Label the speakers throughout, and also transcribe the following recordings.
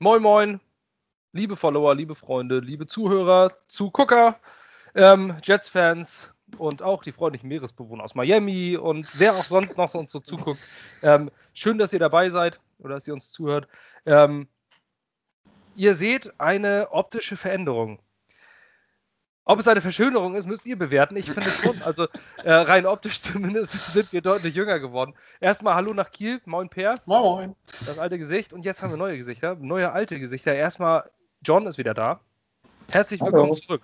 Speaker 1: Moin, moin, liebe Follower, liebe Freunde, liebe Zuhörer, Zugucker, ähm, Jets-Fans und auch die freundlichen Meeresbewohner aus Miami und wer auch sonst noch so uns so zuguckt. Ähm, schön, dass ihr dabei seid oder dass ihr uns zuhört. Ähm, ihr seht eine optische Veränderung. Ob es eine Verschönerung ist, müsst ihr bewerten. Ich finde schon. Also äh, rein optisch zumindest sind wir deutlich jünger geworden. Erstmal Hallo nach Kiel. Moin Per.
Speaker 2: Moin.
Speaker 1: Das alte Gesicht. Und jetzt haben wir neue Gesichter. Neue alte Gesichter. Erstmal John ist wieder da. Herzlich willkommen
Speaker 2: Hallo.
Speaker 1: zurück.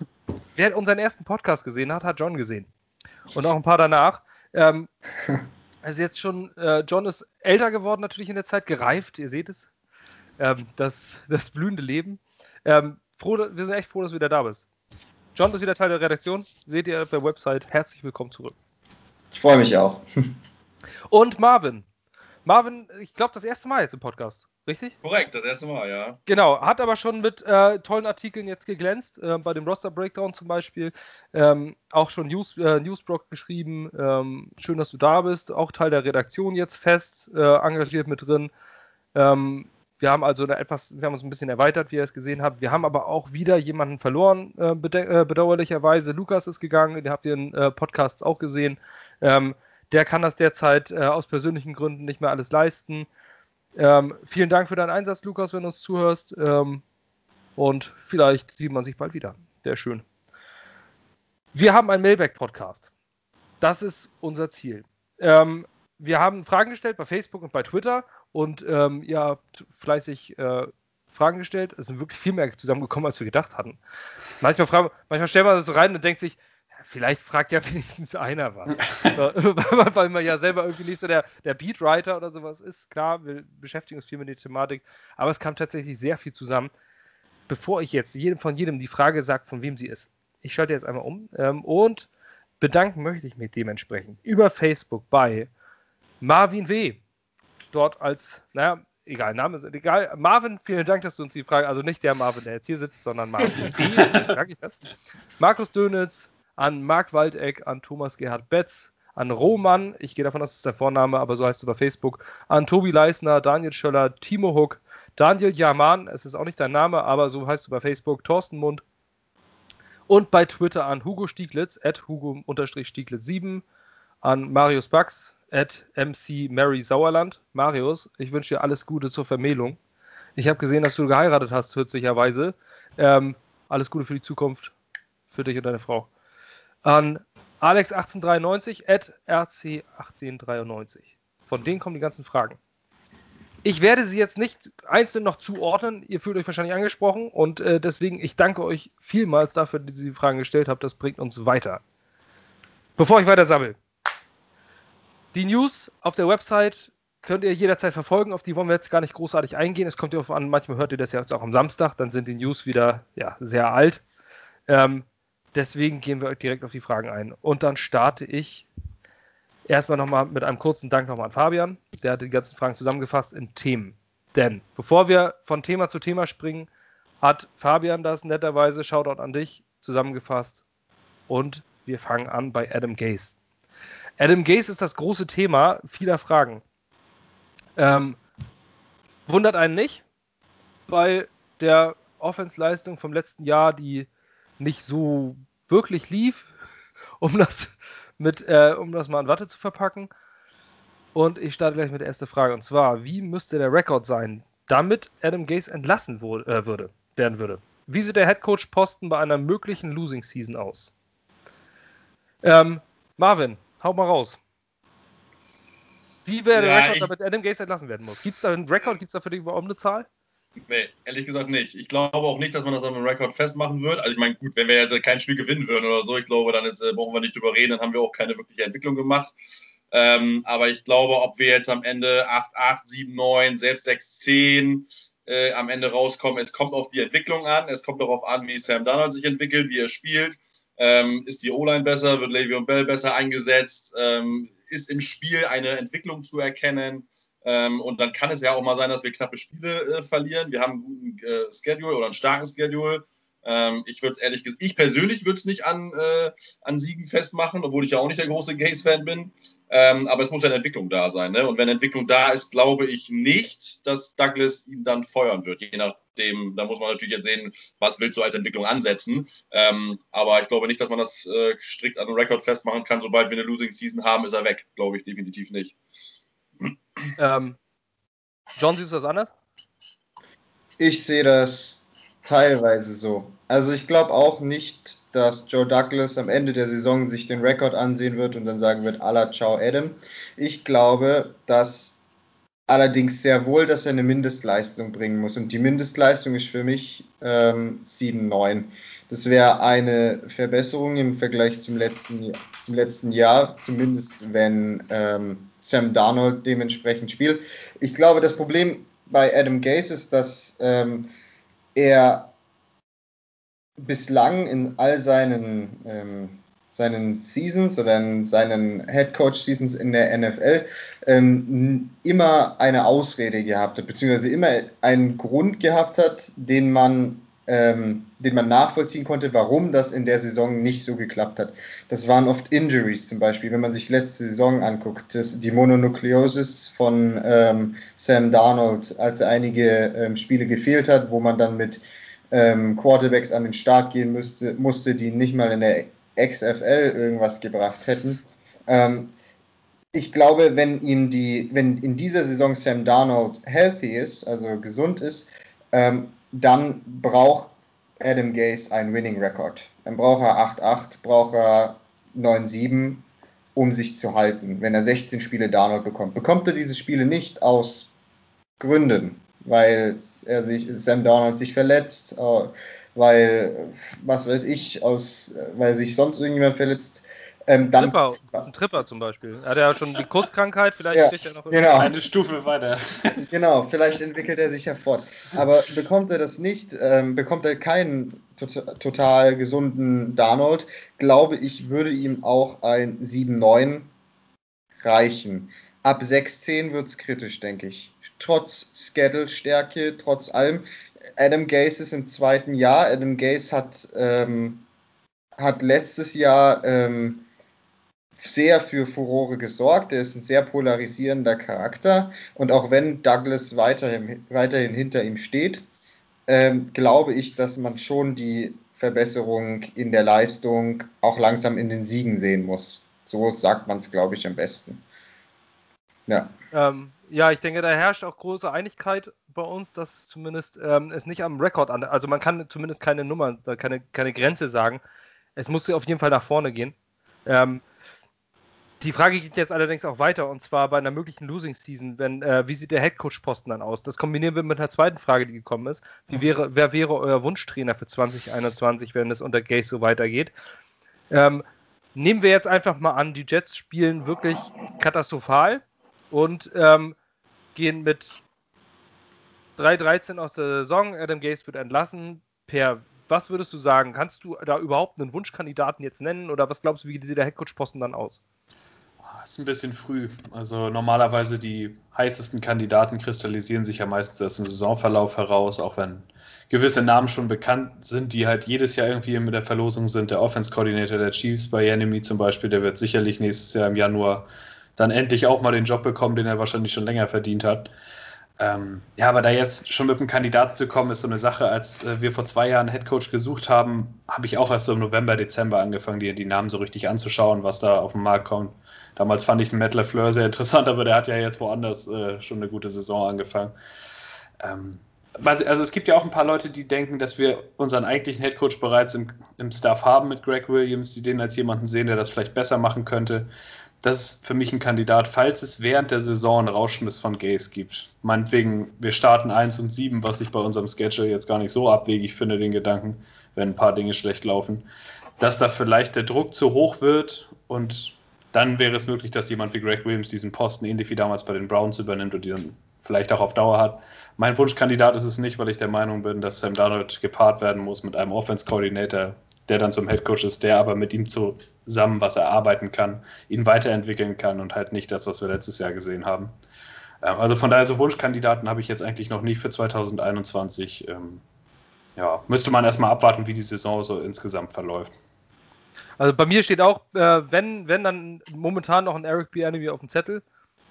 Speaker 1: Wer unseren ersten Podcast gesehen hat, hat John gesehen. Und auch ein paar danach. Ähm, also jetzt schon, äh, John ist älter geworden natürlich in der Zeit, gereift, ihr seht es. Ähm, das, das blühende Leben. Ähm, froh, wir sind echt froh, dass du wieder da bist. John ist wieder Teil der Redaktion. Seht ihr auf der Website. Herzlich willkommen zurück.
Speaker 2: Ich freue mich auch.
Speaker 1: Und Marvin. Marvin, ich glaube, das erste Mal jetzt im Podcast. Richtig?
Speaker 3: Korrekt, das erste Mal, ja.
Speaker 1: Genau, hat aber schon mit äh, tollen Artikeln jetzt geglänzt, äh, bei dem Roster Breakdown zum Beispiel. Ähm, auch schon News, äh, Newsblog geschrieben. Ähm, schön, dass du da bist. Auch Teil der Redaktion jetzt fest, äh, engagiert mit drin. Ähm, wir haben also eine etwas, wir haben uns ein bisschen erweitert, wie ihr es gesehen habt. Wir haben aber auch wieder jemanden verloren, äh, äh, bedauerlicherweise. Lukas ist gegangen, den habt ihr in äh, Podcasts auch gesehen. Ähm, der kann das derzeit äh, aus persönlichen Gründen nicht mehr alles leisten. Ähm, vielen Dank für deinen Einsatz, Lukas, wenn du uns zuhörst. Ähm, und vielleicht sieht man sich bald wieder. Sehr schön. Wir haben einen Mailback-Podcast. Das ist unser Ziel. Ähm, wir haben Fragen gestellt bei Facebook und bei Twitter und ähm, ihr habt fleißig äh, Fragen gestellt. Es sind wirklich viel mehr zusammengekommen, als wir gedacht hatten. Manchmal, fragen, manchmal stellt man das so rein und denkt sich, vielleicht fragt ja wenigstens einer was. Weil man ja selber irgendwie nicht so der, der Beatwriter oder sowas ist. Klar, wir beschäftigen uns viel mit der Thematik, aber es kam tatsächlich sehr viel zusammen. Bevor ich jetzt jedem von jedem die Frage sage, von wem sie ist, ich schalte jetzt einmal um ähm, und bedanken möchte ich mich dementsprechend über Facebook bei Marvin W. Dort als, naja, egal, Name ist egal. Marvin, vielen Dank, dass du uns die Frage, also nicht der Marvin, der jetzt hier sitzt, sondern Marvin. Sag ich das? Markus Dönitz, an Marc Waldeck, an Thomas Gerhard Betz, an Roman, ich gehe davon aus, das ist der Vorname, aber so heißt du bei Facebook, an Tobi Leisner, Daniel Schöller, Timo Huck, Daniel Jaman, es ist auch nicht dein Name, aber so heißt du bei Facebook, Thorsten Mund und bei Twitter an Hugo Stieglitz, at Hugo-Stieglitz7, an Marius Bax, at MC Mary Sauerland. Marius, ich wünsche dir alles Gute zur Vermählung. Ich habe gesehen, dass du geheiratet hast, kürzlicherweise. Ähm, alles Gute für die Zukunft, für dich und deine Frau. An Alex1893 at RC1893. Von denen kommen die ganzen Fragen. Ich werde sie jetzt nicht einzeln noch zuordnen. Ihr fühlt euch wahrscheinlich angesprochen und äh, deswegen, ich danke euch vielmals dafür, dass ihr die Fragen gestellt habt. Das bringt uns weiter. Bevor ich weiter sammle. Die News auf der Website könnt ihr jederzeit verfolgen. Auf die wollen wir jetzt gar nicht großartig eingehen. Es kommt ja auf an, manchmal hört ihr das ja jetzt auch am Samstag, dann sind die News wieder ja, sehr alt. Ähm, deswegen gehen wir direkt auf die Fragen ein. Und dann starte ich erstmal nochmal mit einem kurzen Dank nochmal an Fabian. Der hat die ganzen Fragen zusammengefasst in Themen. Denn bevor wir von Thema zu Thema springen, hat Fabian das netterweise, Shoutout an dich, zusammengefasst. Und wir fangen an bei Adam Gase. Adam Gase ist das große Thema vieler Fragen. Ähm, wundert einen nicht, bei der Offensleistung vom letzten Jahr, die nicht so wirklich lief, um das mit, äh, um das mal in Watte zu verpacken. Und ich starte gleich mit der ersten Frage. Und zwar, wie müsste der Rekord sein, damit Adam Gase entlassen wo, äh, würde, werden würde? Wie sieht der Headcoach-Posten bei einer möglichen Losing Season aus? Ähm, Marvin, hau mal raus. Wie wäre der
Speaker 3: Ja,
Speaker 1: Rekord, damit Adam Gase entlassen werden muss? Gibt es da einen Rekord? Gibt es da für dich überhaupt eine Zahl?
Speaker 3: Nee, ehrlich gesagt nicht. Ich glaube auch nicht, dass man das an einem Rekord festmachen wird. Also ich meine, gut, wenn wir jetzt kein Spiel gewinnen würden oder so, ich glaube, dann ist, äh, brauchen wir nicht drüber reden, dann haben wir auch keine wirkliche Entwicklung gemacht. Ähm, aber ich glaube, ob wir jetzt am Ende 8, 8, 7, 9, selbst 6, 10 äh, am Ende rauskommen, es kommt auf die Entwicklung an. Es kommt darauf an, wie Sam Darnold sich entwickelt, wie er spielt. Ähm, ist die O-Line besser? Wird Le'Veon Bell besser eingesetzt? Ähm, ist im Spiel eine Entwicklung zu erkennen? Ähm, und dann kann es ja auch mal sein, dass wir knappe Spiele äh, verlieren. Wir haben einen guten äh, Schedule oder einen starken Schedule. Ähm, ich würde ehrlich gesagt, ich persönlich würde es nicht an, äh, an Siegen festmachen, obwohl ich ja auch nicht der große Gaze-Fan bin. Ähm, aber es muss ja eine Entwicklung da sein. Ne? Und wenn Entwicklung da ist, glaube ich nicht, dass Douglas ihn dann feuern wird. Je nachdem, da muss man natürlich jetzt sehen, was willst du als Entwicklung ansetzen. Ähm, aber ich glaube nicht, dass man das äh, strikt an einem Rekord festmachen kann. Sobald wir eine Losing Season haben, ist er weg. Glaube ich definitiv nicht.
Speaker 1: Ähm, John, siehst du das anders?
Speaker 2: Ich sehe das teilweise so. Also ich glaube auch nicht, dass Joe Douglas am Ende der Saison sich den Rekord ansehen wird und dann sagen wird, Allah, ciao Adam. Ich glaube, dass allerdings sehr wohl, dass er eine Mindestleistung bringen muss. Und die Mindestleistung ist für mich ähm, 7-9. Das wäre eine Verbesserung im Vergleich zum letzten, zum letzten Jahr, zumindest wenn ähm, Sam Darnold dementsprechend spielt. Ich glaube, das Problem bei Adam Gase ist, dass ähm, er bislang in all seinen, ähm, seinen Seasons oder in seinen Head Coach Seasons in der NFL ähm, immer eine Ausrede gehabt hat, beziehungsweise immer einen Grund gehabt hat, den man ähm, den man nachvollziehen konnte, warum das in der Saison nicht so geklappt hat. Das waren oft Injuries zum Beispiel, wenn man sich letzte Saison anguckt, das, die Mononukleosis von ähm, Sam Darnold, als er einige ähm, Spiele gefehlt hat, wo man dann mit ähm, Quarterbacks an den Start gehen müsste, musste, die nicht mal in der XFL irgendwas gebracht hätten. Ähm, ich glaube, wenn ihm die, wenn in dieser Saison Sam Darnold healthy ist, also gesund ist, ähm, dann braucht Adam Gase einen Winning Record. Dann braucht er 8-8, braucht er 9-7, um sich zu halten, wenn er 16 Spiele Darnold bekommt. Bekommt er diese Spiele nicht aus Gründen, weil er sich, Sam Darnold sich verletzt, äh, weil, was weiß ich, aus, weil sich sonst irgendjemand verletzt,
Speaker 1: ähm, dann, Tripper, ein Tripper zum Beispiel. Er hat ja schon die Kusskrankheit, vielleicht
Speaker 2: ja,
Speaker 1: kriegt er noch
Speaker 2: genau.
Speaker 4: eine Stufe weiter.
Speaker 2: genau, vielleicht entwickelt er sich ja fort. Aber bekommt er das nicht, ähm, bekommt er keinen total, total gesunden Darnold, glaube ich, würde ihm auch ein 7-9 reichen. Ab 6-10 wird es kritisch, denke ich. Trotz Schedule-Stärke, trotz allem. Adam Gase ist im zweiten Jahr. Adam Gase hat, ähm, hat letztes Jahr ähm, sehr für Furore gesorgt. Er ist ein sehr polarisierender Charakter. Und auch wenn Douglas weiterhin, weiterhin hinter ihm steht, ähm, glaube ich, dass man schon die Verbesserung in der Leistung auch langsam in den Siegen sehen muss. So sagt man es, glaube ich, am besten.
Speaker 1: Ja. Ähm, ja, ich denke, da herrscht auch große Einigkeit bei uns, dass zumindest ähm, es nicht am Rekord an, also man kann zumindest keine Nummer, keine, keine Grenze sagen. Es muss auf jeden Fall nach vorne gehen. Ähm, die Frage geht jetzt allerdings auch weiter und zwar bei einer möglichen Losing Season. Wenn, äh, wie sieht der Headcoach-Posten dann aus? Das kombinieren wir mit einer zweiten Frage, die gekommen ist. Wie wäre, wer wäre euer Wunschtrainer für 2021, wenn es unter Gaze so weitergeht? Ähm, nehmen wir jetzt einfach mal an, die Jets spielen wirklich katastrophal und ähm, gehen mit 3-13 aus der Saison. Adam Gaze wird entlassen. Per, was würdest du sagen? Kannst du da überhaupt einen Wunschkandidaten jetzt nennen oder was glaubst du, wie sieht der Headcoach-Posten dann aus?
Speaker 4: Ist ein bisschen früh. Also normalerweise die heißesten Kandidaten kristallisieren sich ja meistens erst im Saisonverlauf heraus, auch wenn gewisse Namen schon bekannt sind, die halt jedes Jahr irgendwie mit der Verlosung sind. Der Offense Coordinator der Chiefs bei Enemy zum Beispiel, der wird sicherlich nächstes Jahr im Januar dann endlich auch mal den Job bekommen, den er wahrscheinlich schon länger verdient hat. Ähm, ja, aber da jetzt schon mit einem Kandidaten zu kommen, ist so eine Sache. Als äh, wir vor zwei Jahren Headcoach gesucht haben, habe ich auch erst so im November, Dezember angefangen, die, die Namen so richtig anzuschauen, was da auf den Markt kommt. Damals fand ich den Matt LaFleur sehr interessant, aber der hat ja jetzt woanders äh, schon eine gute Saison angefangen. Ähm, also es gibt ja auch ein paar Leute, die denken, dass wir unseren eigentlichen Headcoach bereits im, im Staff haben mit Greg Williams, die den als jemanden sehen, der das vielleicht besser machen könnte. Das ist für mich ein Kandidat, falls es während der Saison ein Rauschmiss von Gays gibt. Meinetwegen, wir starten 1 und 7, was ich bei unserem Schedule jetzt gar nicht so abwegig finde, den Gedanken, wenn ein paar Dinge schlecht laufen. Dass da vielleicht der Druck zu hoch wird und dann wäre es möglich, dass jemand wie Greg Williams diesen Posten ähnlich wie damals bei den Browns übernimmt und die dann vielleicht auch auf Dauer hat. Mein Wunschkandidat ist es nicht, weil ich der Meinung bin, dass Sam Darnold gepaart werden muss mit einem Offense Coordinator, der dann zum Head Coach ist, der aber mit ihm zusammen was erarbeiten kann, ihn weiterentwickeln kann und halt nicht das, was wir letztes Jahr gesehen haben. Ähm, also von daher so Wunschkandidaten habe ich jetzt eigentlich noch nicht für 2021. Ähm, Ja, müsste man erstmal abwarten, wie die Saison so insgesamt verläuft.
Speaker 1: Also bei mir steht auch, äh, wenn, wenn dann momentan noch ein Eric B. Enemy auf dem Zettel.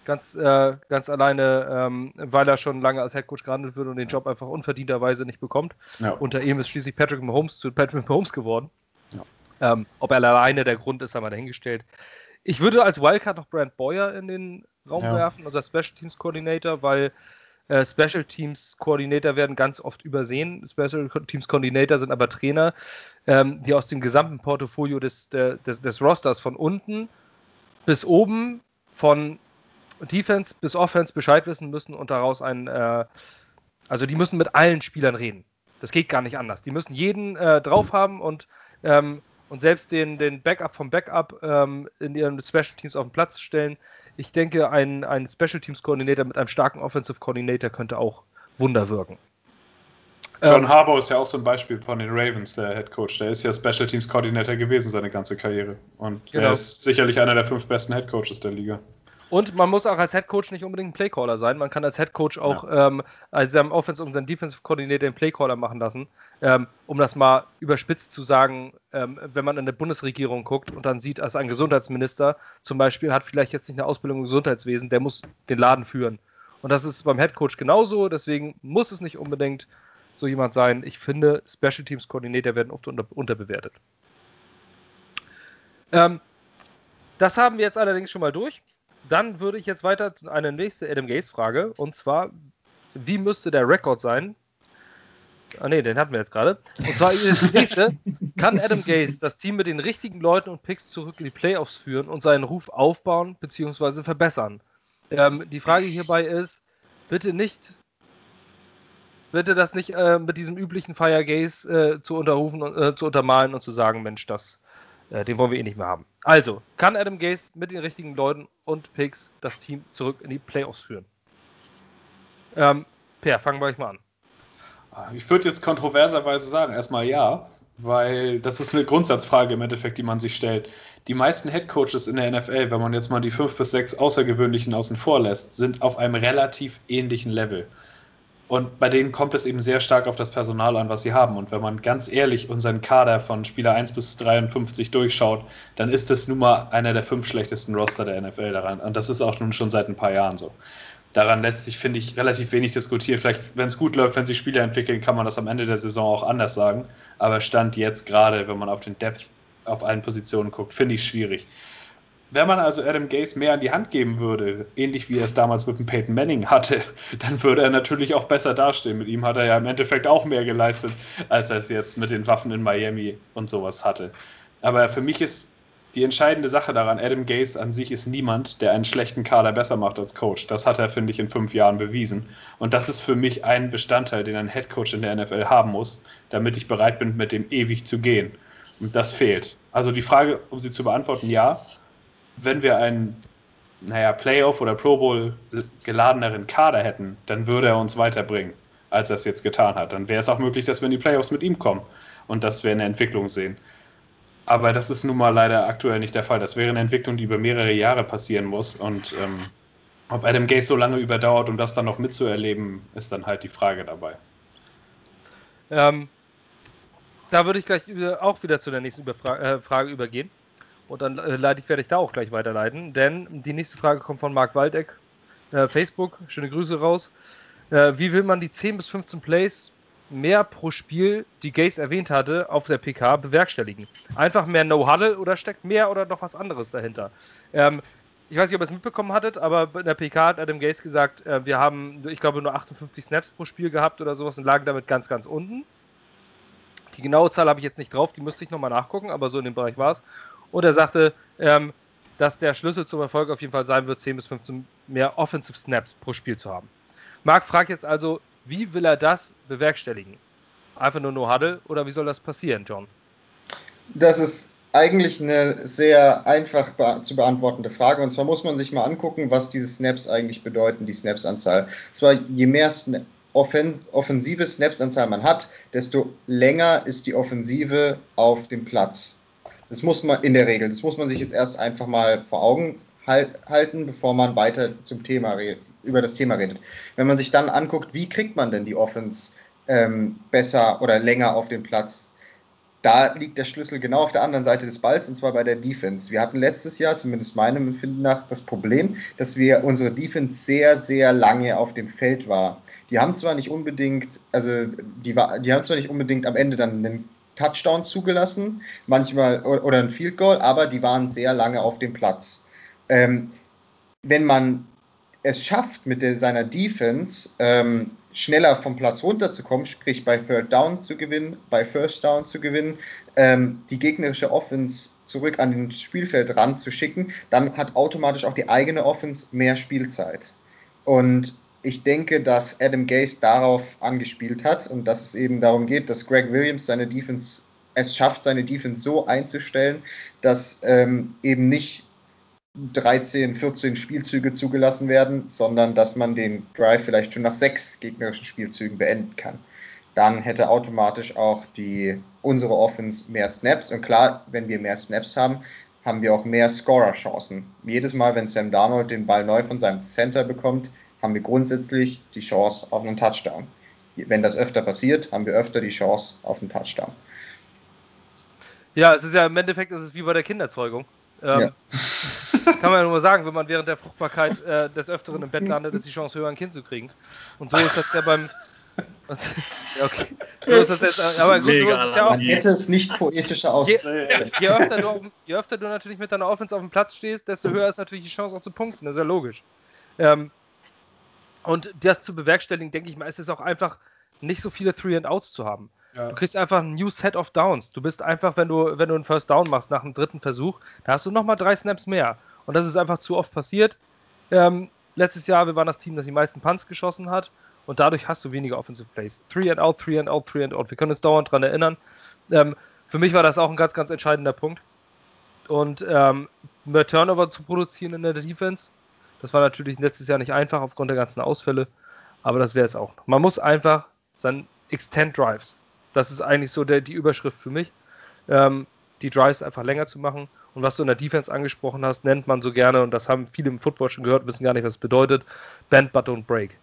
Speaker 1: Ganz, äh, ganz alleine, ähm, weil er schon lange als Headcoach gehandelt wird und den Job einfach unverdienterweise nicht bekommt. Ja. Unter ihm ist schließlich Patrick Mahomes zu Patrick Mahomes geworden. Ja. Ähm, ob er alleine der Grund ist, haben wir dahingestellt. Ich würde als Wildcard noch Brand Boyer in den Raum ja. werfen, unser Special Teams Coordinator, weil äh, Special Teams Coordinator werden ganz oft übersehen. Special Teams Coordinator sind aber Trainer, ähm, die aus dem gesamten Portfolio des, des, des Rosters von unten bis oben, von Defense bis Offense Bescheid wissen müssen und daraus ein, äh, also die müssen mit allen Spielern reden. Das geht gar nicht anders. Die müssen jeden äh, drauf haben und ähm, und selbst den, den Backup vom Backup ähm, in ihren Special Teams auf den Platz stellen. Ich denke, ein, ein Special Teams Coordinator mit einem starken Offensive Coordinator könnte auch Wunder wirken.
Speaker 4: John ähm, Harbour ist ja auch so ein Beispiel von den Ravens, der Head Coach. Der ist ja Special Teams Coordinator gewesen seine ganze Karriere. Und genau. er ist sicherlich einer der fünf besten Head Coaches der Liga.
Speaker 1: Und man muss auch als Head Coach nicht unbedingt ein Playcaller sein. Man kann als Head Coach auch ja. ähm, als seinem Offense- und seinem Defensive Coordinator den Playcaller machen lassen. Ähm, um das mal überspitzt zu sagen, ähm, wenn man in der Bundesregierung guckt und dann sieht, als ein Gesundheitsminister zum Beispiel hat vielleicht jetzt nicht eine Ausbildung im Gesundheitswesen, der muss den Laden führen. Und das ist beim Head Coach genauso. Deswegen muss es nicht unbedingt so jemand sein. Ich finde, Special Teams Coordinator werden oft unter, unterbewertet. Ähm, das haben wir jetzt allerdings schon mal durch. Dann würde ich jetzt weiter zu einer nächsten Adam Gates-Frage. Und zwar, wie müsste der Rekord sein? Ah ne, den hatten wir jetzt gerade. Und zwar die nächste. Kann Adam Gaze das Team mit den richtigen Leuten und Picks zurück in die Playoffs führen und seinen Ruf aufbauen bzw. verbessern? Ähm, die Frage hierbei ist, bitte nicht, bitte das nicht äh, mit diesem üblichen Fire Gaze äh, zu unterrufen und äh, zu untermalen und zu sagen, Mensch, das äh, den wollen wir eh nicht mehr haben. Also, kann Adam Gase mit den richtigen Leuten und Picks das Team zurück in die Playoffs führen? Ähm, per, fangen wir euch mal an.
Speaker 4: Ah, ich würde jetzt kontroverserweise sagen, erstmal ja, weil das ist eine Grundsatzfrage im Endeffekt, die man sich stellt. Die meisten Headcoaches in der NFL, wenn man jetzt mal die fünf bis sechs Außergewöhnlichen außen vor lässt, sind auf einem relativ ähnlichen Level. Und bei denen kommt es eben sehr stark auf das Personal an, was sie haben. Und wenn man ganz ehrlich unseren Kader von Spieler 1 bis 53 durchschaut, dann ist das nun mal einer der fünf schlechtesten Roster der NFL daran. Und das ist auch nun schon seit ein paar Jahren so. Daran lässt sich, finde ich, relativ wenig diskutieren. Vielleicht, wenn es gut läuft, wenn sich Spieler entwickeln, kann man das am Ende der Saison auch anders sagen. Aber Stand jetzt gerade, wenn man auf den Depth auf allen Positionen guckt, finde ich schwierig. Wenn man also Adam Gase mehr an die Hand geben würde, ähnlich wie er es damals mit dem Peyton Manning hatte, dann würde er natürlich auch besser dastehen. Mit ihm hat er ja im Endeffekt auch mehr geleistet, als er es jetzt mit den Waffen in Miami und sowas hatte. Aber für mich ist die entscheidende Sache daran, Adam Gase an sich ist niemand, der einen schlechten Kader besser macht als Coach. Das hat er, finde ich, in fünf Jahren bewiesen. Und das ist für mich ein Bestandteil, den ein Head Coach in der NFL haben muss, damit ich bereit bin, mit dem ewig zu gehen. Und das fehlt. Also die Frage, um sie zu beantworten, ja, wenn wir einen, naja, Playoff oder Pro Bowl geladeneren Kader hätten, dann würde er uns weiterbringen, als er es jetzt getan hat. Dann wäre es auch möglich, dass wir in die Playoffs mit ihm kommen und dass wir eine Entwicklung sehen. Aber das ist nun mal leider aktuell nicht der Fall. Das wäre eine Entwicklung, die über mehrere Jahre passieren muss. Und ähm, ob Adam Gase so lange überdauert, um das dann noch mitzuerleben, ist dann halt die Frage dabei.
Speaker 1: Ähm, da würde ich gleich auch wieder zu der nächsten Überfra äh, Frage übergehen. Und dann äh, leite ich, werde ich da auch gleich weiterleiten, denn die nächste Frage kommt von Marc Waldeck, äh, Facebook. Schöne Grüße raus. Äh, wie will man die 10 bis 15 Plays mehr pro Spiel, die Gaze erwähnt hatte, auf der PK bewerkstelligen? Einfach mehr No-Huddle oder steckt mehr oder noch was anderes dahinter? Ähm, ich weiß nicht, ob ihr es mitbekommen hattet, aber in der PK hat Adam Gaze gesagt, äh, wir haben, ich glaube, nur 58 Snaps pro Spiel gehabt oder sowas und lagen damit ganz, ganz unten. Die genaue Zahl habe ich jetzt nicht drauf, die müsste ich nochmal nachgucken, aber so in dem Bereich war es. Und er sagte, ähm, dass der Schlüssel zum Erfolg auf jeden Fall sein wird, 10 bis 15 mehr Offensive Snaps pro Spiel zu haben. Marc fragt jetzt also, wie will er das bewerkstelligen? Einfach nur No-Huddle oder wie soll das passieren, John?
Speaker 2: Das ist eigentlich eine sehr einfach zu beantwortende Frage. Und zwar muss man sich mal angucken, was diese Snaps eigentlich bedeuten, die Snaps-Anzahl. Zwar je mehr Sna Offen offensive Snaps-Anzahl man hat, desto länger ist die Offensive auf dem Platz. Das muss man in der Regel, das muss man sich jetzt erst einfach mal vor Augen halt, halten, bevor man weiter zum Thema über das Thema redet. Wenn man sich dann anguckt, wie kriegt man denn die Offense ähm, besser oder länger auf dem Platz. Da liegt der Schlüssel genau auf der anderen Seite des Balls und zwar bei der Defense. Wir hatten letztes Jahr, zumindest meinem Empfinden nach, das Problem, dass wir unsere Defense sehr, sehr lange auf dem Feld war. Die haben zwar nicht unbedingt, also die, war, die haben zwar nicht unbedingt am Ende dann einen Touchdown zugelassen, manchmal oder ein Field Goal, aber die waren sehr lange auf dem Platz. Ähm, wenn man es schafft, mit der, seiner Defense ähm, schneller vom Platz runterzukommen, sprich bei Third Down zu gewinnen, bei First Down zu gewinnen, ähm, die gegnerische Offense zurück an den Spielfeldrand zu schicken, dann hat automatisch auch die eigene Offense mehr Spielzeit. Und ich denke, dass Adam Gase darauf angespielt hat und dass es eben darum geht, dass Greg Williams seine Defense es schafft, seine Defense so einzustellen, dass ähm, eben nicht 13, 14 Spielzüge zugelassen werden, sondern dass man den Drive vielleicht schon nach sechs gegnerischen Spielzügen beenden kann. Dann hätte automatisch auch die, unsere Offense mehr Snaps. Und klar, wenn wir mehr Snaps haben, haben wir auch mehr Scorer-Chancen. Jedes Mal, wenn Sam Darnold den Ball neu von seinem Center bekommt, haben wir grundsätzlich die Chance auf einen Touchdown. Wenn das öfter passiert, haben wir öfter die Chance auf einen Touchdown.
Speaker 1: Ja, es ist ja im Endeffekt ist es wie bei der Kinderzeugung. Ähm, ja. Kann man ja nur sagen, wenn man während der Fruchtbarkeit äh, des Öfteren im Bett landet, ist die Chance höher, ein Kind zu kriegen. Und so ist das ja beim. ja, okay. So ist das jetzt. Aber gut, so ist es ja auch.
Speaker 2: Man hätte es nicht poetischer aus.
Speaker 1: Je, je, öfter du, je öfter du natürlich mit deiner Offense auf dem Platz stehst, desto höher ist natürlich die Chance auch zu punkten. Das ist ja logisch. Ähm, und das zu bewerkstelligen, denke ich mal, ist es auch einfach, nicht so viele Three and Outs zu haben. Ja. Du kriegst einfach ein New Set of Downs. Du bist einfach, wenn du, wenn du einen First Down machst nach dem dritten Versuch, da hast du nochmal drei Snaps mehr. Und das ist einfach zu oft passiert. Ähm, letztes Jahr, wir waren das Team, das die meisten Punts geschossen hat. Und dadurch hast du weniger Offensive Plays. Three and out, three and out, three and out. Wir können uns dauernd daran erinnern. Ähm, für mich war das auch ein ganz, ganz entscheidender Punkt. Und ähm, mehr Turnover zu produzieren in der Defense. Das war natürlich letztes Jahr nicht einfach aufgrund der ganzen Ausfälle. Aber das wäre es auch. Man muss einfach sein Extend Drives das ist eigentlich so der, die Überschrift für mich. Ähm, die Drives einfach länger zu machen. Und was du in der Defense angesprochen hast, nennt man so gerne, und das haben viele im Football schon gehört, wissen gar nicht, was es bedeutet, Bend, But don't Break.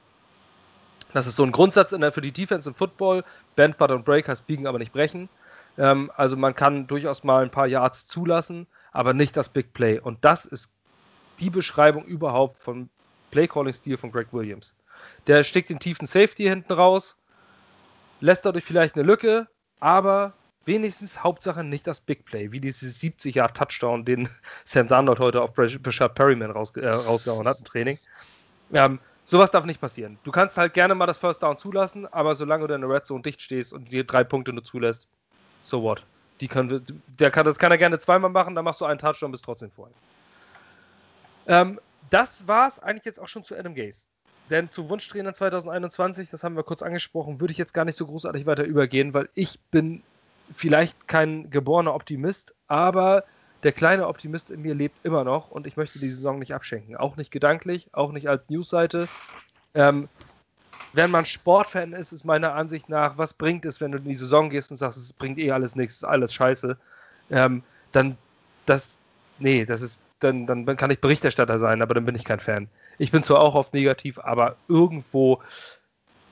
Speaker 1: Das ist so ein Grundsatz der, für die Defense im Football. Bend, But don't Break heißt biegen, aber nicht brechen. Ähm, also man kann durchaus mal ein paar Yards zulassen, aber nicht das Big Play. Und das ist die Beschreibung überhaupt vom Play-Calling-Stil von Greg Williams. Der steckt den tiefen Safety hinten raus, lässt dadurch vielleicht eine Lücke, aber wenigstens Hauptsache nicht das Big Play, wie dieses 70 Jahre Touchdown, den Sam Darnold heute auf Bishop Perryman raus, äh, rausgehauen hat im Training. Ähm, sowas darf nicht passieren. Du kannst halt gerne mal das First Down zulassen, aber solange du in der Red Zone dicht stehst und dir drei Punkte nur zulässt, so what? Die können, der kann, das kann er gerne zweimal machen, dann machst du einen Touchdown, bist trotzdem vorher. Ähm, das war es eigentlich jetzt auch schon zu Adam Gase. Denn zu Wunschtrainer 2021, das haben wir kurz angesprochen, würde ich jetzt gar nicht so großartig weiter übergehen, weil ich bin vielleicht kein geborener Optimist, aber der kleine Optimist in mir lebt immer noch und ich möchte die Saison nicht abschenken. Auch nicht gedanklich, auch nicht als Newsseite. Ähm, wenn man Sportfan ist, ist meiner Ansicht nach, was bringt es, wenn du in die Saison gehst und sagst, es bringt eh alles nichts, alles scheiße, ähm, dann das, nee, das ist, dann, dann kann ich Berichterstatter sein, aber dann bin ich kein Fan. Ich bin zwar auch oft negativ, aber irgendwo.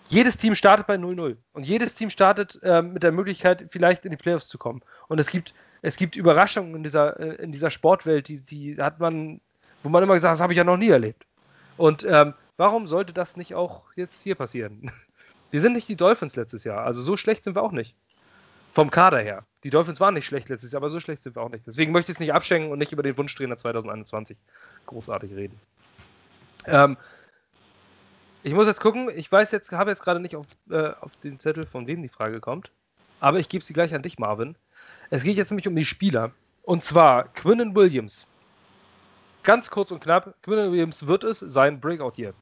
Speaker 1: Jedes Team startet bei 0-0 und jedes Team startet äh, mit der Möglichkeit, vielleicht in die Playoffs zu kommen. Und es gibt, es gibt Überraschungen in dieser, äh, in dieser Sportwelt, die, die hat man, wo man immer gesagt hat, das habe ich ja noch nie erlebt. Und ähm, warum sollte das nicht auch jetzt hier passieren? Wir sind nicht die Dolphins letztes Jahr, also so schlecht sind wir auch nicht. Vom Kader her. Die Dolphins waren nicht schlecht letztes Jahr, aber so schlecht sind wir auch nicht. Deswegen möchte ich es nicht abschenken und nicht über den Wunschtrainer 2021 großartig reden. Ähm, ich muss jetzt gucken, ich weiß jetzt, habe jetzt gerade nicht auf, äh, auf den Zettel, von wem die Frage kommt. Aber ich gebe sie gleich an dich, Marvin. Es geht jetzt nämlich um die Spieler. Und zwar Quinnen Williams. Ganz kurz und knapp, Quinnen Williams wird es sein Breakout hier.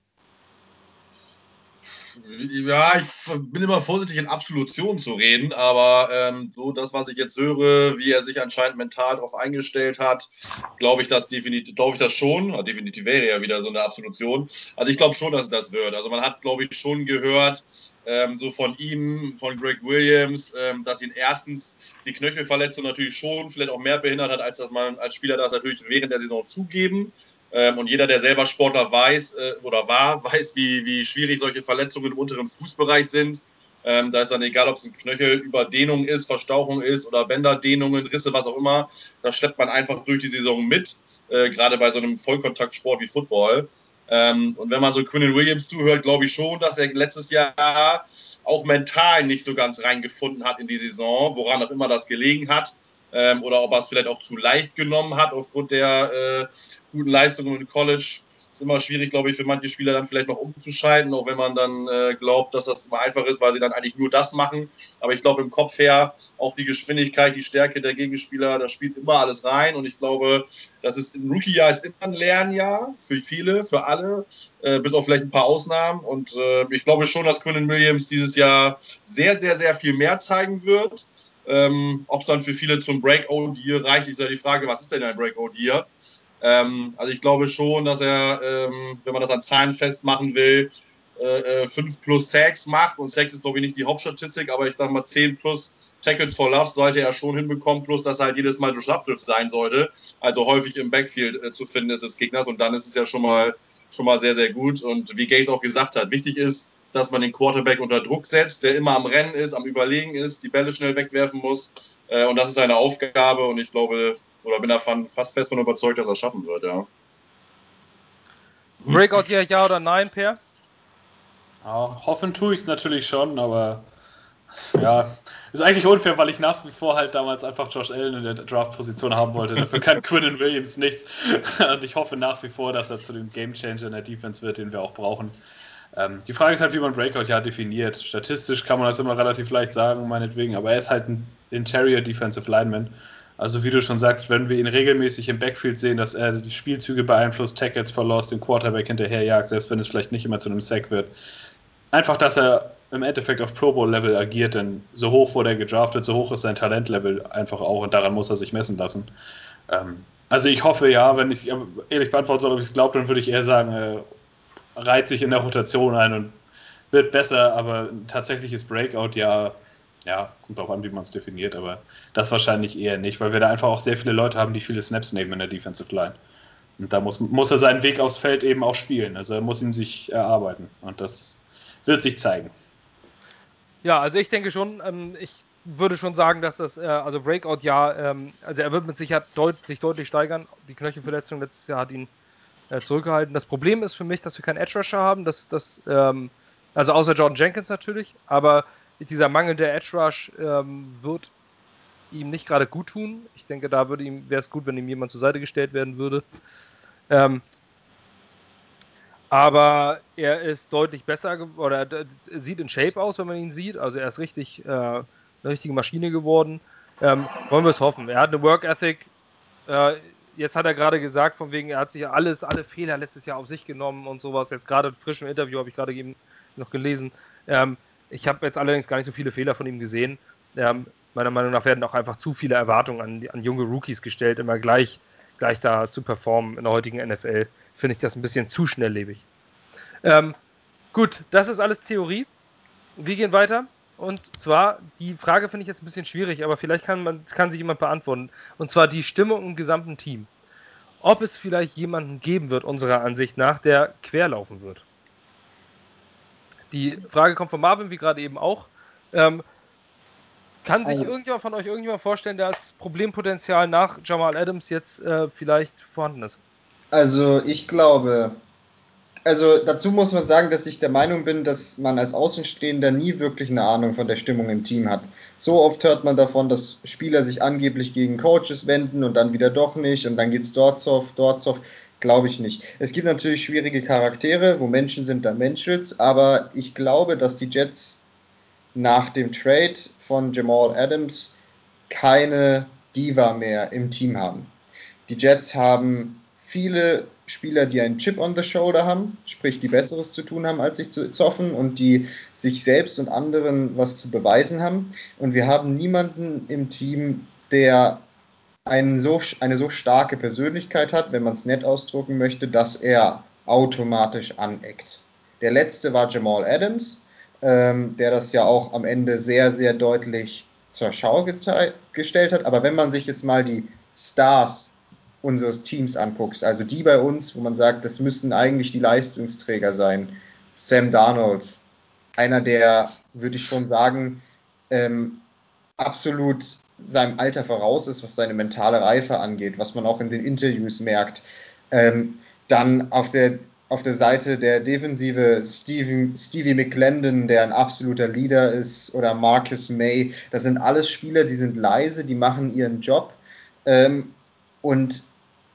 Speaker 3: Ja, ich bin immer vorsichtig, in Absolutionen zu reden, aber ähm, so das, was ich jetzt höre, wie er sich anscheinend mental darauf eingestellt hat, glaube ich das definitiv, glaube ich das schon. Definitiv wäre ja wieder so eine Absolution. Also ich glaube schon, dass das wird. Also man hat, glaube ich, schon gehört, ähm, so von ihm, von Greg Williams, ähm, dass ihn erstens die Knöchelverletzung natürlich schon vielleicht auch mehr behindert hat, als dass man als Spieler das natürlich während der Saison zugeben. Ähm, und jeder, der selber Sportler weiß äh, oder war, weiß, wie, wie schwierig solche Verletzungen im unteren Fußbereich sind. Ähm, da ist dann egal, ob es eine Knöchelüberdehnung ist, Verstauchung ist oder Bänderdehnungen, Risse, was auch immer. Das schleppt man einfach durch die Saison mit, äh, gerade bei so einem Vollkontaktsport wie Football. Ähm, und wenn man so Quinnen Williams zuhört, glaube ich schon, dass er letztes Jahr auch mental nicht so ganz reingefunden hat in die Saison, woran auch immer das gelegen hat. Ähm, oder ob er es vielleicht auch zu leicht genommen hat aufgrund der äh, guten Leistungen im College ist immer schwierig, glaube ich, für manche Spieler dann vielleicht noch umzuschalten, auch wenn man dann äh, glaubt, dass das immer einfach ist, weil sie dann eigentlich nur das machen. Aber ich glaube, im Kopf her auch die Geschwindigkeit, die Stärke der Gegenspieler, das spielt immer alles rein. Und ich glaube, das ist ein Rookie-Jahr ist immer ein Lernjahr für viele, für alle, äh, bis auf vielleicht ein paar Ausnahmen. Und äh, ich glaube schon, dass Quinnen Williams dieses Jahr sehr, sehr, sehr viel mehr zeigen wird. Ähm, Ob es dann für viele zum Breakout-Year reicht, ist ja die Frage, was ist denn ein Breakout-Year? Ähm, also ich glaube schon, dass er, ähm, wenn man das an Zahlen festmachen will, äh, 5 äh, plus Sacks macht. Und Sacks ist, glaube ich, nicht die Hauptstatistik, aber ich sage mal 10 plus Tackles for Love sollte er schon hinbekommen, plus dass er halt jedes Mal disruptive sein sollte. Also häufig im Backfield äh, zu finden ist des Gegners. Und dann ist es ja schon mal, schon mal sehr, sehr gut. Und wie Gaze auch gesagt hat, wichtig ist, dass man den Quarterback unter Druck setzt, der immer am Rennen ist, am Überlegen ist, die Bälle schnell wegwerfen muss. Äh, und das ist seine Aufgabe. Und ich glaube, oder bin davon fast fest von überzeugt, dass er es schaffen wird, ja.
Speaker 1: Breakout ja, ja oder nein, Per?
Speaker 4: Ja, hoffen tue ich es natürlich schon, aber ja, ist eigentlich unfair, weil ich nach wie vor halt damals einfach Josh Allen in der Draft-Position haben wollte. Dafür kann Quinnen Williams nichts. Und ich hoffe nach wie vor, dass er zu dem Gamechanger in der Defense wird, den wir auch brauchen. Ähm, die Frage ist halt, wie man Breakout ja definiert. Statistisch kann man das immer relativ leicht sagen, meinetwegen, aber er ist halt ein Interior Defensive Lineman. Also wie du schon sagst, wenn wir ihn regelmäßig im Backfield sehen, dass er die Spielzüge beeinflusst, Tackles verlost, den Quarterback hinterherjagt, selbst wenn es vielleicht nicht immer zu einem Sack wird. Einfach, dass er im Endeffekt auf Pro Bowl Level agiert, denn so hoch wurde er gedraftet, so hoch ist sein Talentlevel einfach auch und daran muss er sich messen lassen. Ähm, also ich hoffe ja, wenn ich ehrlich beantworten soll, ob ich es glaube, dann würde ich eher sagen, äh, reiht sich in der Rotation ein und wird besser, aber ein tatsächliches Breakout ja ja, kommt auch an, wie man es definiert, aber das wahrscheinlich eher nicht, weil wir da einfach auch sehr viele Leute haben, die viele Snaps nehmen in der Defensive Line. Und da muss, muss er seinen Weg aufs Feld eben auch spielen. Also er muss ihn sich erarbeiten. Und das wird sich zeigen.
Speaker 1: Ja, also ich denke schon, ähm, ich würde schon sagen, dass das, äh, also Breakout ja, ähm, also er wird mit Sicherheit deut sich deutlich steigern. Die Knöchelverletzung letztes Jahr hat ihn äh, zurückgehalten. Das Problem ist für mich, dass wir keinen Edge Rusher haben, dass das, ähm, also außer Jordan Jenkins natürlich, aber dieser mangelnde Edge Rush ähm, wird ihm nicht gerade gut tun. Ich denke, da wäre es gut, wenn ihm jemand zur Seite gestellt werden würde. Ähm, aber er ist deutlich besser oder sieht in Shape aus, wenn man ihn sieht. Also er ist richtig äh, eine richtige Maschine geworden. Ähm, wollen wir es hoffen. Er hat eine Work Ethic. Äh, jetzt hat er gerade gesagt, von wegen, er hat sich alles, alle Fehler letztes Jahr auf sich genommen und sowas. Jetzt gerade frisch im Interview habe ich gerade eben noch gelesen. Ähm, ich habe jetzt allerdings gar nicht so viele Fehler von ihm gesehen. Ähm, meiner Meinung nach werden auch einfach zu viele Erwartungen an, an junge Rookies gestellt, immer gleich, gleich da zu performen in der heutigen NFL. Finde ich das ein bisschen zu schnelllebig. Ähm, gut, das ist alles Theorie. Wir gehen weiter. Und zwar, die Frage finde ich jetzt ein bisschen schwierig, aber vielleicht kann, man, kann sich jemand beantworten. Und zwar die Stimmung im gesamten Team. Ob es vielleicht jemanden geben wird, unserer Ansicht nach, der querlaufen wird. Die Frage kommt von Marvin, wie gerade eben auch. Ähm, kann sich also, irgendjemand von euch irgendjemand vorstellen, dass Problempotenzial nach Jamal Adams jetzt äh, vielleicht vorhanden ist?
Speaker 2: Also ich glaube, also dazu muss man sagen, dass ich der Meinung bin, dass man als Außenstehender nie wirklich eine Ahnung von der Stimmung im Team hat. So oft hört man davon, dass Spieler sich angeblich gegen Coaches wenden und dann wieder doch nicht und dann geht es dort so, dort so. Glaube ich nicht. Es gibt natürlich schwierige Charaktere, wo Menschen sind, da menschelt's, aber ich glaube, dass die Jets nach dem Trade von Jamal Adams keine Diva mehr im Team haben. Die Jets haben viele Spieler, die einen Chip on the Shoulder haben, sprich die Besseres zu tun haben, als sich zu zoffen und die sich selbst und anderen was zu beweisen haben. Und wir haben niemanden im Team, der einen so, eine so starke Persönlichkeit hat, wenn man es nett ausdrucken möchte, dass er automatisch aneckt. Der letzte war Jamal Adams, ähm, der das ja auch am Ende sehr, sehr deutlich zur Schau gestellt hat. Aber wenn man sich jetzt mal die Stars unseres Teams anguckst, also die bei uns, wo man sagt, das müssen eigentlich die Leistungsträger sein. Sam Darnold, einer der würde ich schon sagen, ähm, absolut seinem Alter voraus ist, was seine mentale Reife angeht, was man auch in den Interviews merkt. Ähm, dann auf der, auf der Seite der Defensive Steven, Stevie McClendon, der ein absoluter Leader ist, oder Marcus May. Das sind alles Spieler, die sind leise, die machen ihren Job. Ähm, und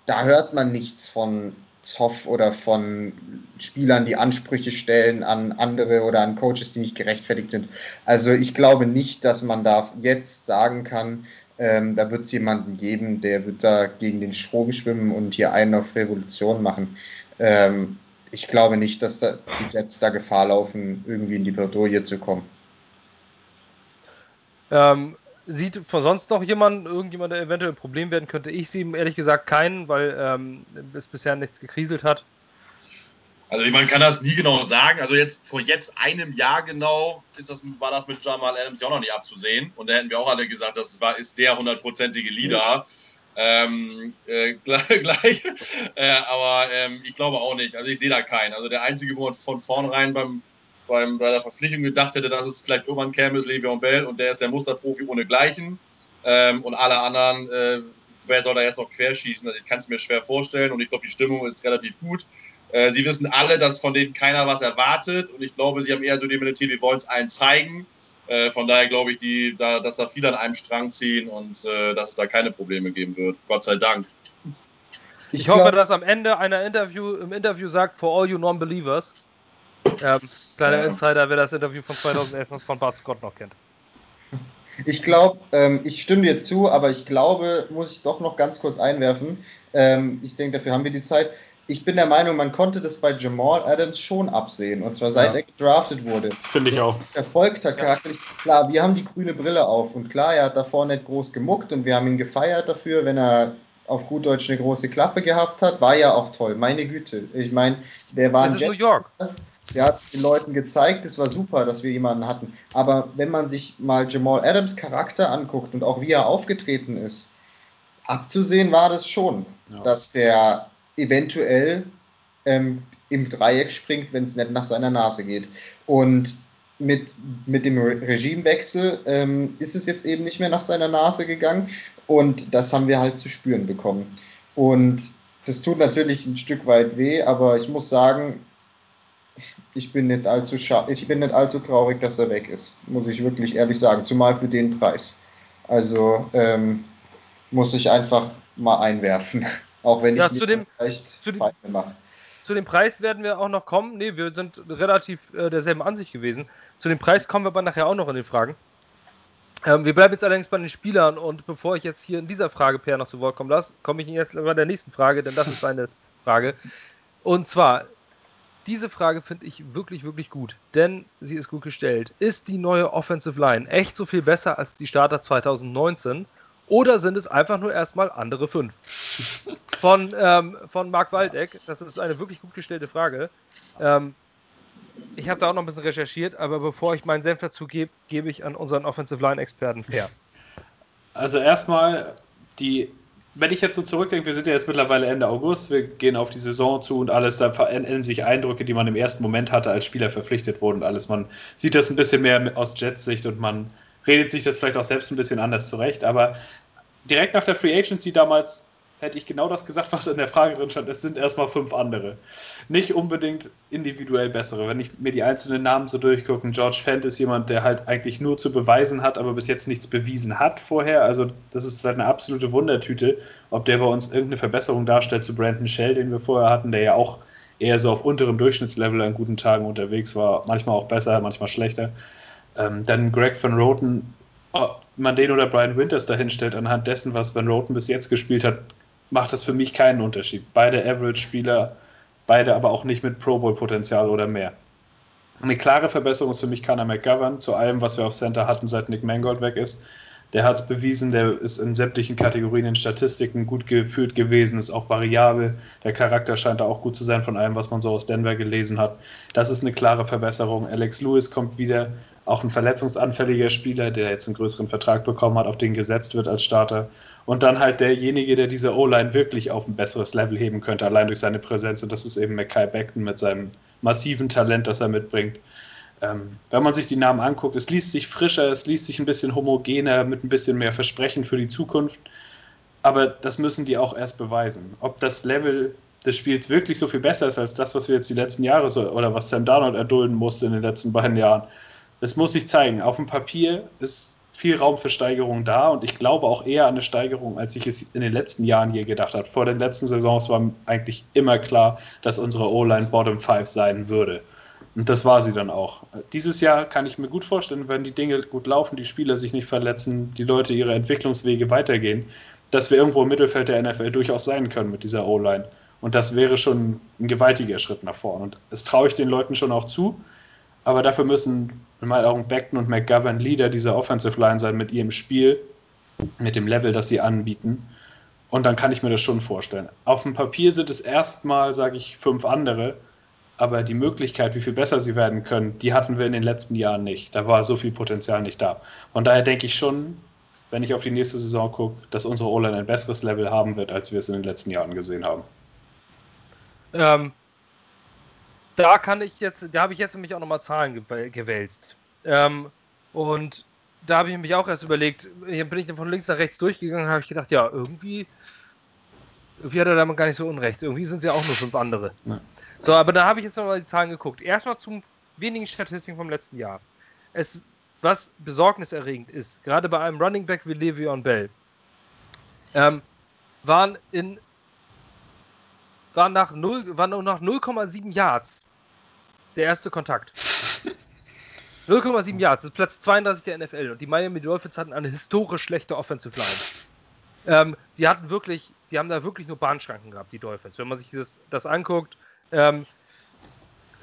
Speaker 2: da hört man nichts von Zoff oder von Spielern, die Ansprüche stellen an andere oder an Coaches, die nicht gerechtfertigt sind. Also ich glaube nicht, dass man da jetzt sagen kann, ähm, da wird es jemanden geben, der wird da gegen den Strom schwimmen und hier einen auf Revolution machen. Ähm, ich glaube nicht, dass da die Jets da Gefahr laufen, irgendwie in die Bredouille zu kommen.
Speaker 1: Ähm, sieht von sonst noch jemand, irgendjemand, der eventuell ein Problem werden könnte? Ich sehe ehrlich gesagt keinen, weil ähm, es bisher nichts gekriselt hat.
Speaker 3: Also man kann das nie genau sagen. Also jetzt vor jetzt einem Jahr genau ist das, war das mit Jamal Adams ja auch noch nicht abzusehen. Und da hätten wir auch alle gesagt, das war, ist der hundertprozentige Leader. Ähm, äh, gleich. Äh, aber ähm, ich glaube auch nicht. Also ich sehe da keinen. Also der einzige, wo man von vornherein beim, beim, bei der Verpflichtung gedacht hätte, dass es vielleicht irgendwann käme, ist Le'Veon Bell und der ist der Musterprofi ohnegleichen. Ähm, und alle anderen, äh, wer soll da jetzt noch querschießen? Also ich kann es mir schwer vorstellen und ich glaube, die Stimmung ist relativ gut. Äh, sie wissen alle, dass von denen keiner was erwartet und ich glaube, sie haben eher so die Mentalität, wir wollen es allen zeigen. Äh, von daher glaube ich, die, da, dass da viele an einem Strang ziehen und äh, dass es da keine Probleme geben wird. Gott sei Dank.
Speaker 1: Ich, ich hoffe, glaub, dass am Ende einer Interview, im Interview sagt, for all you non-believers. Ähm, kleiner ja. Insider, wer das Interview von 2011 von Bart Scott noch kennt.
Speaker 2: Ich glaube, ähm, ich stimme dir zu, aber ich glaube, muss ich doch noch ganz kurz einwerfen. Ähm, ich denke, dafür haben wir die Zeit ich bin der Meinung, man konnte das bei Jamal Adams schon absehen. Und zwar seit ja. er gedraftet wurde.
Speaker 4: Das finde ich auch.
Speaker 2: Erfolgt hat charakterlich. Klar, wir haben die grüne Brille auf. Und klar, er hat davor nicht groß gemuckt und wir haben ihn gefeiert dafür, wenn er auf gut Deutsch eine große Klappe gehabt hat. War ja auch toll. Meine Güte. Ich meine, der war.
Speaker 1: Das ist Jet New York.
Speaker 2: Der hat den Leuten gezeigt, es war super, dass wir jemanden hatten. Aber wenn man sich mal Jamal Adams Charakter anguckt und auch wie er aufgetreten ist, abzusehen war das schon, ja. dass der eventuell ähm, im Dreieck springt, wenn es nicht nach seiner Nase geht. Und mit, mit dem Regimewechsel ähm, ist es jetzt eben nicht mehr nach seiner Nase gegangen und das haben wir halt zu spüren bekommen. Und das tut natürlich ein Stück weit weh, aber ich muss sagen, ich bin nicht allzu ich bin nicht allzu traurig, dass er weg ist, muss ich wirklich ehrlich sagen, zumal für den Preis. Also ähm, muss ich einfach mal einwerfen. Auch wenn ich
Speaker 1: ja, zu dem, vielleicht zu Feinde mache. Zu dem Preis werden wir auch noch kommen. Ne, wir sind relativ äh, derselben Ansicht gewesen. Zu dem Preis kommen wir aber nachher auch noch in den Fragen. Ähm, wir bleiben jetzt allerdings bei den Spielern und bevor ich jetzt hier in dieser Frage Per noch zu Wort kommen lasse, komme ich jetzt bei der nächsten Frage, denn das ist eine Frage. Und zwar, diese Frage finde ich wirklich, wirklich gut, denn sie ist gut gestellt. Ist die neue Offensive Line echt so viel besser als die Starter 2019? Oder sind es einfach nur erstmal andere fünf? Von, ähm, von Marc Waldeck. Das ist eine wirklich gut gestellte Frage. Ähm, ich habe da auch noch ein bisschen recherchiert, aber bevor ich meinen Senf dazu gebe, gebe ich an unseren Offensive Line-Experten Per.
Speaker 4: Also erstmal die, wenn ich jetzt so zurückdenke, wir sind ja jetzt mittlerweile Ende August, wir gehen auf die Saison zu und alles, da verändern sich Eindrücke, die man im ersten Moment hatte, als Spieler verpflichtet wurde und alles. Man sieht das ein bisschen mehr aus Jets Sicht und man redet sich das vielleicht auch selbst ein bisschen anders zurecht, aber direkt nach der Free Agency damals hätte ich genau das gesagt, was in der Frage drin stand. Es sind erstmal fünf andere. Nicht unbedingt individuell bessere. Wenn ich mir die einzelnen Namen so durchgucke, George Fent ist jemand, der halt eigentlich nur zu beweisen hat, aber bis jetzt nichts bewiesen hat vorher. Also das ist halt eine absolute Wundertüte, ob der bei uns irgendeine Verbesserung darstellt zu Brandon Shell, den wir vorher hatten, der ja auch eher so auf unterem Durchschnittslevel an guten Tagen unterwegs war. Manchmal auch besser, manchmal schlechter. Ähm, dann Greg Van Roten ob man den oder Brian Winters dahinstellt, anhand dessen, was Van Roten bis jetzt gespielt hat, macht das für mich keinen Unterschied. Beide Average-Spieler, beide aber auch nicht mit Pro Bowl-Potenzial oder mehr. Eine klare Verbesserung ist für mich Connor McGovern, zu allem, was wir auf Center hatten, seit Nick Mangold weg ist. Der hat es bewiesen, der ist in sämtlichen Kategorien in Statistiken gut geführt gewesen, ist auch variabel. Der Charakter scheint da auch gut zu sein von allem, was man so aus Denver gelesen hat. Das ist eine klare Verbesserung. Alex Lewis kommt wieder, auch ein verletzungsanfälliger Spieler, der jetzt einen größeren Vertrag bekommen hat, auf den gesetzt wird als Starter. Und dann halt derjenige, der diese O-Line wirklich auf ein besseres Level heben könnte, allein durch seine Präsenz. Und das ist eben Mackay Beckton mit seinem massiven Talent, das er mitbringt. Ähm, wenn man sich die Namen anguckt, es liest sich frischer, es liest sich ein bisschen homogener, mit ein bisschen mehr Versprechen für die Zukunft. Aber das müssen die auch erst beweisen. Ob das Level des Spiels wirklich so viel besser ist als das, was wir jetzt die letzten Jahre so, oder was Sam Darnold erdulden musste in den letzten beiden Jahren, das muss sich zeigen. Auf dem Papier ist viel Raum für Steigerung da und ich glaube auch eher an eine Steigerung, als ich es in den letzten Jahren je gedacht habe. Vor den letzten Saisons war eigentlich immer klar, dass unsere O-Line Bottom 5 sein würde. Und das war sie dann auch. Dieses Jahr kann ich mir gut vorstellen, wenn die Dinge gut laufen, die Spieler sich nicht verletzen, die Leute ihre Entwicklungswege weitergehen, dass wir irgendwo im Mittelfeld der NFL durchaus sein können mit dieser O-Line. Und das wäre schon ein gewaltiger Schritt nach vorne. Und das traue ich den Leuten schon auch zu. Aber dafür müssen in meinen Augen Beckton und McGovern Leader dieser Offensive Line sein mit ihrem Spiel, mit dem Level, das sie anbieten. Und dann kann ich mir das schon vorstellen. Auf dem Papier sind es erstmal, sage ich, fünf andere. Aber die Möglichkeit, wie viel besser sie werden können, die hatten wir in den letzten Jahren nicht. Da war so viel Potenzial nicht da. Von daher denke ich schon, wenn ich auf die nächste Saison gucke, dass unsere O-Line ein besseres Level haben wird, als wir es in den letzten Jahren gesehen haben.
Speaker 1: Ähm, da kann ich jetzt, da habe ich jetzt nämlich auch nochmal Zahlen gewälzt. Ähm, und da habe ich mich auch erst überlegt, hier bin ich dann von links nach rechts durchgegangen, habe ich gedacht, ja, irgendwie, irgendwie hat er damit gar nicht so unrecht. Irgendwie sind es ja auch nur fünf andere. Ja. So, aber da habe ich jetzt nochmal die Zahlen geguckt. Erstmal zum wenigen Statistiken vom letzten Jahr. Es, was besorgniserregend ist, gerade bei einem Running Back wie Le'Veon Bell, ähm, waren in waren nach 0, waren nach 0,7 Yards der erste Kontakt. 0,7 Yards, das ist Platz 32 der NFL und die Miami Dolphins hatten eine historisch schlechte Offensive Line. Ähm, die hatten wirklich, die haben da wirklich nur Bahnschranken gehabt, die Dolphins. Wenn man sich das, das anguckt, ähm,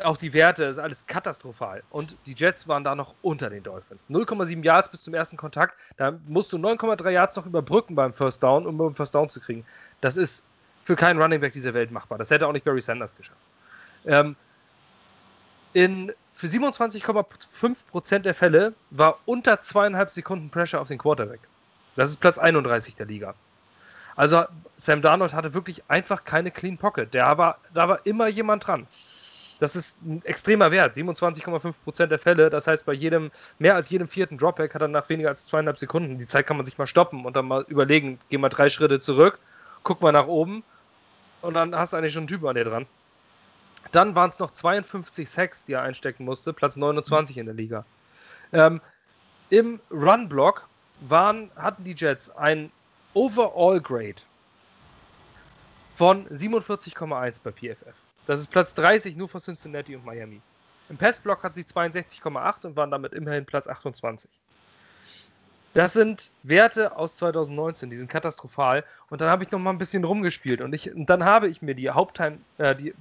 Speaker 1: auch die Werte, ist alles katastrophal. Und die Jets waren da noch unter den Dolphins. 0,7 Yards bis zum ersten Kontakt. Da musst du 9,3 Yards noch überbrücken beim First Down, um beim First Down zu kriegen. Das ist für keinen Running Back dieser Welt machbar. Das hätte auch nicht Barry Sanders geschafft. Ähm, in, für 27,5% der Fälle war unter zweieinhalb Sekunden Pressure auf den Quarterback. Das ist Platz 31 der Liga. Also Sam Darnold hatte wirklich einfach keine Clean Pocket. Der war, da war immer jemand dran. Das ist ein extremer Wert, 27,5% der Fälle. Das heißt, bei jedem, mehr als jedem vierten Dropback hat er nach weniger als zweieinhalb Sekunden. Die Zeit kann man sich mal stoppen und dann mal überlegen, geh mal drei Schritte zurück, guck mal nach oben und dann hast du eigentlich schon einen Typen an dir dran. Dann waren es noch 52 Sacks, die er einstecken musste, Platz 29 in der Liga. Ähm, Im Run-Block hatten die Jets ein Overall-Grade von 47,1 bei PFF. Das ist Platz 30 nur von Cincinnati und Miami. Im Passblock hat sie 62,8 und waren damit immerhin Platz 28. Das sind Werte aus 2019, die sind katastrophal. Und dann habe ich noch mal ein bisschen rumgespielt und, ich, und dann habe ich mir die Haupttime, äh, die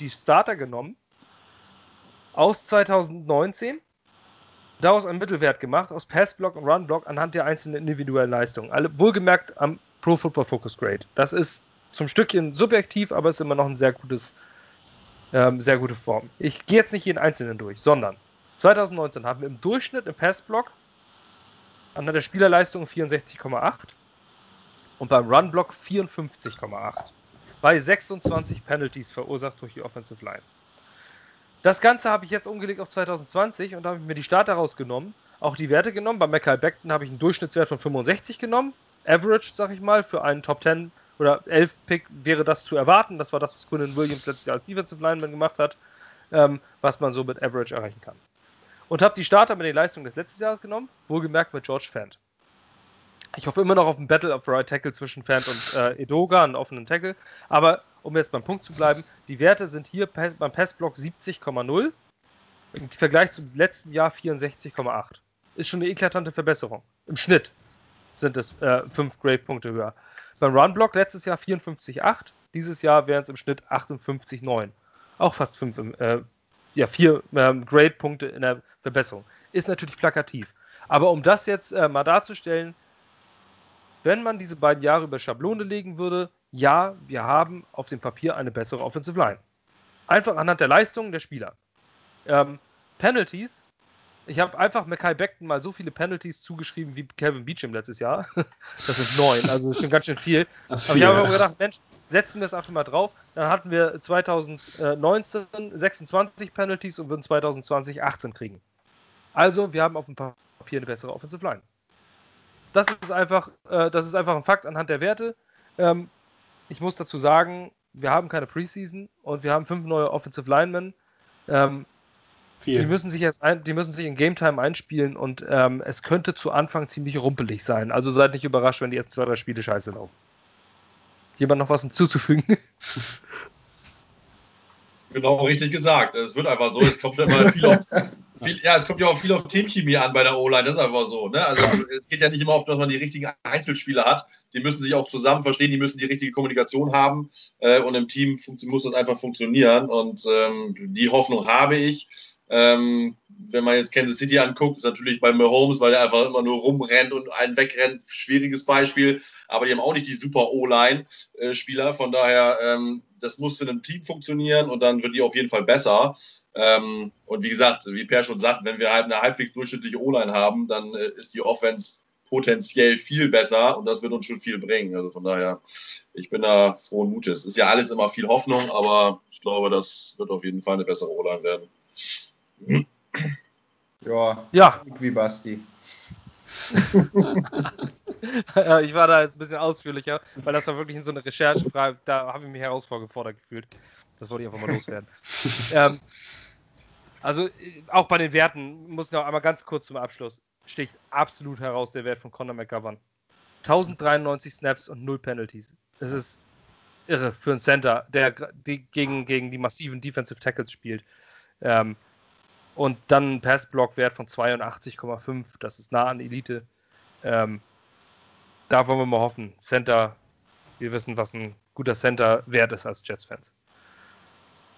Speaker 1: die Starter genommen aus 2019, daraus einen Mittelwert gemacht, aus Passblock und Runblock anhand der einzelnen individuellen Leistungen. Alle, wohlgemerkt am Pro Football Focus Grade. Das ist zum Stückchen subjektiv, aber ist immer noch ein sehr ähm, sehr gute Form. Ich gehe jetzt nicht jeden einzelnen durch, sondern 2019 haben wir im Durchschnitt im Passblock anhand der Spielerleistung 64,8 und beim Runblock 54,8 bei 26 Penalties verursacht durch die Offensive Line. Das Ganze habe ich jetzt umgelegt auf 2020 und da habe ich mir die Starter rausgenommen, auch die Werte genommen. Bei Mackay Beckton habe ich einen Durchschnittswert von 65 genommen. Average, sag ich mal, für einen Top 10 oder 11 Pick wäre das zu erwarten. Das war das, was Quinnen Williams letztes Jahr als Defensive Lineman gemacht hat, ähm, was man so mit Average erreichen kann. Und habe die Starter mit den Leistungen des letzten Jahres genommen, wohlgemerkt mit George Fant. Ich hoffe immer noch auf ein Battle of Right Tackle zwischen Fant und äh, Edoga, einen offenen Tackle. Aber um jetzt beim Punkt zu bleiben, die Werte sind hier beim Passblock 70,0 im Vergleich zum letzten Jahr 64,8. Ist schon eine eklatante Verbesserung. Im Schnitt sind es 5 äh, Grade-Punkte höher. Beim Runblock letztes Jahr 54,8, dieses Jahr wären es im Schnitt 58,9. Auch fast 5, äh, ja, 4 ähm, Grade-Punkte in der Verbesserung. Ist natürlich plakativ. Aber um das jetzt äh, mal darzustellen, wenn man diese beiden Jahre über Schablone legen würde, ja, wir haben auf dem Papier eine bessere Offensive Line. Einfach anhand der Leistungen der Spieler. Ähm, Penalties Ich habe einfach Mackay Beckton mal so viele Penalties zugeschrieben wie Kevin Beecham letztes Jahr. Das sind neun, also das ist schon ganz schön viel.
Speaker 4: Das
Speaker 1: Aber
Speaker 4: viel,
Speaker 1: ich habe mir gedacht, Mensch, setzen wir es einfach mal drauf. Dann hatten wir 2019 26 Penalties und würden 2020 18 kriegen. Also, wir haben auf dem Papier eine bessere Offensive Line. Das ist einfach, äh, das ist einfach ein Fakt anhand der Werte. Ähm, ich muss dazu sagen, wir haben keine Preseason und wir haben fünf neue Offensive Linemen. Ähm, die müssen sich jetzt ein, die müssen sich in Game Time einspielen und ähm, es könnte zu Anfang ziemlich rumpelig sein. Also seid nicht überrascht, wenn die ersten zwei, drei Spiele scheiße laufen. Jemand noch was hinzuzufügen?
Speaker 3: Genau richtig gesagt. Es wird einfach so. Es kommt ja mal viel auf, viel, ja, es kommt ja auch viel auf Teamchemie an bei der O-Line. Das ist einfach so. Ne? Also es geht ja nicht immer auf, dass man die richtigen Einzelspieler hat. Die müssen sich auch zusammen verstehen. Die müssen die richtige Kommunikation haben. Äh, und im Team muss das einfach funktionieren. Und ähm, die Hoffnung habe ich. Ähm, wenn man jetzt Kansas City anguckt, ist natürlich bei Mahomes, weil der einfach immer nur rumrennt und einen wegrennt, schwieriges Beispiel. Aber die haben auch nicht die super O-Line-Spieler. Von daher, ähm, das muss für ein Team funktionieren und dann wird die auf jeden Fall besser. Ähm, und wie gesagt, wie Per schon sagt, wenn wir halt eine halbwegs durchschnittliche O-Line haben, dann äh, ist die Offense potenziell viel besser und das wird uns schon viel bringen. Also von daher, ich bin da frohen Mutes. Ist ja alles immer viel Hoffnung, aber ich glaube, das wird auf jeden Fall eine bessere O-Line werden.
Speaker 2: Ja,
Speaker 1: Ja,
Speaker 2: wie Basti.
Speaker 1: Ich war da jetzt ein bisschen ausführlicher, weil das war wirklich in so eine Recherchefrage, da habe ich mich herausgefordert gefühlt. Das wollte ich einfach mal loswerden. ähm, also auch bei den Werten, muss ich noch einmal ganz kurz zum Abschluss, sticht absolut heraus der Wert von Conor McGovern. 1093 Snaps und 0 Penalties. Das ist irre für einen Center, der die, gegen, gegen die massiven Defensive Tackles spielt. Ähm, und dann ein Pass-Block-Wert von 82,5, das ist nah an Elite. Ähm, da wollen wir mal hoffen. Center, wir wissen, was ein guter Center wert ist als Jets-Fans.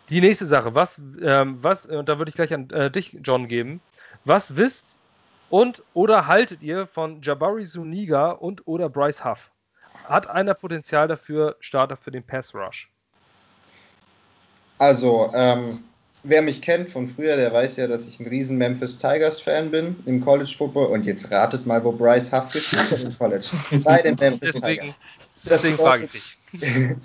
Speaker 1: Die nächste Sache, was, ähm, was, und da würde ich gleich an äh, dich, John, geben. Was wisst und oder haltet ihr von Jabari Zuniga und oder Bryce Huff? Hat einer Potenzial dafür, Starter für den Pass Rush?
Speaker 2: Also, ähm, wer mich kennt von früher, der weiß ja, dass ich ein riesen Memphis Tigers Fan bin im College Football. Und jetzt ratet mal, wo Bryce Huff gespielt hat im College. Bei den Memphis
Speaker 1: Deswegen,
Speaker 2: Tigers. Das
Speaker 1: deswegen frage ich dich.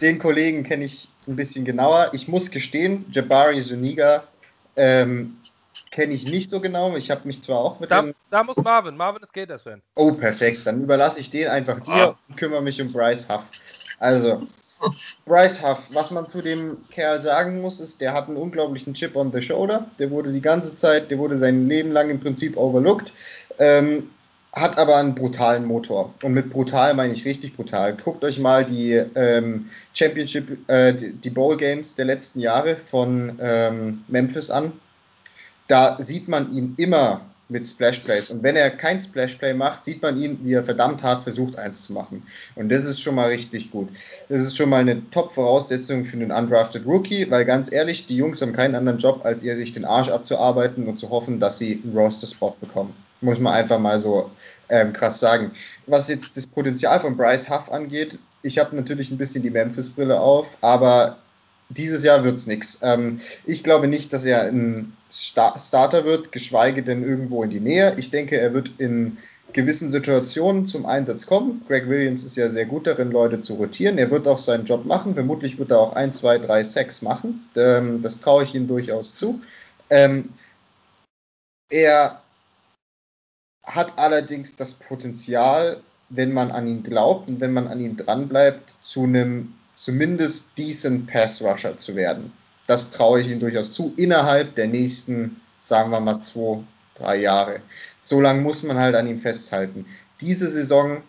Speaker 2: Den Kollegen kenne ich ein bisschen genauer. Ich muss gestehen, Jabari Zuniga ähm, kenne ich nicht so genau. Ich habe mich zwar auch mit
Speaker 1: Da,
Speaker 2: dem.
Speaker 1: da muss Marvin, Marvin ist Gators-Fan.
Speaker 2: Oh, perfekt. Dann überlasse ich den einfach dir und kümmere mich um Bryce Huff. Also, Bryce Huff, was man zu dem Kerl sagen muss, ist, der hat einen unglaublichen Chip on the Shoulder. Der wurde die ganze Zeit, der wurde sein Leben lang im Prinzip overlooked. Ähm, hat aber einen brutalen Motor. Und mit brutal meine ich richtig brutal. Guckt euch mal die ähm, Championship, äh, die, Bowl Games der letzten Jahre von ähm, Memphis an. Da sieht man ihn immer mit Splash Plays. Und wenn er kein Splash Play macht, sieht man ihn, wie er verdammt hart versucht, eins zu machen. Und das ist schon mal richtig gut. Das ist schon mal eine Top-Voraussetzung für einen undrafted Rookie, weil ganz ehrlich, die Jungs haben keinen anderen Job, als ihr sich den Arsch abzuarbeiten und zu hoffen, dass sie einen Roster-Spot bekommen. Muss man einfach mal so ähm, krass sagen. Was jetzt das Potenzial von Bryce Huff angeht, ich habe natürlich ein bisschen die Memphis-Brille auf, aber dieses Jahr wird es nichts. Ähm, ich glaube nicht, dass er ein Star Starter wird, geschweige denn irgendwo in die Nähe. Ich denke, er wird in gewissen Situationen zum Einsatz kommen. Greg Williams ist ja sehr gut darin, Leute zu rotieren. Er wird auch seinen Job machen. Vermutlich wird er auch ein, zwei, drei Sacks machen. Ähm, das traue ich ihm durchaus zu. Ähm, er hat allerdings das Potenzial, wenn man an ihn glaubt und wenn man an ihm dranbleibt, zu einem zumindest decent Pass Rusher zu werden. Das traue ich ihm durchaus zu, innerhalb der nächsten, sagen wir mal, zwei, drei Jahre. So lange muss man halt an ihm festhalten. Diese Saison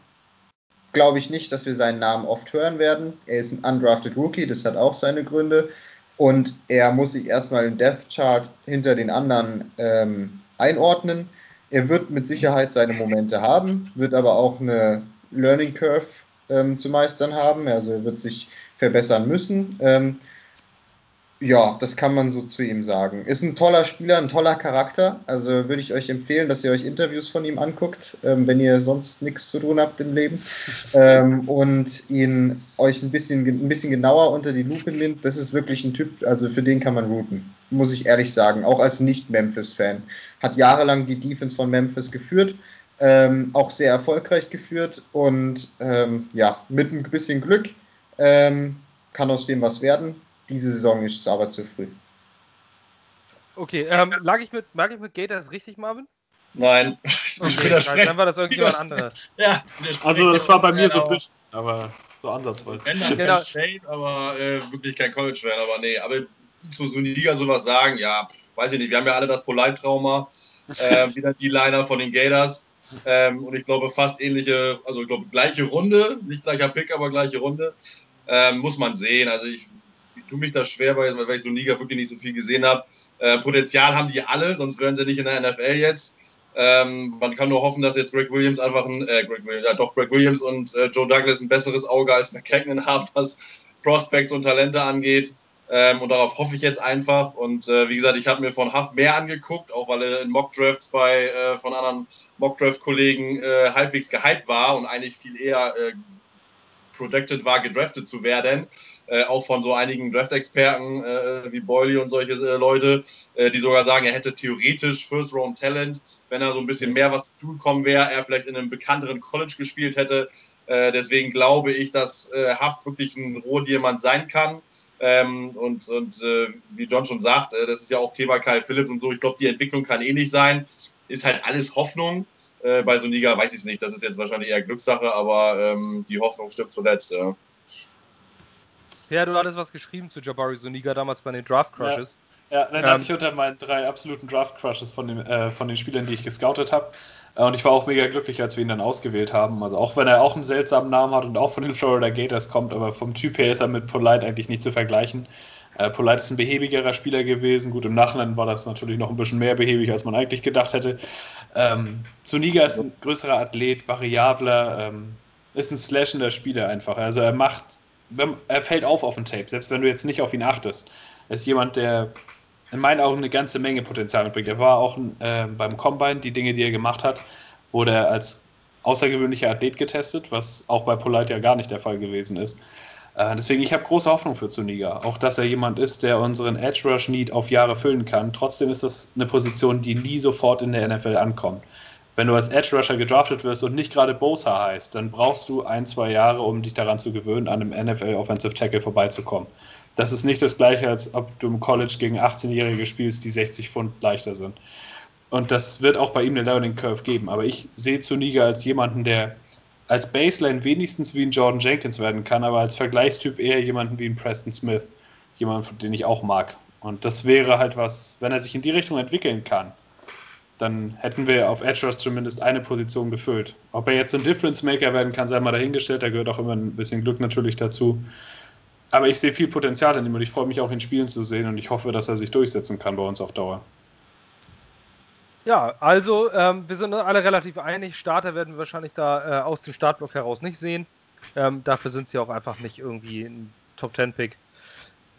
Speaker 2: glaube ich nicht, dass wir seinen Namen oft hören werden. Er ist ein undrafted Rookie, das hat auch seine Gründe. Und er muss sich erstmal im Depth Chart hinter den anderen ähm, einordnen. Er wird mit Sicherheit seine Momente haben, wird aber auch eine Learning Curve ähm, zu meistern haben. Also er wird sich verbessern müssen. Ähm, ja, das kann man so zu ihm sagen. Ist ein toller Spieler, ein toller Charakter. Also würde ich euch empfehlen, dass ihr euch Interviews von ihm anguckt, ähm, wenn ihr sonst nichts zu tun habt im Leben. Ähm, und ihn euch ein bisschen, ein bisschen genauer unter die Lupe nimmt. Das ist wirklich ein Typ, also für den kann man routen. muss ich ehrlich sagen, auch als Nicht-Memphis-Fan. Hat jahrelang die Defense von Memphis geführt, ähm, auch sehr erfolgreich geführt und ähm, ja, mit ein bisschen Glück ähm, kann aus dem was werden. Diese Saison ist es aber zu früh.
Speaker 1: Okay, ähm, lag ich mit, lag ich mit Gators richtig, Marvin?
Speaker 3: Nein,
Speaker 1: ich okay, dann war das irgendjemand anderes.
Speaker 4: Ja, also das war bei mir so ein bisschen, aber so ansatzweise.
Speaker 3: Wenn genau. Shade, aber äh, wirklich kein College-Fan, aber nee, aber zu so Liga sowas sagen, ja, weiß ich nicht, wir haben ja alle das Polite-Trauma, äh, wieder die Liner von den Gators. Ähm, und ich glaube, fast ähnliche, also ich glaube, gleiche Runde, nicht gleicher Pick, aber gleiche Runde. Ähm, muss man sehen. Also ich, ich tue mich da schwer, weil, weil ich so Liga wirklich nicht so viel gesehen habe. Äh, Potenzial haben die alle, sonst wären sie nicht in der NFL jetzt. Ähm, man kann nur hoffen, dass jetzt Greg Williams einfach ein, äh, Greg Williams, ja doch, Greg Williams und äh, Joe Douglas ein besseres Auge als McKagan haben, was Prospects und Talente angeht. Ähm, und darauf hoffe ich jetzt einfach. Und äh, wie gesagt, ich habe mir von Haft mehr angeguckt, auch weil er in Mockdrafts bei äh, von anderen Mockdraft-Kollegen äh, halbwegs gehypt war und eigentlich viel eher äh, projected war, gedraftet zu werden. Äh, auch von so einigen Draft-Experten äh, wie Boyle und solche Leute, die sogar sagen, er hätte theoretisch First-Round-Talent, wenn er so ein bisschen mehr was zu gekommen wäre, er vielleicht in einem bekannteren College gespielt hätte. Deswegen glaube ich, dass Haft wirklich ein Rohdiamant sein kann. Ähm, und und wie John schon sagt, das ist ja auch Thema Kyle Phillips und so. Ich glaube, die Entwicklung kann ähnlich sein. Ist halt alles Hoffnung. bei so Liga weiß ich es nicht. Das ist jetzt wahrscheinlich eher Glückssache, aber ähm, die Hoffnung stirbt zuletzt. Ja.
Speaker 1: Ja, du hattest was geschrieben zu Jabari Soniga damals bei den Draft Crushes.
Speaker 4: Ja, ja den ähm, hatte ich unter meinen drei absoluten Draft Crushes von, dem, äh, von den Spielern, die ich gescoutet habe. Äh, und ich war auch mega glücklich, als wir ihn dann ausgewählt haben. Also auch wenn er auch einen seltsamen Namen hat und auch von den Florida Gators kommt, aber vom Typ her ist er mit Polite eigentlich nicht zu vergleichen. Äh, Polite ist ein behäbigerer Spieler gewesen. Gut, im Nachhinein war das natürlich noch ein bisschen mehr behäbig, als man eigentlich gedacht hätte. Ähm, Zuniga ist ein größerer Athlet, variabler, ähm, ist ein slashender Spieler einfach. Also er macht er fällt auf auf dem Tape, selbst wenn du jetzt nicht auf ihn achtest. Er ist jemand, der in meinen Augen eine ganze Menge Potenzial mitbringt. Er war auch äh, beim Combine, die Dinge, die er gemacht hat, wurde er als außergewöhnlicher Athlet getestet, was auch bei Polite ja gar nicht der Fall gewesen ist. Äh, deswegen, ich habe große Hoffnung für Zuniga. Auch, dass er jemand ist, der unseren Edge Rush Need auf Jahre füllen kann. Trotzdem ist das eine Position, die nie sofort in der NFL ankommt wenn du als Edge Rusher gedraftet wirst und nicht gerade Bosa heißt, dann brauchst du ein, zwei Jahre, um dich daran zu gewöhnen, an einem NFL Offensive Tackle vorbeizukommen. Das ist nicht das gleiche, als ob du im College gegen 18-Jährige spielst, die 60 Pfund leichter sind. Und das wird auch bei ihm eine Learning Curve geben. Aber ich sehe Zuniga als jemanden, der als Baseline wenigstens wie ein Jordan Jenkins werden kann, aber als Vergleichstyp eher jemanden wie ein Preston Smith. Jemanden, den ich auch mag. Und das wäre halt was, wenn er sich in die Richtung entwickeln kann, dann hätten wir auf Edge Rush zumindest eine Position gefüllt. Ob er jetzt ein Difference Maker werden kann, sei mal dahingestellt. Da gehört auch immer ein bisschen Glück natürlich dazu. Aber ich sehe viel Potenzial in ihm und ich freue mich auch, ihn spielen zu sehen und ich hoffe, dass er sich durchsetzen kann bei uns auf Dauer.
Speaker 1: Ja, also ähm, wir sind alle relativ einig. Starter werden wir wahrscheinlich da äh, aus dem Startblock heraus nicht sehen. Ähm, dafür sind sie auch einfach nicht irgendwie ein Top 10 Pick.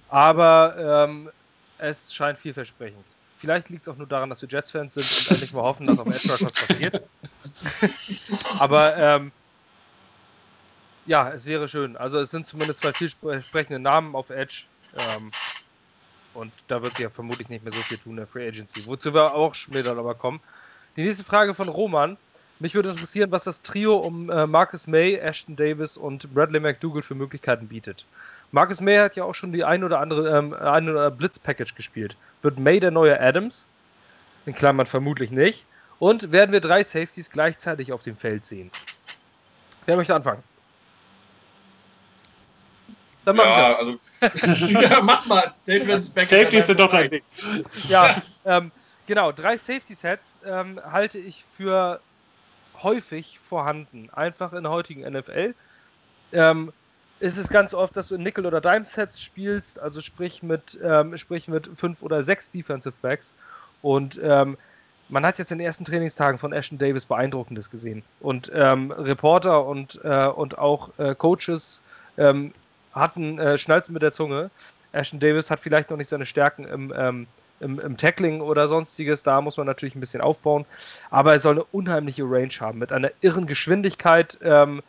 Speaker 1: Aber ähm, es scheint vielversprechend. Vielleicht liegt es auch nur daran, dass wir Jets-Fans sind und endlich mal hoffen, dass auf Edge Rush was passiert. Aber ähm, ja, es wäre schön. Also es sind zumindest zwei vielversprechende Namen auf Edge. Ähm, und da wird sich ja vermutlich nicht mehr so viel tun in der Free Agency. Wozu wir auch später aber kommen. Die nächste Frage von Roman. Mich würde interessieren, was das Trio um äh, Marcus May, Ashton Davis und Bradley McDougall für Möglichkeiten bietet. Marcus May hat ja auch schon die ein oder andere ähm, ein oder Blitz-Package gespielt. Wird May der neue Adams? In Klammern vermutlich nicht. Und werden wir drei Safeties gleichzeitig auf dem Feld sehen? Wer möchte anfangen?
Speaker 3: Dann mach ja, also. ja, mach mal.
Speaker 4: Safeties sind doch dein Ding.
Speaker 1: Ja, ähm, genau. Drei Safety-Sets ähm, halte ich für häufig vorhanden. Einfach in der heutigen NFL. Ähm, ist es ganz oft, dass du in Nickel- oder Dime-Sets spielst, also sprich mit, ähm, sprich mit fünf oder sechs Defensive Backs. Und ähm, man hat jetzt in den ersten Trainingstagen von Ashton Davis Beeindruckendes gesehen. Und ähm, Reporter und, äh, und auch äh, Coaches ähm, hatten äh, Schnalzen mit der Zunge. Ashton Davis hat vielleicht noch nicht seine Stärken im, ähm, im, im, Tackling oder sonstiges. Da muss man natürlich ein bisschen aufbauen. Aber er soll eine unheimliche Range haben mit einer irren Geschwindigkeit. Ähm,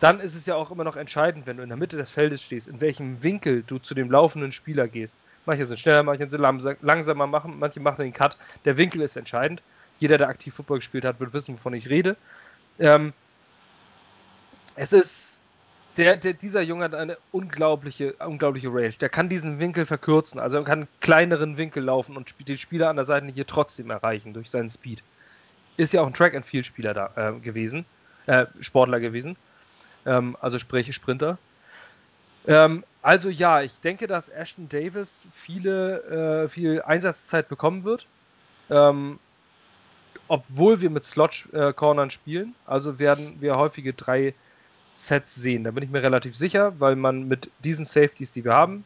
Speaker 1: dann ist es ja auch immer noch entscheidend, wenn du in der Mitte des Feldes stehst, in welchem Winkel du zu dem laufenden Spieler gehst. Manche sind schneller, manche sind langsamer, machen, manche machen den Cut. Der Winkel ist entscheidend. Jeder, der aktiv Football gespielt hat, wird wissen, wovon ich rede. Ähm, es ist, der, der, dieser Junge hat eine unglaubliche, unglaubliche Range. Der kann diesen Winkel verkürzen, also er kann einen kleineren Winkel laufen und die Spieler an der Seite hier trotzdem erreichen durch seinen Speed. Ist ja auch ein Track-and-Field-Spieler da äh, gewesen, äh, Sportler gewesen, ähm, also sprich Sprinter. Ähm, also ja, ich denke, dass Ashton Davis viele, äh, viel Einsatzzeit bekommen wird. Ähm, obwohl wir mit Slot-Cornern äh, spielen. Also werden wir häufige drei Sets sehen. Da bin ich mir relativ sicher, weil man mit diesen Safeties, die wir haben,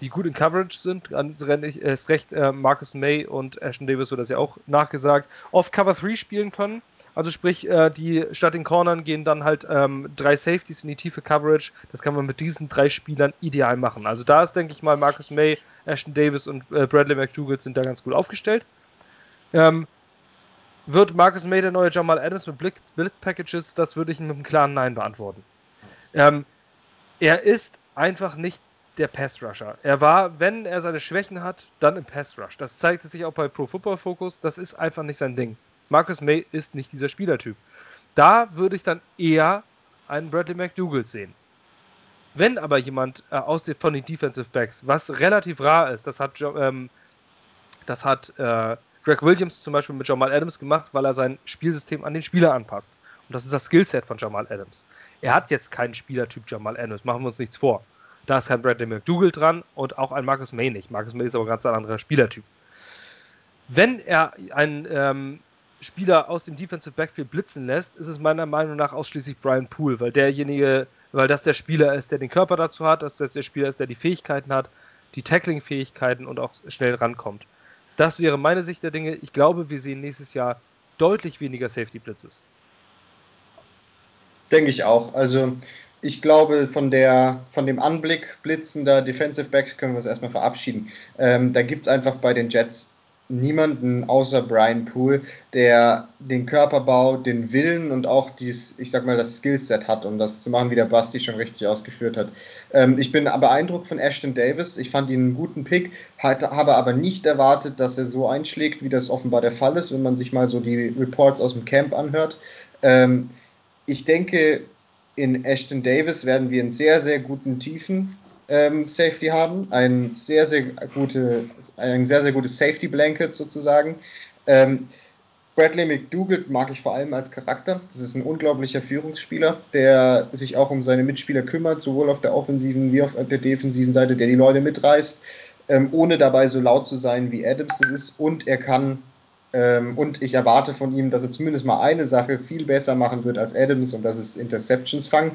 Speaker 1: die gut in Coverage sind, ist recht äh, Marcus May und Ashton Davis wird das ja auch nachgesagt, oft Cover 3 spielen können. Also sprich, äh, die statt den Cornern gehen dann halt ähm, drei Safeties in die tiefe Coverage. Das kann man mit diesen drei Spielern ideal machen. Also da ist, denke ich mal, Marcus May, Ashton Davis und äh, Bradley McDougall sind da ganz gut aufgestellt. Ähm, wird Marcus May der neue Jamal Adams mit Blitz-Packages? Das würde ich mit einem klaren Nein beantworten. Ähm, er ist einfach nicht der Pass-Rusher. Er war, wenn er seine Schwächen hat, dann im Pass-Rush. Das zeigte sich auch bei Pro Football Focus. Das ist einfach nicht sein Ding. Marcus May ist nicht dieser Spielertyp. Da würde ich dann eher einen Bradley McDougall sehen. Wenn aber jemand äh, aus den, von den Defensive Backs, was relativ rar ist, das hat, ähm, das hat äh, Greg Williams zum Beispiel mit Jamal Adams gemacht, weil er sein Spielsystem an den Spieler anpasst. Und das ist das Skillset von Jamal Adams. Er hat jetzt keinen Spielertyp Jamal Adams, machen wir uns nichts vor. Da ist kein Bradley McDougall dran und auch ein Marcus May nicht. Marcus May ist aber ganz ein anderer Spielertyp. Wenn er einen ähm, Spieler aus dem Defensive Backfield blitzen lässt, ist es meiner Meinung nach ausschließlich Brian Poole, weil derjenige, weil das der Spieler ist, der den Körper dazu hat, dass das der Spieler ist, der die Fähigkeiten hat, die Tackling-Fähigkeiten und auch schnell rankommt. Das wäre meine Sicht der Dinge. Ich glaube, wir sehen nächstes Jahr deutlich weniger Safety-Blitzes.
Speaker 2: Denke ich auch. Also ich glaube, von, der, von dem Anblick blitzender Defensive Backs können wir uns erstmal verabschieden. Ähm, da gibt es einfach bei den Jets niemanden außer Brian Poole, der den Körperbau, den Willen und auch dies, ich sag mal, das Skillset hat, um das zu machen, wie der Basti schon richtig ausgeführt hat. Ähm, ich bin beeindruckt von Ashton Davis. Ich fand ihn einen guten Pick, habe aber nicht erwartet, dass er so einschlägt, wie das offenbar der Fall ist, wenn man sich mal so die Reports aus dem Camp anhört. Ähm, ich denke, in Ashton Davis werden wir einen sehr, sehr guten Tiefen ähm, Safety haben. Ein sehr, sehr, gute, ein sehr, sehr gutes Safety Blanket sozusagen. Ähm, Bradley McDougall mag ich vor allem als Charakter. Das ist ein unglaublicher Führungsspieler, der sich auch um seine Mitspieler kümmert, sowohl auf der offensiven wie auf der defensiven Seite, der die Leute mitreißt, ähm, ohne dabei so laut zu sein, wie Adams das ist. Und er kann, ähm, und ich erwarte von ihm, dass er zumindest mal eine Sache viel besser machen wird als Adams, und das ist Interceptions fangen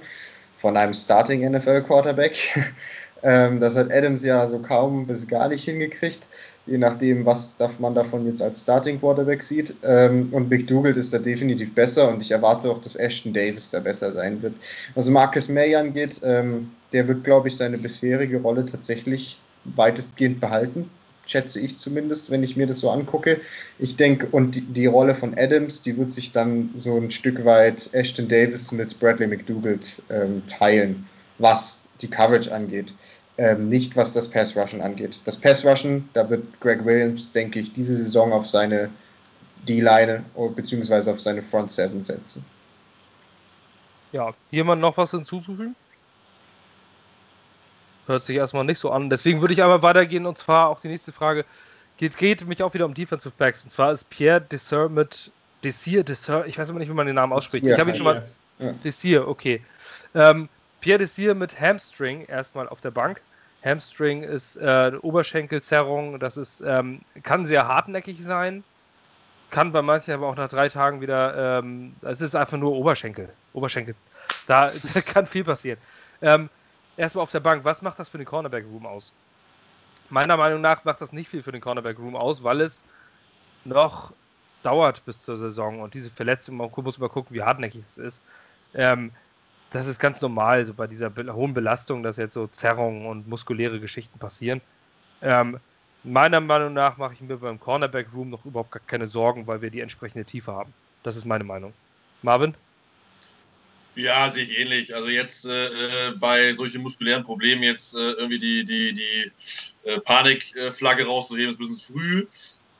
Speaker 2: von einem Starting NFL Quarterback. Ähm, das hat Adams ja so kaum bis gar nicht hingekriegt, je nachdem, was man davon jetzt als Starting Quarterback sieht. Ähm, und McDougall ist da definitiv besser und ich erwarte auch, dass Ashton Davis da besser sein wird. Was Marcus May angeht, ähm, der wird, glaube ich, seine bisherige Rolle tatsächlich weitestgehend behalten schätze ich zumindest, wenn ich mir das so angucke. Ich denke, und die, die, Rolle von Adams, die wird sich dann so ein Stück weit Ashton Davis mit Bradley McDougall ähm, teilen, was die Coverage angeht ähm, nicht was das Pass Rushen angeht. Das Pass Rushen, da wird Greg Williams, denke ich, diese Saison auf seine D-Line bzw. auf seine Front Seven setzen.
Speaker 1: Ja, jemand noch was hinzuzufügen? Hört sich erstmal nicht so an. Deswegen würde ich einmal weitergehen und zwar auch die nächste Frage. Geht, geht mich auch wieder um Defensive Backs. Und zwar ist Pierre Desir mit Desir, Desir, ich weiß immer nicht, wie man den Namen ausspricht. Desir, ich habe ihn schon mal. Ja. Desir, okay. Ähm, Pierre Desir mit Hamstring erstmal auf der Bank. Hamstring ist äh, Oberschenkelzerrung, das ist, ähm, kann sehr hartnäckig sein, kann bei manchen aber auch nach drei Tagen wieder, ähm, es ist einfach nur Oberschenkel. Oberschenkel. Da, da kann viel passieren. Ähm, erstmal auf der Bank, was macht das für den Cornerback Room aus? Meiner Meinung nach macht das nicht viel für den Cornerback Room aus, weil es noch dauert bis zur Saison und diese Verletzung, man muss mal gucken, wie hartnäckig es ist. Ähm, das ist ganz normal, so bei dieser hohen Belastung, dass jetzt so Zerrungen und muskuläre Geschichten passieren. Ähm, meiner Meinung nach mache ich mir beim Cornerback Room noch überhaupt gar keine Sorgen, weil wir die entsprechende Tiefe haben. Das ist meine Meinung. Marvin?
Speaker 3: Ja, sehe ich ähnlich. Also jetzt äh, äh, bei solchen muskulären Problemen jetzt äh, irgendwie die, die, die äh, Panikflagge rauszuheben, ist ein bisschen früh.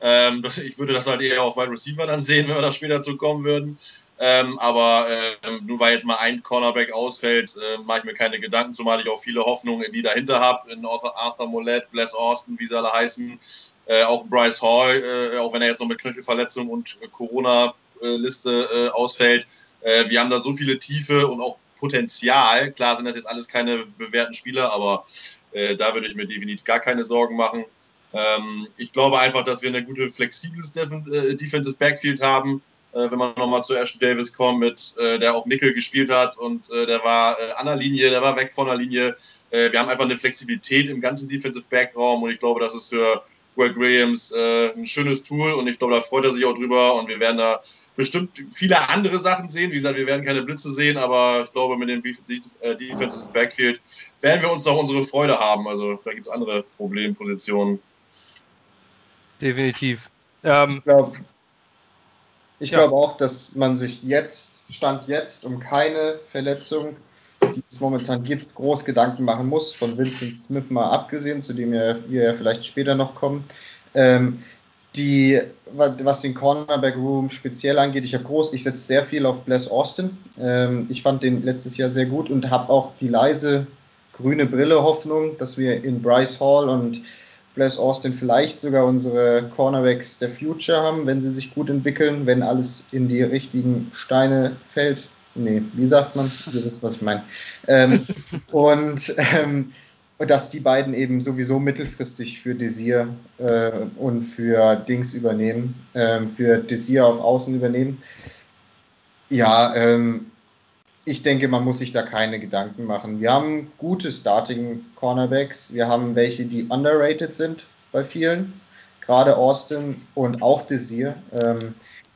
Speaker 3: Ähm, ich würde das halt eher auf Wide Receiver dann sehen, wenn wir da später zu kommen würden. Ähm, aber äh, nur weil jetzt mal ein Cornerback ausfällt, äh, mache ich mir keine Gedanken, zumal ich auch viele Hoffnungen in die dahinter habe, in Arthur, Arthur Mollett, Bless Austin, wie sie alle heißen, äh, auch Bryce Hall, äh, auch wenn er jetzt noch mit Knöchelverletzung und Corona-Liste äh, ausfällt, äh, wir haben da so viele Tiefe und auch Potenzial. Klar sind das jetzt alles keine bewährten Spieler, aber äh, da würde ich mir definitiv gar keine Sorgen machen. Ähm, ich glaube einfach, dass wir eine gute flexibles äh, Defensive Backfield haben. Äh, wenn man nochmal zu Ashton Davis kommt, mit, äh, der auch Nickel gespielt hat und äh, der war an der Linie, der war weg von der Linie. wir haben einfach eine Flexibilität im ganzen Defensive Backraum und ich glaube, das ist für Greg Williams äh, ein schönes Tool und ich glaube, da freut er sich auch drüber und wir werden da bestimmt viele andere Sachen sehen. Wie gesagt, wir werden keine Blitze sehen, aber ich glaube, mit dem Defensive Backfield werden wir uns doch unsere Freude haben. Also da gibt es andere Problempositionen.
Speaker 1: Definitiv.
Speaker 2: Ähm, ich glaube ja. glaube auch, dass man sich jetzt, Stand jetzt, um keine Verletzung die es momentan gibt, groß Gedanken machen muss, von Vincent Smith mal abgesehen, zu dem wir, wir ja vielleicht später noch kommen. Ähm, die, was den Cornerback Room speziell angeht, ich habe groß, ich setze sehr viel auf Bless Austin. Ähm, ich fand den letztes Jahr sehr gut und habe auch die leise grüne Brille Hoffnung, dass wir in Bryce Hall und Bless Austin vielleicht sogar unsere Cornerbacks der Future haben, wenn sie sich gut entwickeln, wenn alles in die richtigen Steine fällt. Nee, wie sagt man? Ihr wisst, was ich meine. Ähm, und, ähm, dass die beiden eben sowieso mittelfristig für Desir äh, und für Dings übernehmen, ähm, für Desir auf Außen übernehmen. Ja, ähm, ich denke, man muss sich da keine Gedanken machen. Wir haben gute Starting Cornerbacks. Wir haben welche, die underrated sind bei vielen. Gerade Austin und auch Desir. Ähm,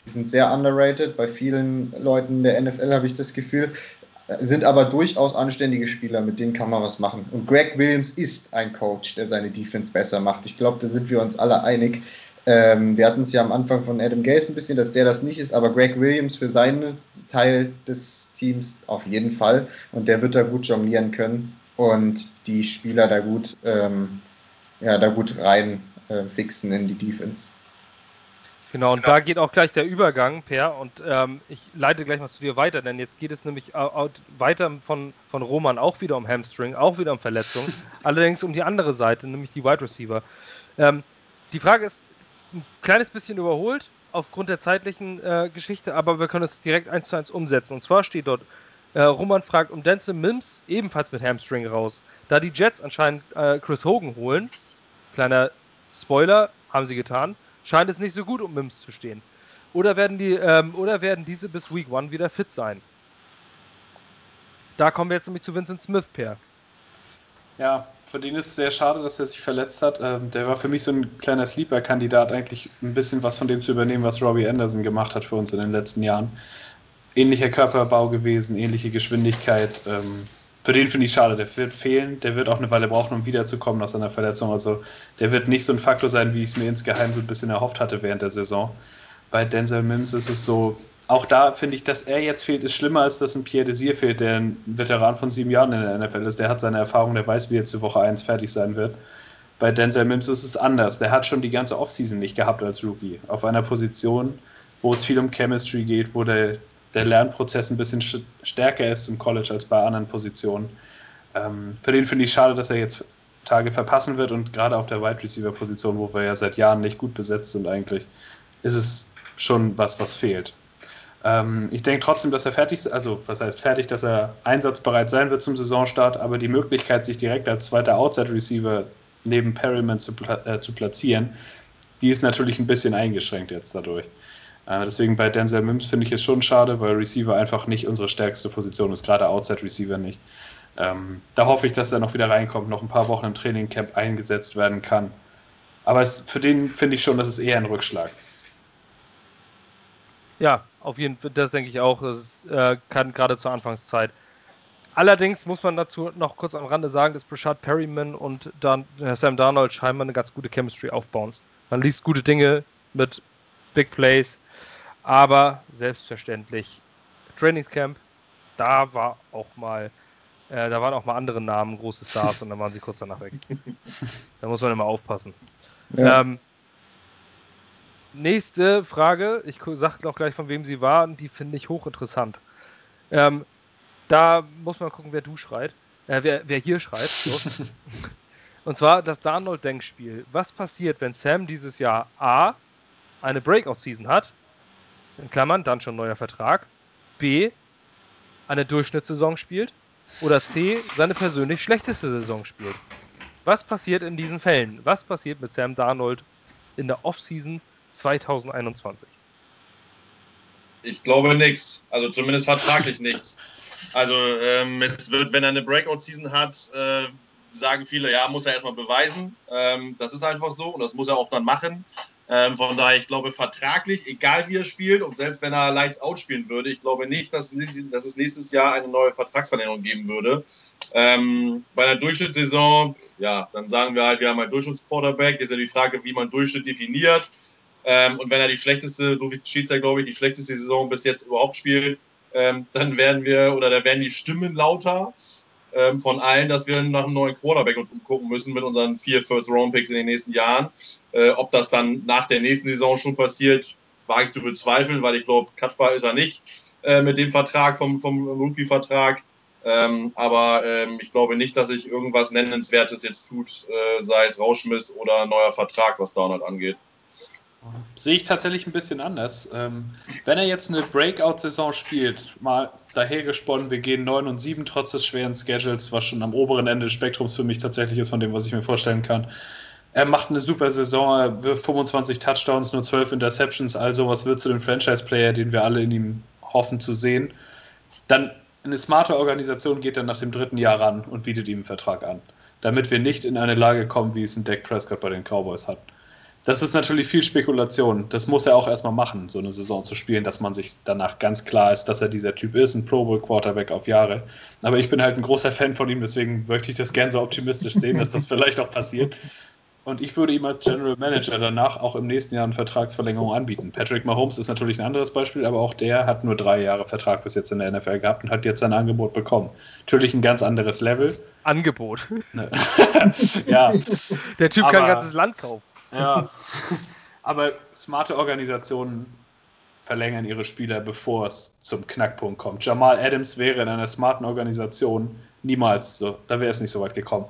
Speaker 2: die sind sehr underrated. Bei vielen Leuten der NFL habe ich das Gefühl. Sind aber durchaus anständige Spieler, mit denen kann man was machen. Und Greg Williams ist ein Coach, der seine Defense besser macht. Ich glaube, da sind wir uns alle einig. Ähm, wir hatten es ja am Anfang von Adam Gase ein bisschen, dass der das nicht ist, aber Greg Williams für seinen Teil des Teams auf jeden Fall. Und der wird da gut jonglieren können und die Spieler da gut, ähm, ja, da gut rein äh, fixen in die Defense.
Speaker 1: Genau, und genau. da geht auch gleich der Übergang, Per, und ähm, ich leite gleich mal zu dir weiter, denn jetzt geht es nämlich weiter von, von Roman auch wieder um Hamstring, auch wieder um Verletzung, allerdings um die andere Seite, nämlich die Wide Receiver. Ähm, die Frage ist ein kleines bisschen überholt aufgrund der zeitlichen äh, Geschichte, aber wir können es direkt eins zu eins umsetzen. Und zwar steht dort, äh, Roman fragt um Denzel Mims, ebenfalls mit Hamstring raus. Da die Jets anscheinend äh, Chris Hogan holen, kleiner Spoiler, haben sie getan, scheint es nicht so gut um Mims zu stehen. Oder werden, die, ähm, oder werden diese bis Week 1 wieder fit sein? Da kommen wir jetzt nämlich zu Vincent Smith, Per.
Speaker 4: Ja, für den ist es sehr schade, dass er sich verletzt hat. Ähm, der war für mich so ein kleiner Sleeper-Kandidat, eigentlich ein bisschen was von dem zu übernehmen, was Robbie Anderson gemacht hat für uns in den letzten Jahren. Ähnlicher Körperbau gewesen, ähnliche Geschwindigkeit. Ähm, für den finde ich schade, der wird fehlen, der wird auch eine Weile brauchen, um wiederzukommen nach seiner Verletzung. Also der wird nicht so ein Faktor sein, wie ich es mir insgeheim so ein bisschen erhofft hatte während der Saison. Bei Denzel Mims ist es so, auch da finde ich, dass er jetzt fehlt, ist schlimmer, als dass ein Pierre Desir fehlt, der ein Veteran von sieben Jahren in der NFL ist. Der hat seine Erfahrung, der weiß, wie er zu Woche 1 fertig sein wird. Bei Denzel Mims ist es anders. Der hat schon die ganze Offseason nicht gehabt als Rookie. Auf einer Position, wo es viel um Chemistry geht, wo der der Lernprozess ein bisschen stärker ist im College als bei anderen Positionen. Ähm, für den finde ich schade, dass er jetzt Tage verpassen wird und gerade auf der Wide Receiver Position, wo wir ja seit Jahren nicht gut besetzt sind eigentlich, ist es schon was, was fehlt. Ähm, ich denke trotzdem, dass er fertig ist, also was heißt fertig, dass er einsatzbereit sein wird zum Saisonstart, aber die Möglichkeit, sich direkt als zweiter Outside Receiver neben Perryman zu, äh, zu platzieren, die ist natürlich ein bisschen eingeschränkt jetzt dadurch. Äh, deswegen bei Denzel Mims finde ich es schon schade, weil Receiver einfach nicht unsere stärkste Position ist, gerade Outside Receiver nicht. Ähm, da hoffe ich, dass er noch wieder reinkommt, noch ein paar Wochen im Trainingcamp eingesetzt werden kann. Aber es, für den finde ich schon, dass es eher ein Rückschlag.
Speaker 1: Ja, auf jeden Fall, das denke ich auch. Das äh, kann gerade zur Anfangszeit. Allerdings muss man dazu noch kurz am Rande sagen, dass Brashad Perryman und Dan, äh, Sam Darnold scheinbar eine ganz gute Chemistry aufbauen. Man liest gute Dinge mit Big Plays, aber selbstverständlich Trainingscamp da war auch mal, äh, da waren auch mal andere Namen, große Stars und dann waren sie kurz danach weg. da muss man immer aufpassen. Ja. Ähm, nächste Frage, ich sage auch gleich, von wem sie war, die finde ich hochinteressant. Ähm, da muss man gucken, wer du schreit. Äh, wer, wer hier schreit. So. Und zwar das Darnold-Denkspiel. Was passiert, wenn Sam dieses Jahr A. eine Breakout-Season hat? In Klammern, dann schon neuer Vertrag. B. eine Durchschnittssaison spielt. Oder C. seine persönlich schlechteste Saison spielt. Was passiert in diesen Fällen? Was passiert mit Sam Darnold in der Offseason 2021?
Speaker 3: Ich glaube nichts. Also zumindest vertraglich nichts. Also ähm, es wird, wenn er eine Breakout-Season hat, äh, sagen viele, ja, muss er erstmal beweisen. Ähm, das ist einfach so und das muss er auch dann machen. Ähm, von daher, ich glaube, vertraglich, egal wie er spielt und selbst wenn er Lights Out spielen würde, ich glaube nicht, dass, dass es nächstes Jahr eine neue Vertragsverlängerung geben würde. Ähm, bei einer Durchschnittssaison, ja, dann sagen wir halt, wir haben einen Durchschnittsquarterback. Ist ja die Frage, wie man Durchschnitt definiert. Ähm, und wenn er die schlechteste, so wie Schiedsrichter, glaube ich, die schlechteste Saison bis jetzt überhaupt spielt, ähm, dann werden wir oder da werden die Stimmen lauter ähm, von allen, dass wir nach einem neuen Quarterback uns umgucken müssen mit unseren vier First-Round-Picks in den nächsten Jahren. Äh, ob das dann nach der nächsten Saison schon passiert, wage ich zu bezweifeln, weil ich glaube, Kaspar ist er nicht äh, mit dem Vertrag, vom, vom Rookie-Vertrag. Ähm, aber ähm, ich glaube nicht, dass sich irgendwas Nennenswertes jetzt tut, äh, sei es Rauschmiss oder neuer Vertrag, was Donald angeht.
Speaker 4: Sehe ich tatsächlich ein bisschen anders. Ähm, wenn er jetzt eine Breakout-Saison spielt, mal dahergesponnen, wir gehen 9 und 7 trotz des schweren Schedules, was schon am oberen Ende des Spektrums für mich tatsächlich ist, von dem, was ich mir vorstellen kann. Er macht eine super Saison, er wirft 25 Touchdowns, nur 12 Interceptions, also was wird zu dem Franchise-Player, den wir alle in ihm hoffen zu sehen. Dann eine smarte Organisation geht dann nach dem dritten Jahr ran und bietet ihm einen Vertrag an, damit wir nicht in eine Lage kommen, wie es ein Dak Prescott bei den Cowboys hat. Das ist natürlich viel Spekulation. Das muss er auch erstmal machen, so eine Saison zu spielen, dass man sich danach ganz klar ist, dass er dieser Typ ist, ein Pro Bowl Quarterback auf Jahre. Aber ich bin halt ein großer Fan von ihm, deswegen möchte ich das gern so optimistisch sehen, dass das vielleicht auch passiert. Und ich würde ihm als General Manager danach auch im nächsten Jahr eine Vertragsverlängerung anbieten. Patrick Mahomes ist natürlich ein anderes Beispiel, aber auch der hat nur drei Jahre Vertrag bis jetzt in der NFL gehabt und hat jetzt sein Angebot bekommen. Natürlich ein ganz anderes Level.
Speaker 1: Angebot.
Speaker 4: Ne. ja.
Speaker 1: Der Typ aber, kann ein ganzes Land kaufen.
Speaker 4: Ja. Aber smarte Organisationen verlängern ihre Spieler, bevor es zum Knackpunkt kommt. Jamal Adams wäre in einer smarten Organisation niemals so, da wäre es nicht so weit gekommen.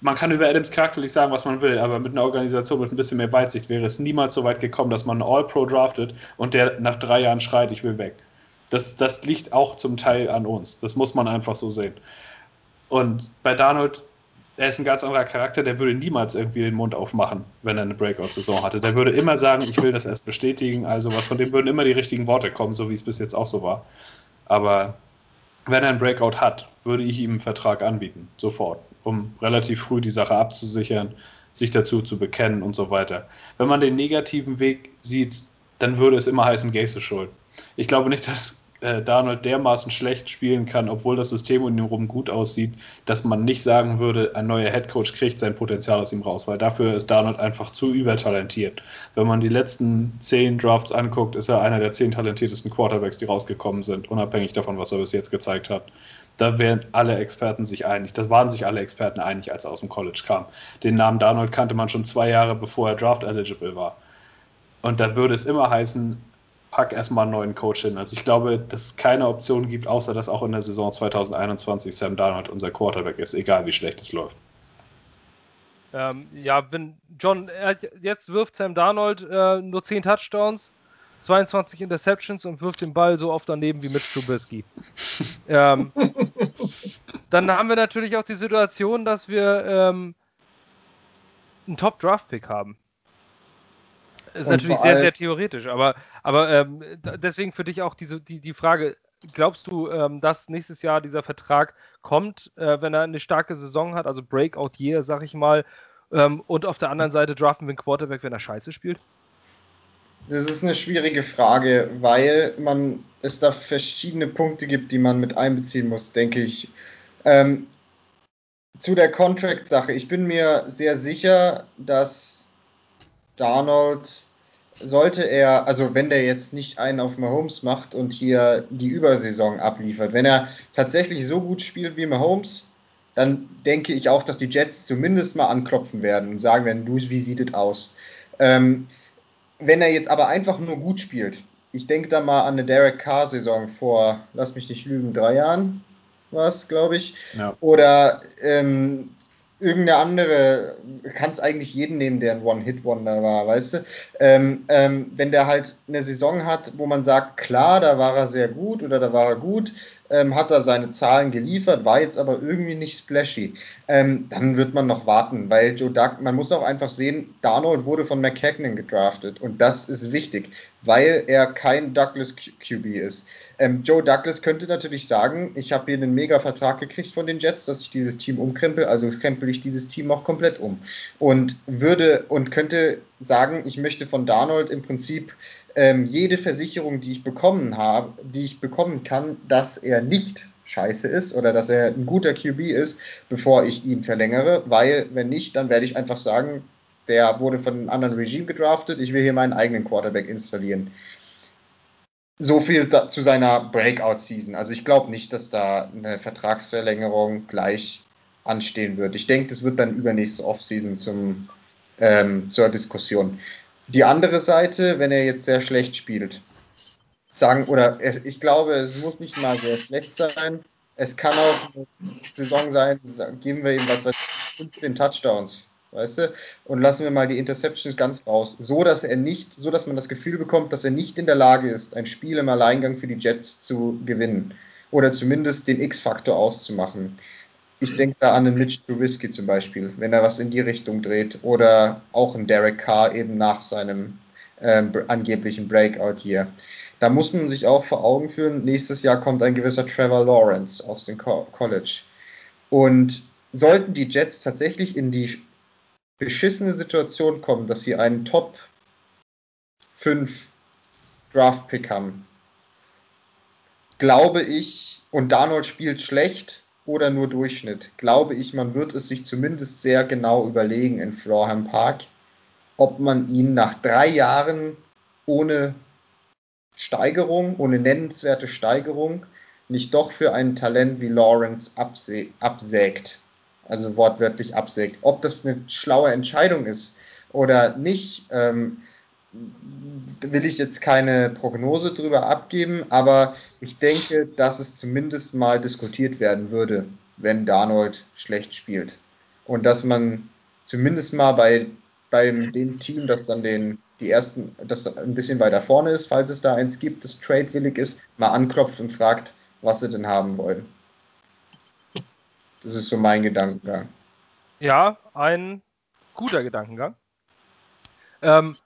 Speaker 4: Man kann über Adams charakterlich sagen, was man will, aber mit einer Organisation mit ein bisschen mehr Weitsicht wäre es niemals so weit gekommen, dass man einen All-Pro draftet und der nach drei Jahren schreit, ich will weg. Das, das liegt auch zum Teil an uns. Das muss man einfach so sehen. Und bei Darnold er ist ein ganz anderer Charakter, der würde niemals irgendwie den Mund aufmachen, wenn er eine Breakout-Saison hatte. Der würde immer sagen, ich will das erst bestätigen, also was, von dem würden immer die richtigen Worte kommen, so wie es bis jetzt auch so war. Aber wenn er einen Breakout hat, würde ich ihm einen Vertrag anbieten, sofort, um relativ früh die Sache abzusichern, sich dazu zu bekennen und so weiter. Wenn man den negativen Weg sieht, dann würde es immer heißen, Gaze ist schuld. Ich glaube nicht, dass äh, Darnold dermaßen schlecht spielen kann, obwohl das System um ihn herum gut aussieht, dass man nicht sagen würde, ein neuer Headcoach kriegt sein Potenzial aus ihm raus, weil dafür ist Darnold einfach zu übertalentiert. Wenn man die letzten zehn Drafts anguckt, ist er einer der zehn talentiertesten Quarterbacks, die rausgekommen sind, unabhängig davon, was er bis jetzt gezeigt hat. Da wären alle Experten sich einig. Da waren sich alle Experten einig, als er aus dem College kam. Den Namen Darnold kannte man schon zwei Jahre, bevor er draft eligible war. Und da würde es immer heißen, pack erstmal einen neuen Coach hin. Also ich glaube, dass es keine Option gibt, außer dass auch in der Saison 2021 Sam Darnold unser Quarterback ist, egal wie schlecht es läuft.
Speaker 1: Ähm, ja, wenn John, jetzt wirft Sam Darnold äh, nur 10 Touchdowns, 22 Interceptions und wirft den Ball so oft daneben wie Mitch Trubisky. ähm, dann haben wir natürlich auch die Situation, dass wir ähm, einen Top-Draft-Pick haben. Ist natürlich sehr, sehr theoretisch, aber, aber ähm, deswegen für dich auch diese, die, die Frage, glaubst du, ähm, dass nächstes Jahr dieser Vertrag kommt, äh, wenn er eine starke Saison hat, also Breakout Year, sag ich mal, ähm, und auf der anderen Seite draften wir einen Quarterback, wenn er scheiße spielt?
Speaker 2: Das ist eine schwierige Frage, weil man es da verschiedene Punkte gibt, die man mit einbeziehen muss, denke ich. Ähm, zu der Contract-Sache. Ich bin mir sehr sicher, dass Darnold sollte er, also wenn der jetzt nicht einen auf Mahomes macht und hier die Übersaison abliefert, wenn er tatsächlich so gut spielt wie Mahomes, dann denke ich auch, dass die Jets zumindest mal anklopfen werden und sagen werden, du, wie sieht es aus? Ähm, wenn er jetzt aber einfach nur gut spielt, ich denke da mal an eine Derek Carr-Saison vor, lass mich nicht lügen, drei Jahren war es, glaube ich. Ja. Oder ähm, irgendeine andere, kannst eigentlich jeden nehmen, der ein One-Hit-Wonder war, weißt du? Ähm, ähm, wenn der halt eine Saison hat, wo man sagt, klar, da war er sehr gut oder da war er gut, ähm, hat er seine Zahlen geliefert, war jetzt aber irgendwie nicht splashy. Ähm, dann wird man noch warten, weil Joe Duck, man muss auch einfach sehen, Darnold wurde von McKagan gedraftet und das ist wichtig, weil er kein Douglas QB ist. Ähm, Joe Douglas könnte natürlich sagen, ich habe hier einen mega Vertrag gekriegt von den Jets, dass ich dieses Team umkrempel, also krempel ich dieses Team auch komplett um. Und würde und könnte sagen, ich möchte von Darnold im Prinzip ähm, jede Versicherung, die ich bekommen habe, die ich bekommen kann, dass er nicht scheiße ist oder dass er ein guter QB ist, bevor ich ihn verlängere, weil wenn nicht, dann werde ich einfach sagen, der wurde von einem anderen Regime gedraftet, ich will hier meinen eigenen Quarterback installieren. So viel da, zu seiner Breakout-Season. Also ich glaube nicht, dass da eine Vertragsverlängerung gleich anstehen wird. Ich denke, das wird dann übernächste Offseason zum, ähm, zur Diskussion. Die andere Seite, wenn er jetzt sehr schlecht spielt, sagen, oder ich glaube, es muss nicht mal sehr schlecht sein. Es kann auch eine Saison sein, geben wir ihm was, was 15 Touchdowns, weißt du? Und lassen wir mal die Interceptions ganz raus. So, dass er nicht, so dass man das Gefühl bekommt, dass er nicht in der Lage ist, ein Spiel im Alleingang für die Jets zu gewinnen. Oder zumindest den X-Faktor auszumachen. Ich denke da an einen Mitch Trubisky zum Beispiel, wenn er was in die Richtung dreht. Oder auch einen Derek Carr eben nach seinem ähm, angeblichen Breakout hier. Da muss man sich auch vor Augen führen, nächstes Jahr kommt ein gewisser Trevor Lawrence aus dem Co College. Und sollten die Jets tatsächlich in die beschissene Situation kommen, dass sie einen Top 5 Draft Pick haben, glaube ich, und Darnold spielt schlecht, oder nur Durchschnitt, glaube ich, man wird es sich zumindest sehr genau überlegen in Florham Park, ob man ihn nach drei Jahren ohne Steigerung, ohne nennenswerte Steigerung, nicht doch für ein Talent wie Lawrence absägt. Also wortwörtlich absägt. Ob das eine schlaue Entscheidung ist oder nicht, ähm, will ich jetzt keine Prognose drüber abgeben, aber ich denke, dass es zumindest mal diskutiert werden würde, wenn Darnold schlecht spielt. Und dass man zumindest mal bei, beim dem Team, das dann den, die ersten, das ein bisschen weiter vorne ist, falls es da eins gibt, das tradewillig ist, mal anklopft und fragt, was sie denn haben wollen. Das ist so mein Gedankengang.
Speaker 1: Ja, ein guter Gedankengang. Ähm,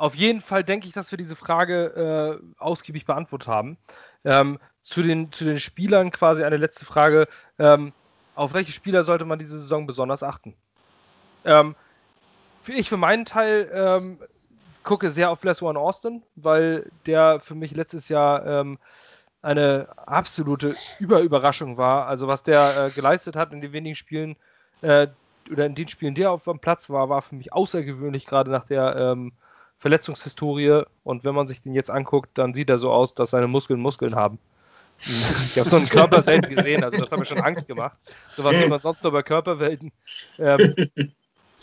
Speaker 1: auf jeden Fall denke ich, dass wir diese Frage äh, ausgiebig beantwortet haben. Ähm, zu, den, zu den Spielern quasi eine letzte Frage. Ähm, auf welche Spieler sollte man diese Saison besonders achten? Ähm, ich für meinen Teil ähm, gucke sehr auf Les One Austin, weil der für mich letztes Jahr ähm, eine absolute Überüberraschung war. Also was der äh, geleistet hat in den wenigen Spielen äh, oder in den Spielen, die er auf dem Platz war, war für mich außergewöhnlich, gerade nach der ähm, Verletzungshistorie und wenn man sich den jetzt anguckt, dann sieht er so aus, dass seine Muskeln Muskeln haben. Ich habe so einen Körper selten gesehen, also das hat mir schon Angst gemacht. Sowas sieht man sonst nur bei Körperwelten. Ähm,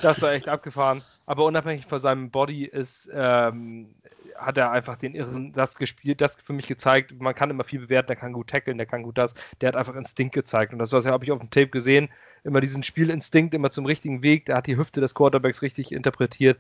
Speaker 1: das war echt abgefahren. Aber unabhängig von seinem Body ist, ähm, hat er einfach den irren, das gespielt, das für mich gezeigt. Man kann immer viel bewerten, der kann gut tackeln, der kann gut das. Der hat einfach Instinkt gezeigt. Und das habe ich auf dem Tape gesehen. Immer diesen Spielinstinkt, immer zum richtigen Weg. Der hat die Hüfte des Quarterbacks richtig interpretiert.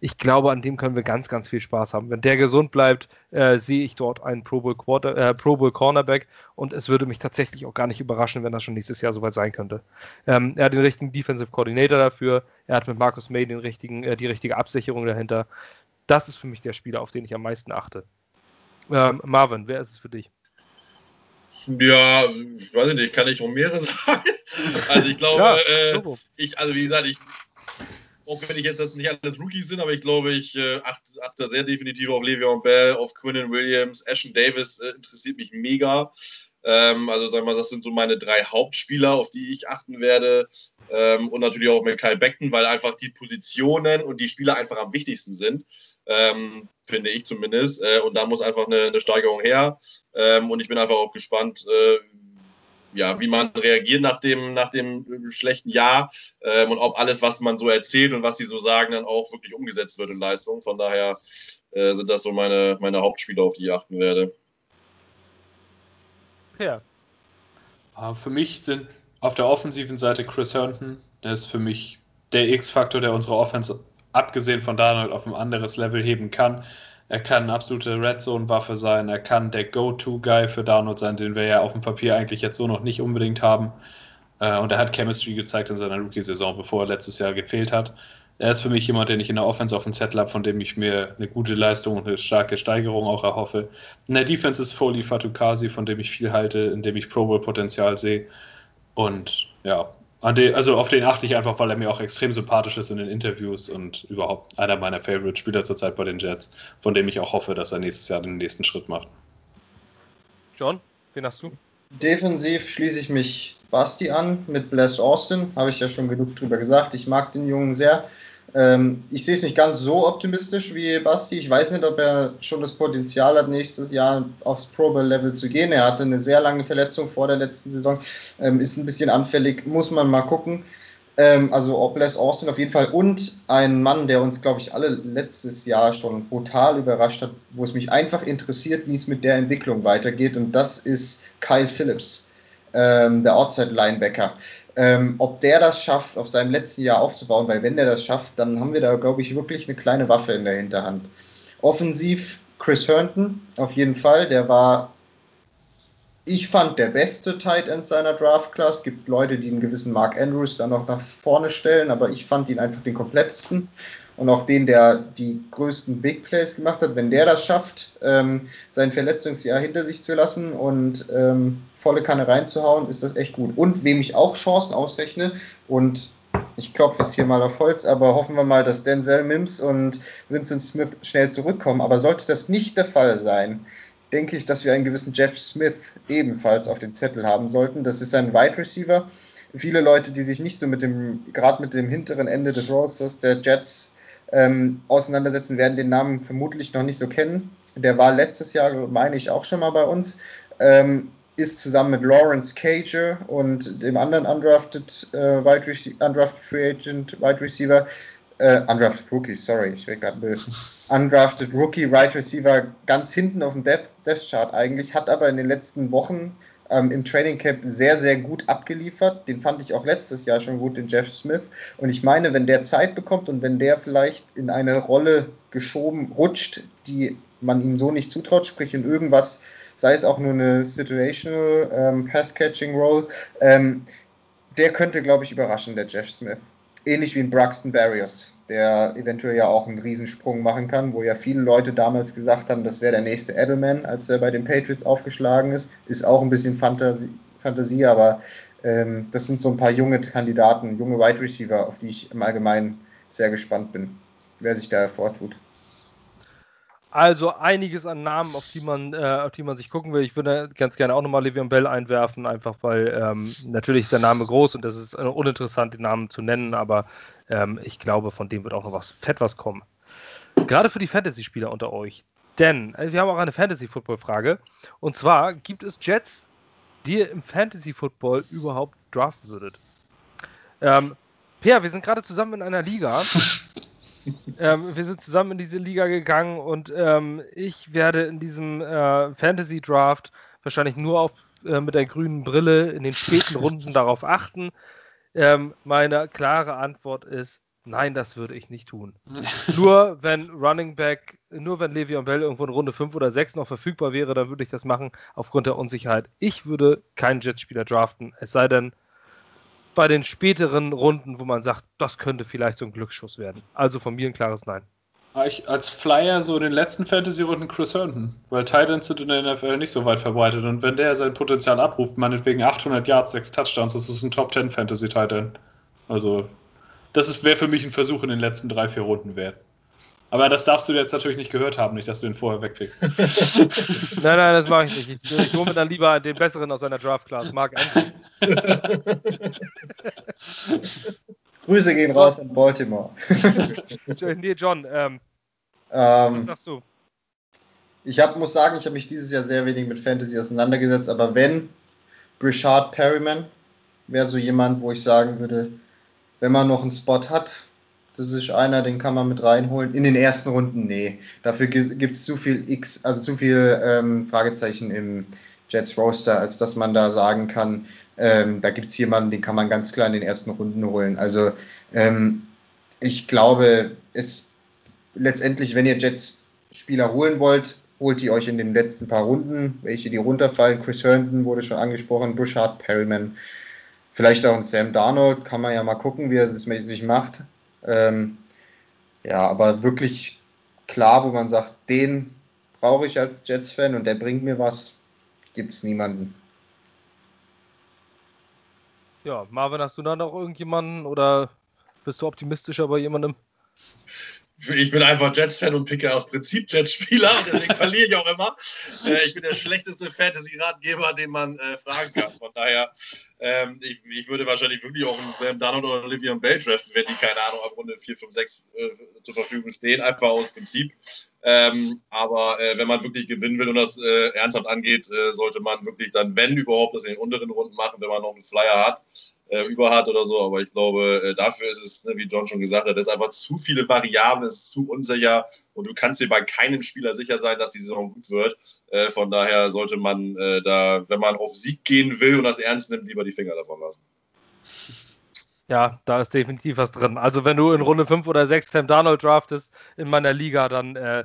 Speaker 1: Ich glaube, an dem können wir ganz, ganz viel Spaß haben. Wenn der gesund bleibt, äh, sehe ich dort einen Pro Bowl, Quarter, äh, Pro Bowl Cornerback. Und es würde mich tatsächlich auch gar nicht überraschen, wenn das schon nächstes Jahr soweit sein könnte. Ähm, er hat den richtigen Defensive Coordinator dafür. Er hat mit Markus May den richtigen, äh, die richtige Absicherung dahinter. Das ist für mich der Spieler, auf den ich am meisten achte. Ähm, Marvin, wer ist es für dich?
Speaker 3: Ja, ich weiß nicht, kann ich um mehrere sagen. Also ich glaube, ja, äh, ich, also wie gesagt, ich, auch wenn ich jetzt das nicht alles Rookies sind, aber ich glaube, ich äh, achte, achte, sehr definitiv auf Le'Veon Bell, auf Quinnen Williams, Ashton Davis äh, interessiert mich mega. Ähm, also sagen wir mal, das sind so meine drei Hauptspieler, auf die ich achten werde. Ähm, und natürlich auch mit Kyle Beckton, weil einfach die Positionen und die Spieler einfach am wichtigsten sind, ähm, finde ich zumindest. Äh, und da muss einfach eine, eine Steigerung her. Ähm, und ich bin einfach auch gespannt, äh, ja, wie man reagiert nach dem, nach dem schlechten Jahr ähm, und ob alles, was man so erzählt und was sie so sagen, dann auch wirklich umgesetzt wird in Leistung. Von daher äh, sind das so meine, meine Hauptspiele, auf die ich achten werde.
Speaker 4: Per. Ah, für mich sind auf der offensiven Seite Chris Herndon, der ist für mich der X-Faktor, der unsere Offense abgesehen von Donald auf ein anderes Level heben kann. Er kann eine absolute Red Zone-Waffe sein. Er kann der Go-To-Guy für Download sein, den wir ja auf dem Papier eigentlich jetzt so noch nicht unbedingt haben. Äh, und er hat Chemistry gezeigt in seiner Rookie-Saison, bevor er letztes Jahr gefehlt hat. Er ist für mich jemand, den ich in der Offense auf dem Zettel habe, von dem ich mir eine gute Leistung und eine starke Steigerung auch erhoffe. In der Defense ist Foley Fatukasi, von dem ich viel halte, in dem ich Pro Bowl-Potenzial sehe. Und ja, Den, also auf den achte ich einfach, weil er mir auch extrem sympathisch ist in den Interviews und überhaupt einer meiner Favorite-Spieler zurzeit bei den Jets, von dem ich auch hoffe, dass er nächstes Jahr den nächsten Schritt macht.
Speaker 1: John, wen hast du?
Speaker 2: Defensiv schließe ich mich Basti an mit Bless Austin, habe ich ja schon genug drüber gesagt. Ich mag den Jungen sehr. Ähm, ich sehe es nicht ganz so optimistisch wie Basti. Ich weiß nicht, ob er schon das Potenzial hat, nächstes Jahr aufs Pro Bowl Level zu gehen. Er hatte eine sehr lange Verletzung vor der letzten Saison, ähm, ist ein bisschen anfällig, muss man mal gucken. Ähm, also ob Les Austin auf jeden Fall und ein Mann, der uns, glaube ich, alle letztes Jahr schon brutal überrascht hat, wo es mich einfach interessiert, wie es mit der Entwicklung weitergeht. Und das ist Kyle Phillips, ähm, der Outside Linebacker ähm, ob der das schafft, auf seinem letzten Jahr aufzubauen, weil wenn der das schafft, dann haben wir da, glaube ich, wirklich eine kleine Waffe in der Hinterhand. Offensiv Chris Herndon, auf jeden Fall, der war, ich fand, der beste Tight End seiner Draft Class. Es gibt Leute, die einen gewissen Mark Andrews dann noch nach vorne stellen, aber ich fand ihn einfach den komplettesten und auch den, der die größten Big Plays gemacht hat, wenn der das schafft, ähm, sein Verletzungsjahr hinter sich zu lassen und ähm, volle Kanne reinzuhauen, ist das echt gut. Und wem ich auch Chancen ausrechne und ich klopfe jetzt hier mal auf Holz, aber hoffen wir mal, dass Denzel Mims und Vincent Smith schnell zurückkommen. Aber sollte das nicht der Fall sein, denke ich, dass wir einen gewissen Jeff Smith ebenfalls auf dem Zettel haben sollten. Das ist ein Wide Receiver. Viele Leute, die sich nicht so mit dem, gerade mit dem hinteren Ende des Rosters der Jets ähm, auseinandersetzen, werden den Namen vermutlich noch nicht so kennen. Der war letztes Jahr, meine ich, auch schon mal bei uns. Ähm, ist zusammen mit Lawrence Cager und dem anderen undrafted, äh, undrafted Free Agent Wide Receiver, äh, undrafted Rookie, sorry, ich werde gerade undrafted Rookie Wide Receiver ganz hinten auf dem Death, Death Chart eigentlich, hat aber in den letzten Wochen ähm, im Training Camp sehr, sehr gut abgeliefert. Den fand ich auch letztes Jahr schon gut, den Jeff Smith. Und ich meine, wenn der Zeit bekommt und wenn der vielleicht in eine Rolle geschoben rutscht, die man ihm so nicht zutraut, sprich in irgendwas, sei es auch nur eine Situational ähm, Pass-Catching-Role, ähm, der könnte, glaube ich, überraschen, der Jeff Smith. Ähnlich wie ein Braxton Barrios der eventuell ja auch einen Riesensprung machen kann, wo ja viele Leute damals gesagt haben, das wäre der nächste Edelman, als er bei den Patriots aufgeschlagen ist. Ist auch ein bisschen Fantasie, Fantasie aber ähm, das sind so ein paar junge Kandidaten, junge Wide Receiver, auf die ich im Allgemeinen sehr gespannt bin, wer sich da hervortut.
Speaker 1: Also einiges an Namen, auf die man, äh, auf die man sich gucken will. Ich würde ganz gerne auch nochmal Le'Veon Bell einwerfen, einfach weil ähm, natürlich ist der Name groß und das ist äh, uninteressant, den Namen zu nennen, aber ähm, ich glaube, von dem wird auch noch was fett was kommen. Gerade für die Fantasy-Spieler unter euch. Denn äh, wir haben auch eine Fantasy-Football-Frage. Und zwar, gibt es Jets, die ihr im Fantasy-Football überhaupt draften würdet? Ähm, Per, wir sind gerade zusammen in einer Liga. ähm, wir sind zusammen in diese Liga gegangen und ähm, ich werde in diesem äh, Fantasy Draft wahrscheinlich nur auf, äh, mit der grünen Brille in den späten Runden darauf achten. Ähm, meine klare Antwort ist, nein, das würde ich nicht tun. nur wenn Running Back, nur wenn Le'Veon Bell irgendwo in Runde 5 oder 6 noch verfügbar wäre, dann würde ich das machen, aufgrund der Unsicherheit. Ich würde keinen Jetspieler draften, es sei denn, bei den späteren Runden, wo man sagt, das könnte vielleicht so ein Glücksschuss werden. Also von mir ein klares Nein.
Speaker 4: Ah, ich als Flyer so in den letzten Fantasy-Runden Chris Herndon, weil Titans sind in der NFL nicht so weit verbreitet und wenn der sein Potenzial abruft, meinetwegen 800 Yards, 6 Touchdowns, das ist ein Top 10 Fantasy-Titan. Also, das wäre für mich ein Versuch in den letzten drei, vier Runden wert. Aber das darfst du jetzt natürlich nicht gehört haben, nicht, dass du ihn vorher wegkriegst.
Speaker 1: nein, nein, das mache ich nicht. Ich, ich hole mir dann lieber den besseren aus seiner Draft-Class, Mark Andrews.
Speaker 2: Grüße gehen raus in Baltimore.
Speaker 1: nee, John, ähm,
Speaker 2: ähm,
Speaker 1: was sagst du?
Speaker 2: Ich hab, muss sagen, ich habe mich dieses Jahr sehr wenig mit Fantasy auseinandergesetzt, aber wenn Brishard Perryman wäre so jemand, wo ich sagen würde, wenn man noch einen Spot hat, das ist einer, den kann man mit reinholen. In den ersten Runden, nee. Dafür gibt es zu viel X, also zu viel ähm, Fragezeichen im Jets Roster, als dass man da sagen kann, ähm, da gibt es jemanden, den kann man ganz klar in den ersten Runden holen. Also ähm, ich glaube, es letztendlich, wenn ihr Jets Spieler holen wollt, holt ihr euch in den letzten paar Runden, welche die runterfallen. Chris Herndon wurde schon angesprochen, Bushard, Perryman, vielleicht auch ein Sam Darnold, kann man ja mal gucken, wie er es sich macht. Ähm, ja, aber wirklich klar, wo man sagt, den brauche ich als Jets-Fan und der bringt mir was, gibt es niemanden.
Speaker 1: Ja, Marvin, hast du da noch irgendjemanden oder bist du optimistischer bei jemandem?
Speaker 3: Ich bin einfach Jets-Fan und picke aus Prinzip Jets-Spieler deswegen verliere ich auch immer. Äh, ich bin der schlechteste Fantasy-Ratgeber, den man äh, fragen kann. Von daher, ähm, ich, ich, würde wahrscheinlich wirklich auch einen Sam Darnold oder Olivia Bell draften, wenn die, keine Ahnung, ab Runde 4, 5, 6 äh, zur Verfügung stehen, einfach aus Prinzip. Ähm, aber äh, wenn man wirklich gewinnen will und das äh, ernsthaft angeht, äh, sollte man wirklich dann, wenn überhaupt, das in den unteren Runden machen, wenn man noch einen Flyer hat äh, über hat oder so. Aber ich glaube, äh, dafür ist es, ne, wie John schon gesagt hat, das ist einfach zu viele Variablen, es ist zu unsicher und du kannst dir bei keinem Spieler sicher sein, dass die Saison gut wird. Äh, von daher sollte man äh, da, wenn man auf Sieg gehen will und das ernst nimmt, lieber die Finger davon lassen.
Speaker 1: Ja, da ist definitiv was drin. Also wenn du in Runde 5 oder 6 Sam Darnold draftest in meiner Liga, dann äh,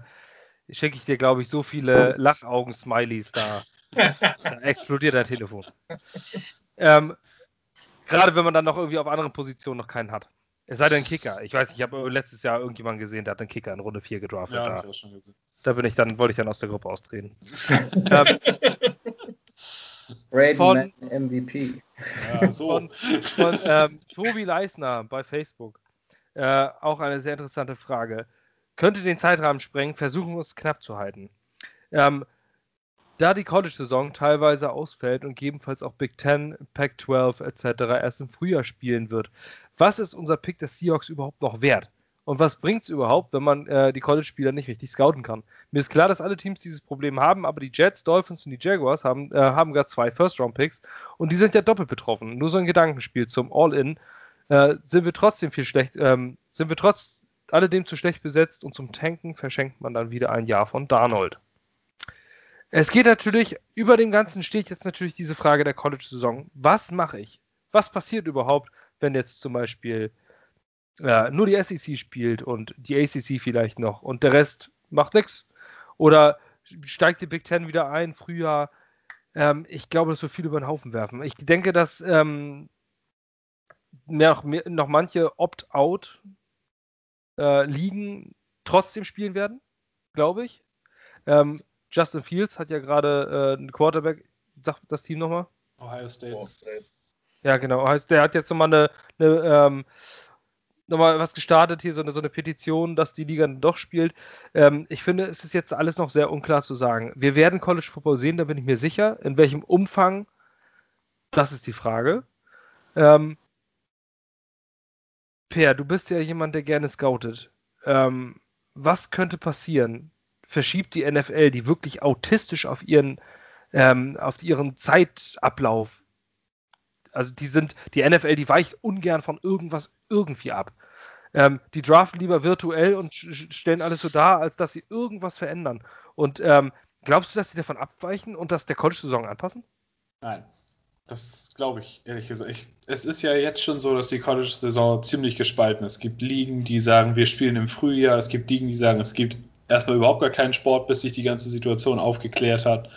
Speaker 1: schicke ich dir, glaube ich, so viele Lachaugen-Smileys da. da explodiert dein Telefon. Ähm, Gerade wenn man dann noch irgendwie auf anderen Positionen noch keinen hat. Es sei denn Kicker. Ich weiß, ich habe letztes Jahr irgendjemanden gesehen, der hat einen Kicker in Runde 4 gedraftet. Ja, da. Ich auch schon gesehen. da bin ich dann, wollte ich dann aus der Gruppe austreten. ähm,
Speaker 2: von, MVP.
Speaker 1: Ja, so. Von, von ähm, Tobi Leisner bei Facebook. Äh, auch eine sehr interessante Frage. Könnte den Zeitrahmen sprengen, versuchen wir es knapp zu halten. Ähm, da die College-Saison teilweise ausfällt und gegebenenfalls auch Big Ten, Pac-12 etc. erst im Frühjahr spielen wird, was ist unser Pick des Seahawks überhaupt noch wert? Und was bringt es überhaupt, wenn man äh, die College-Spieler nicht richtig scouten kann? Mir ist klar, dass alle Teams dieses Problem haben, aber die Jets, Dolphins und die Jaguars haben, äh, haben gar zwei First-Round-Picks und die sind ja doppelt betroffen. Nur so ein Gedankenspiel zum All-In. Äh, sind wir trotzdem viel schlecht, ähm, sind wir trotz alledem zu schlecht besetzt und zum Tanken verschenkt man dann wieder ein Jahr von Darnold. Es geht natürlich, über dem Ganzen steht jetzt natürlich diese Frage der College-Saison. Was mache ich? Was passiert überhaupt, wenn jetzt zum Beispiel äh, nur die SEC spielt und die ACC vielleicht noch und der Rest macht nichts? Oder steigt die Big Ten wieder ein, Frühjahr? Ähm, ich glaube, das wird viel über den Haufen werfen. Ich denke, dass ähm, noch, noch manche Opt-out äh, trotzdem spielen werden, glaube ich. Ähm, Justin Fields hat ja gerade äh, einen Quarterback, sagt das Team nochmal?
Speaker 4: Ohio State. Ohio State.
Speaker 1: Ja, genau. Der hat jetzt nochmal eine, eine ähm, nochmal was gestartet hier, so eine, so eine Petition, dass die Liga doch spielt. Ähm, ich finde, es ist jetzt alles noch sehr unklar zu sagen. Wir werden College Football sehen, da bin ich mir sicher. In welchem Umfang, das ist die Frage. Ähm, Per, du bist ja jemand, der gerne scoutet. Ähm, was könnte passieren, verschiebt die NFL, die wirklich autistisch auf ihren, ähm, auf ihren Zeitablauf. Also die sind, die NFL, die weicht ungern von irgendwas irgendwie ab. Ähm, die draften lieber virtuell und stellen alles so dar, als dass sie irgendwas verändern. Und ähm, glaubst du, dass sie davon abweichen und das der College-Saison anpassen?
Speaker 4: Nein. Das glaube ich, ehrlich gesagt. Ich, es ist ja jetzt schon so, dass die College-Saison ziemlich gespalten ist. Es gibt Ligen, die sagen, wir spielen im Frühjahr. Es gibt Ligen, die sagen, es gibt erstmal überhaupt gar keinen Sport, bis sich die ganze Situation aufgeklärt hat.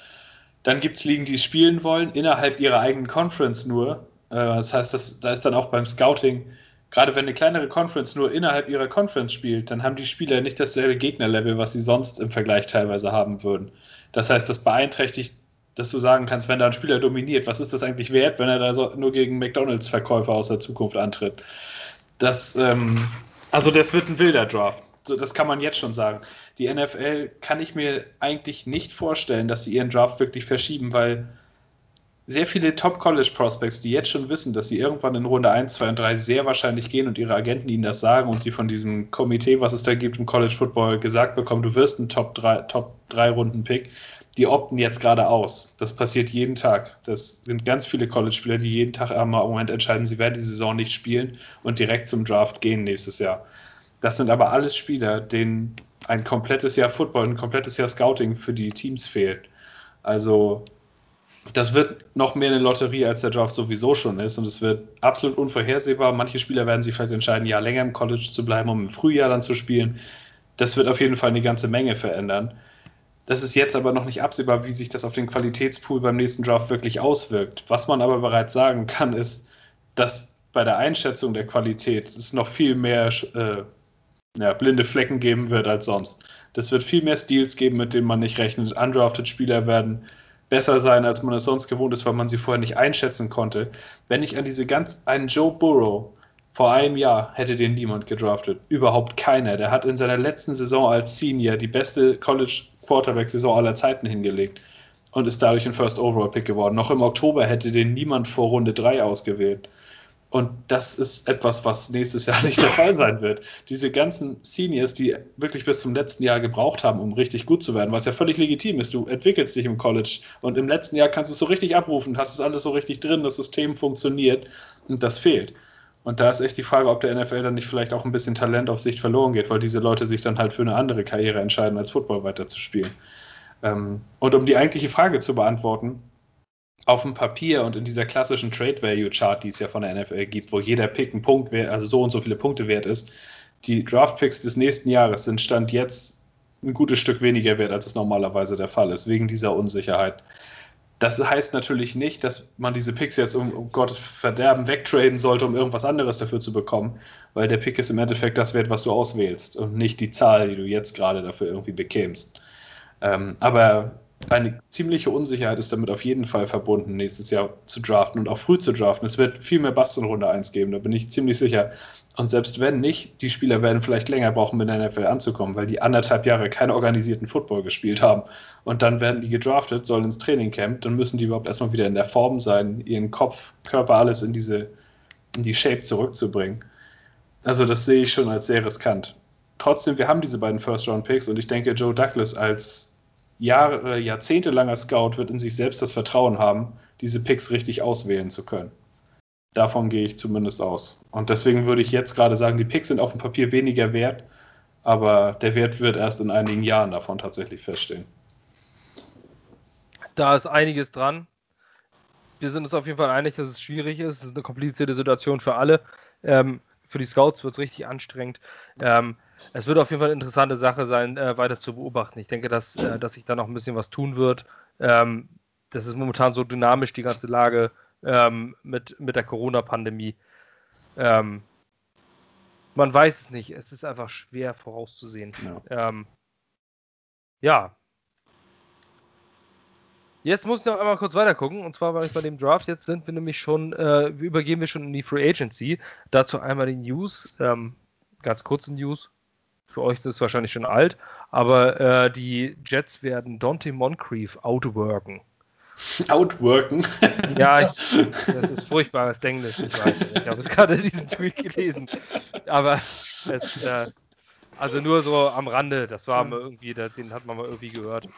Speaker 4: Dann gibt es Ligen, die es spielen wollen, innerhalb ihrer eigenen Conference nur. Äh, das heißt, das, da ist dann auch beim Scouting, gerade wenn eine kleinere Conference nur innerhalb ihrer Conference spielt, dann haben die Spieler nicht dasselbe Gegnerlevel, was sie sonst im Vergleich teilweise haben würden. Das heißt, das beeinträchtigt, dass du sagen kannst, wenn da ein Spieler dominiert, was ist das eigentlich wert, wenn er da so nur gegen McDonalds-Verkäufer aus der Zukunft antritt? Das, ähm, also das wird ein wilder Draft So, das kann man jetzt schon sagen. Die NFL kann ich mir eigentlich nicht vorstellen, dass sie ihren Draft wirklich verschieben, weil sehr viele Top-College-Prospects, die jetzt schon wissen, dass sie irgendwann in Runde 1, 2 und 3 sehr wahrscheinlich gehen und ihre Agenten ihnen das sagen und sie von diesem Komitee, was es da gibt im College Football, gesagt bekommen, du wirst ein Top-3 Top Runden-Pick, die opten jetzt gerade aus. Das passiert jeden Tag. Das sind ganz viele College-Spieler, die jeden Tag am Moment entscheiden, sie werden die Saison nicht spielen und direkt zum Draft gehen nächstes Jahr. Das sind aber alles Spieler, denen ein komplettes Jahr Football, ein komplettes Jahr Scouting für die Teams fehlt. Also das wird noch mehr eine Lotterie, als der Draft sowieso schon ist. Und es wird absolut unvorhersehbar. Manche Spieler werden sich vielleicht entscheiden, ja länger im College zu bleiben, um im Frühjahr dann zu spielen. Das wird auf jeden Fall eine ganze Menge verändern. Das ist jetzt aber noch nicht absehbar, wie sich das auf den Qualitätspool beim nächsten Draft wirklich auswirkt. Was man aber bereits sagen kann, ist, dass bei der Einschätzung der Qualität es noch viel mehr äh, ja, blinde Flecken geben wird als sonst. Das wird viel mehr Steals geben, mit denen man nicht rechnet. Undrafted Spieler werden besser sein, als man es sonst gewohnt ist, weil man sie vorher nicht einschätzen konnte. Wenn ich an diese ganz, einen Joe Burrow vor einem Jahr hätte den niemand gedraftet. Überhaupt keiner. Der hat in seiner letzten Saison als Senior die beste College Quarterback-Saison aller Zeiten hingelegt und ist dadurch ein First Overall Pick geworden. Noch im Oktober hätte den niemand vor Runde 3 ausgewählt. Und das ist etwas, was nächstes Jahr nicht der Fall sein wird. Diese ganzen Seniors, die wirklich bis zum letzten Jahr gebraucht haben, um richtig gut zu werden, was ja völlig legitim ist. Du entwickelst dich im College und im letzten Jahr kannst du es so richtig abrufen, hast es alles so richtig drin, das System funktioniert und das fehlt. Und da ist echt die Frage, ob der NFL dann nicht vielleicht auch ein bisschen Talent auf Sicht verloren geht, weil diese Leute sich dann halt für eine andere Karriere entscheiden, als Football weiterzuspielen. Ähm, und um die eigentliche Frage zu beantworten, auf dem Papier und in dieser klassischen Trade Value Chart, die es ja von der NFL gibt, wo jeder Pick ein Punkt wert, also so und so viele Punkte wert ist, die Draft Picks des nächsten Jahres sind Stand jetzt ein gutes Stück weniger wert, als es normalerweise der Fall ist, wegen dieser Unsicherheit. Das heißt natürlich nicht, dass man diese Picks jetzt um, um Gottes Verderben wegtraden sollte, um irgendwas anderes dafür zu bekommen, weil der Pick ist im Endeffekt das wert, was du auswählst und nicht die Zahl, die du jetzt gerade dafür irgendwie bekämst. Ähm, aber eine ziemliche Unsicherheit ist damit auf jeden Fall verbunden, nächstes Jahr zu draften und auch früh zu draften. Es wird viel mehr Bass in Runde 1 geben, da bin ich ziemlich sicher. Und selbst wenn nicht, die Spieler werden vielleicht länger brauchen, mit der NFL anzukommen, weil die anderthalb Jahre keinen organisierten Football gespielt haben. Und dann werden die gedraftet, sollen ins Trainingcamp, dann müssen die überhaupt erstmal wieder in der Form sein, ihren Kopf, Körper, alles in diese, in die Shape zurückzubringen. Also das sehe ich schon als sehr riskant. Trotzdem, wir haben diese beiden First-Round-Picks und ich denke, Joe Douglas als Jahre, jahrzehntelanger Scout wird in sich selbst das Vertrauen haben, diese Picks richtig auswählen zu können. Davon gehe ich zumindest aus. Und deswegen würde ich jetzt gerade sagen, die Picks sind auf dem Papier weniger wert, aber der Wert wird erst in einigen Jahren davon tatsächlich feststehen.
Speaker 1: Da ist einiges dran. Wir sind uns auf jeden Fall einig, dass es schwierig ist. Es ist eine komplizierte Situation für alle. Ähm, für die Scouts wird es richtig anstrengend. Ähm, es wird auf jeden Fall eine interessante Sache sein, äh, weiter zu beobachten. Ich denke, dass, äh, dass sich da noch ein bisschen was tun wird. Ähm, das ist momentan so dynamisch, die ganze Lage ähm, mit, mit der Corona-Pandemie. Ähm, man weiß es nicht. Es ist einfach schwer vorauszusehen. Ja. Ähm, ja. Jetzt muss ich noch einmal kurz weiter gucken. Und zwar war ich bei dem Draft. Jetzt sind wir nämlich schon, äh, übergehen wir schon in die Free Agency. Dazu einmal die News. Ähm, ganz kurze News. Für euch ist es wahrscheinlich schon alt, aber äh, die Jets werden Dante Moncrief outworken.
Speaker 4: Outworken?
Speaker 1: Ja, ich, das ist furchtbares Englisch, ich weiß. Ich habe es gerade diesen Tweet gelesen. Aber es, äh, also nur so am Rande, das war mal irgendwie, den hat man mal irgendwie gehört.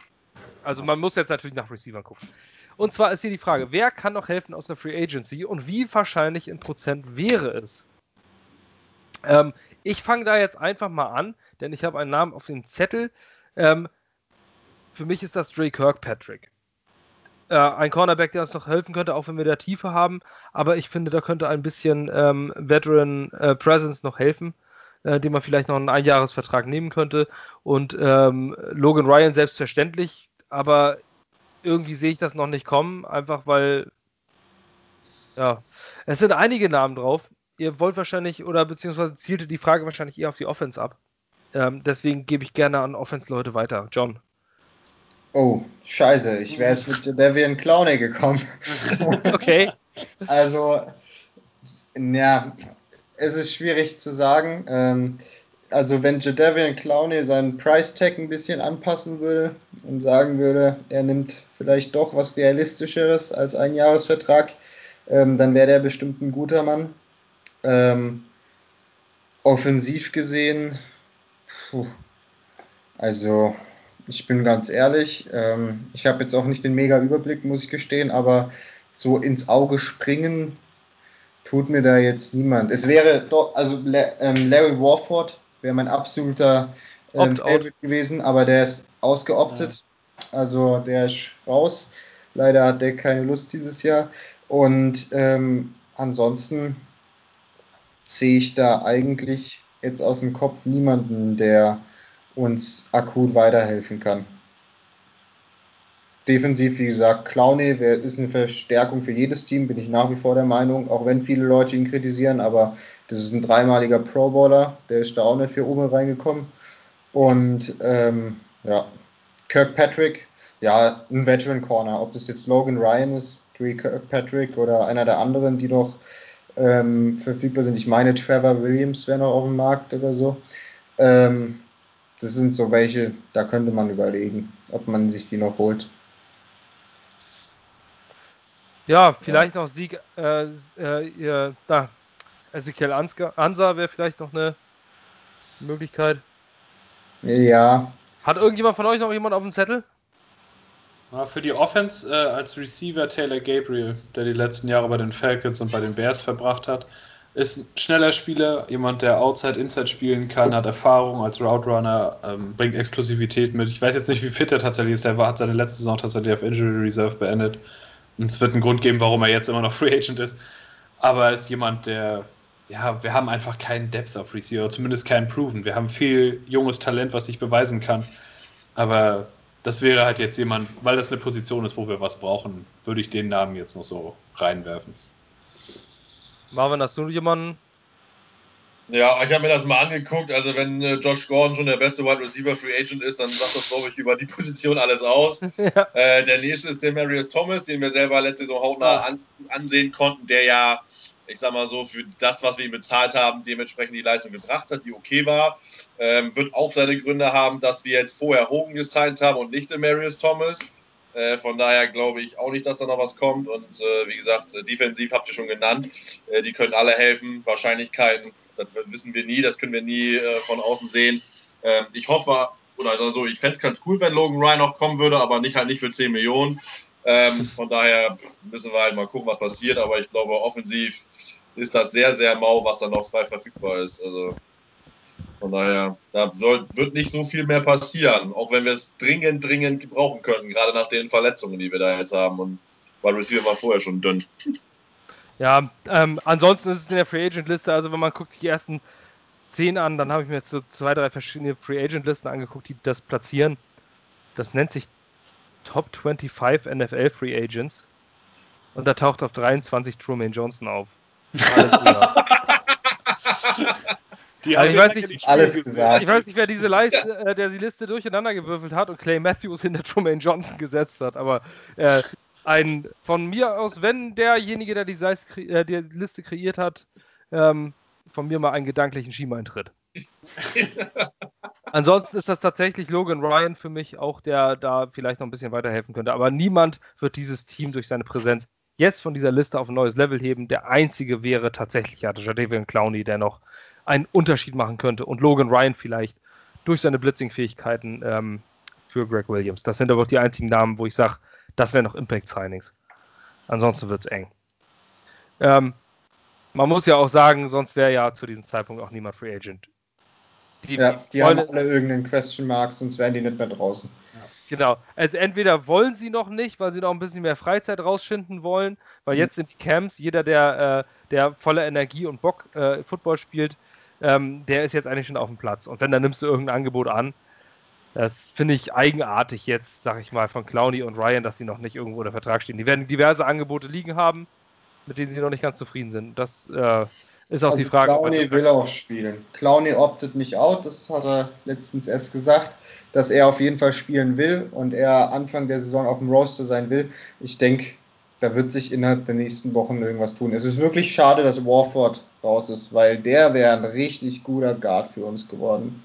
Speaker 1: Also man muss jetzt natürlich nach Receiver gucken. Und zwar ist hier die Frage, wer kann noch helfen aus der Free Agency und wie wahrscheinlich in Prozent wäre es? Ähm, ich fange da jetzt einfach mal an, denn ich habe einen Namen auf dem Zettel. Ähm, für mich ist das Dre Kirkpatrick. Äh, ein Cornerback, der uns noch helfen könnte, auch wenn wir da Tiefe haben. Aber ich finde, da könnte ein bisschen ähm, Veteran äh, Presence noch helfen, äh, den man vielleicht noch einen Einjahresvertrag nehmen könnte. Und ähm, Logan Ryan selbstverständlich, aber irgendwie sehe ich das noch nicht kommen, einfach weil ja, es sind einige Namen drauf ihr wollt wahrscheinlich, oder beziehungsweise zielte die Frage wahrscheinlich eher auf die Offense ab. Ähm, deswegen gebe ich gerne an Offense-Leute weiter. John.
Speaker 2: Oh, scheiße. Ich wäre jetzt mit Devian Clowney gekommen.
Speaker 1: okay.
Speaker 2: Also, ja, es ist schwierig zu sagen. Ähm, also wenn Jadavian Clowney seinen Price Tag ein bisschen anpassen würde und sagen würde, er nimmt vielleicht doch was realistischeres als ein Jahresvertrag, ähm, dann wäre der bestimmt ein guter Mann. Ähm, offensiv gesehen, puh, also ich bin ganz ehrlich, ähm, ich habe jetzt auch nicht den mega Überblick, muss ich gestehen, aber so ins Auge springen tut mir da jetzt niemand. Es wäre doch, also ähm, Larry Warford wäre mein absoluter ähm, Favorite gewesen, aber der ist ausgeoptet. Ja. Also der ist raus. Leider hat der keine Lust dieses Jahr. Und ähm, ansonsten sehe ich da eigentlich jetzt aus dem Kopf niemanden, der uns akut weiterhelfen kann. Defensiv, wie gesagt, Clowney ist eine Verstärkung für jedes Team, bin ich nach wie vor der Meinung, auch wenn viele Leute ihn kritisieren, aber das ist ein dreimaliger Pro Bowler, der ist da auch nicht für oben reingekommen. Und ähm, ja, Kirkpatrick, ja, ein Veteran Corner, ob das jetzt Logan Ryan ist, Kirkpatrick oder einer der anderen, die noch ähm, verfügbar sind. Ich meine, Trevor Williams wäre noch auf dem Markt oder so. Ähm, das sind so welche, da könnte man überlegen, ob man sich die noch holt.
Speaker 1: Ja, vielleicht ja. noch Sieg, äh, äh, da, Ezekiel Ansa wäre vielleicht noch eine Möglichkeit.
Speaker 2: Ja.
Speaker 1: Hat irgendjemand von euch noch jemand auf dem Zettel?
Speaker 4: Ja, für die Offense äh, als Receiver Taylor Gabriel, der die letzten Jahre bei den Falcons und bei den Bears verbracht hat, ist ein schneller Spieler, jemand, der Outside, Inside spielen kann, hat Erfahrung als Route ähm, bringt Explosivität mit. Ich weiß jetzt nicht, wie fit er tatsächlich ist. Er hat seine letzte Saison tatsächlich auf Injury Reserve beendet. Und es wird einen Grund geben, warum er jetzt immer noch Free Agent ist. Aber er ist jemand, der, ja, wir haben einfach keinen Depth of Receiver, zumindest keinen Proven. Wir haben viel junges Talent, was sich beweisen kann. Aber das wäre halt jetzt jemand, weil das eine Position ist, wo wir was brauchen, würde ich den Namen jetzt noch so reinwerfen.
Speaker 1: Marvin, hast du jemanden?
Speaker 3: Ja, ich habe mir das mal angeguckt. Also, wenn äh, Josh Gordon schon der beste Wide Receiver Free Agent ist, dann sagt das, glaube ich, über die Position alles aus. ja. äh, der nächste ist der Marius Thomas, den wir selber letzte Saison hautnah an, ansehen konnten, der ja, ich sag mal so, für das, was wir ihm bezahlt haben, dementsprechend die Leistung gebracht hat, die okay war. Ähm, wird auch seine Gründe haben, dass wir jetzt vorher Hogan gesigned haben und nicht den Marius Thomas. Äh, von daher glaube ich auch nicht, dass da noch was kommt. Und äh, wie gesagt, äh, defensiv habt ihr schon genannt. Äh, die können alle helfen. Wahrscheinlichkeiten, das wissen wir nie, das können wir nie äh, von außen sehen. Ähm, ich hoffe, oder also ich fände es ganz cool, wenn Logan Ryan noch kommen würde, aber nicht halt nicht für 10 Millionen. Ähm, von daher müssen wir halt mal gucken, was passiert. Aber ich glaube, offensiv ist das sehr, sehr mau, was dann noch frei verfügbar ist. Also von daher, da soll, wird nicht so viel mehr passieren, auch wenn wir es dringend, dringend brauchen könnten, gerade nach den Verletzungen, die wir da jetzt haben. Und weil Receiver war vorher schon dünn.
Speaker 1: Ja, ähm, ansonsten ist es in der Free Agent Liste, also wenn man guckt sich die ersten zehn an, dann habe ich mir jetzt so zwei, drei verschiedene Free Agent Listen angeguckt, die das platzieren. Das nennt sich Top 25 NFL Free Agents. Und da taucht auf 23 Truman Johnson auf.
Speaker 2: Die also ich, weiß nicht, alles gesagt.
Speaker 1: ich weiß nicht, wer diese Leiste, äh, der die Liste durcheinander gewürfelt hat und Clay Matthews hinter Truman Johnson gesetzt hat, aber äh, ein von mir aus, wenn derjenige, der die, Seis, äh, die Liste kreiert hat, ähm, von mir mal einen gedanklichen Schiemantritt. Ansonsten ist das tatsächlich Logan Ryan für mich auch, der da vielleicht noch ein bisschen weiterhelfen könnte. Aber niemand wird dieses Team durch seine Präsenz jetzt von dieser Liste auf ein neues Level heben. Der einzige wäre tatsächlich ja Jadavian Clowney, der noch einen Unterschied machen könnte. Und Logan Ryan vielleicht durch seine Blitzing-Fähigkeiten ähm, für Greg Williams. Das sind aber auch die einzigen Namen, wo ich sage, das wären noch Impact-Signings. Ansonsten wird es eng. Ähm, man muss ja auch sagen, sonst wäre ja zu diesem Zeitpunkt auch niemand Free Agent.
Speaker 2: Die, ja, die wollen, haben alle irgendeinen Question Mark, sonst wären die nicht mehr draußen.
Speaker 1: Genau. Also entweder wollen sie noch nicht, weil sie noch ein bisschen mehr Freizeit rausschinden wollen, weil mhm. jetzt sind die Camps, jeder, der, äh, der voller Energie und Bock äh, Football spielt, ähm, der ist jetzt eigentlich schon auf dem Platz. Und wenn, dann nimmst du irgendein Angebot an. Das finde ich eigenartig jetzt, sag ich mal, von Clowny und Ryan, dass sie noch nicht irgendwo unter Vertrag stehen. Die werden diverse Angebote liegen haben, mit denen sie noch nicht ganz zufrieden sind. Das äh, ist auch also die Frage.
Speaker 2: Clowny will auch spielen. Clowny optet nicht out, das hat er letztens erst gesagt, dass er auf jeden Fall spielen will und er Anfang der Saison auf dem Roster sein will. Ich denke, da wird sich innerhalb der nächsten Wochen irgendwas tun. Es ist wirklich schade, dass Warford raus ist, weil der wäre ein richtig guter Guard für uns geworden.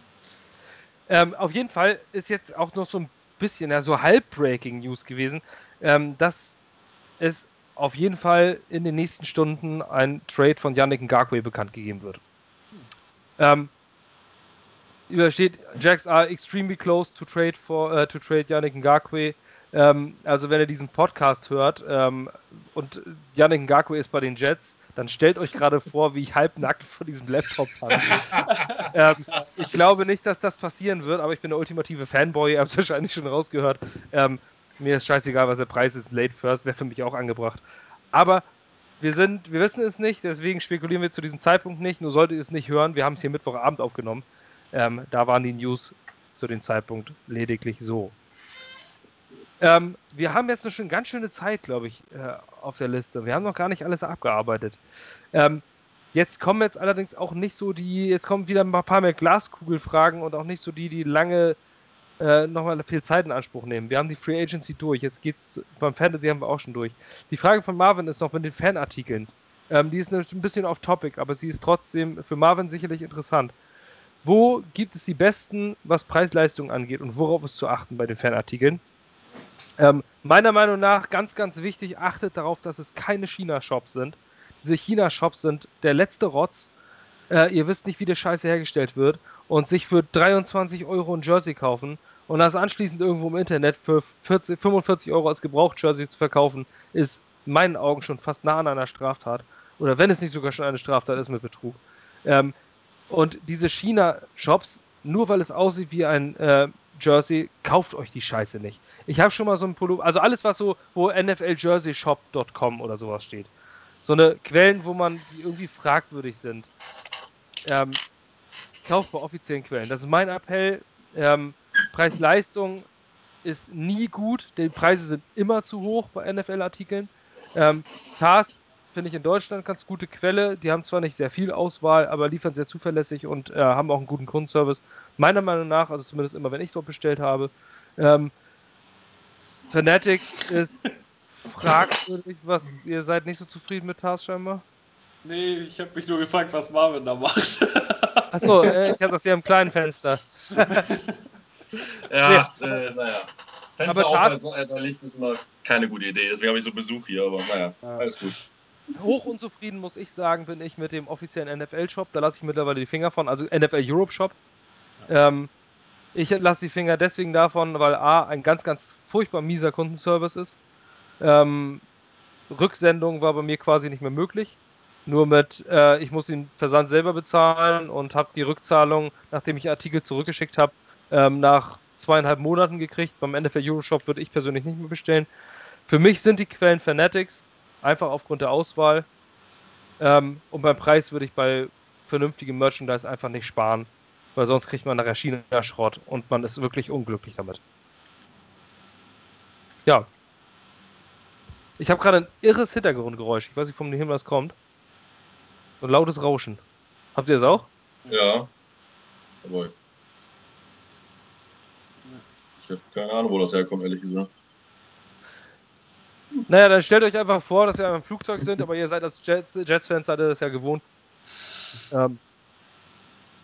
Speaker 1: Ähm, auf jeden Fall ist jetzt auch noch so ein bisschen, ja, so halb-breaking News gewesen, ähm, dass es auf jeden Fall in den nächsten Stunden ein Trade von Yannick Ngakwe bekannt gegeben wird. Ähm, übersteht, Jacks are extremely close to trade for uh, to trade Yannick Ngakwe. Ähm, also wenn ihr diesen Podcast hört ähm, und Yannick Ngakwe ist bei den Jets, dann stellt euch gerade vor, wie ich halbnackt vor diesem Laptop tanze. ähm, ich glaube nicht, dass das passieren wird, aber ich bin der ultimative Fanboy, ihr habt es wahrscheinlich schon rausgehört. Ähm, mir ist scheißegal, was der Preis ist. Late First wäre für mich auch angebracht. Aber wir sind, wir wissen es nicht, deswegen spekulieren wir zu diesem Zeitpunkt nicht. Nur solltet ihr es nicht hören, wir haben es hier Mittwochabend aufgenommen. Ähm, da waren die News zu dem Zeitpunkt lediglich so. Ähm, wir haben jetzt schon ganz schöne Zeit, glaube ich, äh, auf der Liste. Wir haben noch gar nicht alles abgearbeitet. Ähm, jetzt kommen jetzt allerdings auch nicht so die, jetzt kommen wieder ein paar mehr Glaskugelfragen und auch nicht so die, die lange äh, nochmal viel Zeit in Anspruch nehmen. Wir haben die Free Agency durch. Jetzt geht's beim Fantasy haben wir auch schon durch. Die Frage von Marvin ist noch mit den Fanartikeln. Ähm, die ist ein bisschen off Topic, aber sie ist trotzdem für Marvin sicherlich interessant. Wo gibt es die besten, was Preis-Leistung angeht und worauf ist zu achten bei den Fanartikeln? Ähm, meiner Meinung nach ganz, ganz wichtig, achtet darauf, dass es keine China-Shops sind. Diese China-Shops sind der letzte Rotz. Äh, ihr wisst nicht, wie der Scheiße hergestellt wird. Und sich für 23 Euro ein Jersey kaufen und das anschließend irgendwo im Internet für 40, 45 Euro als Gebraucht-Jersey zu verkaufen, ist in meinen Augen schon fast nah an einer Straftat. Oder wenn es nicht sogar schon eine Straftat ist mit Betrug. Ähm, und diese China-Shops, nur weil es aussieht wie ein äh, Jersey, kauft euch die Scheiße nicht. Ich habe schon mal so ein Pullover, also alles, was so, wo NFLJerseyShop.com oder sowas steht. So eine Quellen, wo man, die irgendwie fragwürdig sind. Ähm, kauft bei offiziellen Quellen. Das ist mein Appell. Ähm, Preis-Leistung ist nie gut. Die Preise sind immer zu hoch bei NFL-Artikeln. Ähm, TAS finde ich in Deutschland ganz gute Quelle. Die haben zwar nicht sehr viel Auswahl, aber liefern sehr zuverlässig und äh, haben auch einen guten Kundenservice. Meiner Meinung nach, also zumindest immer, wenn ich dort bestellt habe. Ähm, Fanatics ist fragwürdig, was ihr seid nicht so zufrieden mit TAS scheinbar?
Speaker 4: Nee, ich habe mich nur gefragt, was Marvin da macht.
Speaker 1: Achso, äh, ich habe das hier im kleinen Fenster.
Speaker 3: ja, nee. äh, naja. Fenster
Speaker 1: Aber
Speaker 3: auf bei so Licht ist immer keine gute Idee. Deswegen habe ich so Besuch hier, aber naja, ja. alles gut.
Speaker 1: Hoch unzufrieden, muss ich sagen, bin ich mit dem offiziellen NFL-Shop. Da lasse ich mittlerweile die Finger von, also NFL Europe Shop. Ähm, ich lasse die Finger deswegen davon, weil A, ein ganz, ganz furchtbar mieser Kundenservice ist. Ähm, Rücksendung war bei mir quasi nicht mehr möglich. Nur mit, äh, ich muss den Versand selber bezahlen und habe die Rückzahlung, nachdem ich Artikel zurückgeschickt habe, ähm, nach zweieinhalb Monaten gekriegt. Beim NFL Euroshop würde ich persönlich nicht mehr bestellen. Für mich sind die Quellen Fanatics, einfach aufgrund der Auswahl. Ähm, und beim Preis würde ich bei vernünftigem Merchandise einfach nicht sparen, weil sonst kriegt man nachher China-Schrott und man ist wirklich unglücklich damit. Ja. Ich habe gerade ein irres Hintergrundgeräusch. Ich weiß nicht, von dem Himmel das kommt. So ein lautes Rauschen. Habt ihr das auch?
Speaker 3: Ja. Aber ich habe keine Ahnung, wo das herkommt, ehrlich gesagt.
Speaker 1: Naja, dann stellt euch einfach vor, dass ihr im Flugzeug sind, aber ihr seid als Jets-Fans, Jets seid ihr das ja gewohnt. Ähm,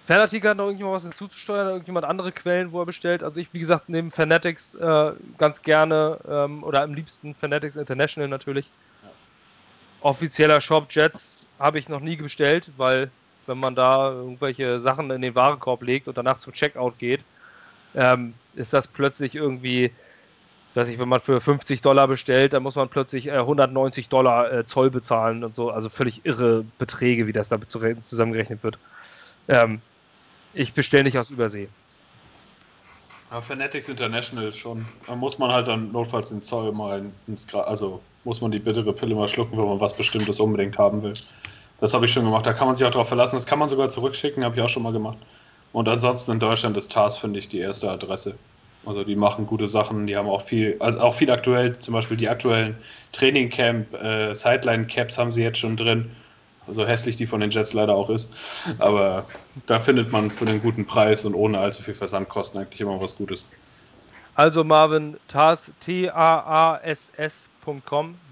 Speaker 1: Fanartikel hat noch irgendjemand was hinzuzusteuern, irgendjemand andere Quellen, wo er bestellt. Also ich, wie gesagt, nehme Fanatics äh, ganz gerne ähm, oder am liebsten Fanatics International natürlich. Ja. Offizieller Shop Jets habe ich noch nie bestellt, weil wenn man da irgendwelche Sachen in den Warenkorb legt und danach zum Checkout geht, ähm, ist das plötzlich irgendwie weiß ich, wenn man für 50 Dollar bestellt, dann muss man plötzlich äh, 190 Dollar äh, Zoll bezahlen und so. Also völlig irre Beträge, wie das da zusammengerechnet wird. Ähm, ich bestelle nicht aus Übersee.
Speaker 4: Ja, Fanatics International schon. Da muss man halt dann notfalls den Zoll mal ins Gra also muss man die bittere Pille mal schlucken, wenn man was Bestimmtes unbedingt haben will. Das habe ich schon gemacht. Da kann man sich auch darauf verlassen. Das kann man sogar zurückschicken, habe ich auch schon mal gemacht. Und ansonsten in Deutschland ist TAS, finde ich, die erste Adresse. Also die machen gute Sachen, die haben auch viel, also auch viel aktuell, zum Beispiel die aktuellen Trainingcamp, äh, Sideline-Caps haben sie jetzt schon drin. So hässlich die von den Jets leider auch ist. Aber da findet man für einen guten Preis und ohne allzu viel Versandkosten eigentlich immer was Gutes.
Speaker 1: Also Marvin Tars, T-A-A-S-S.com,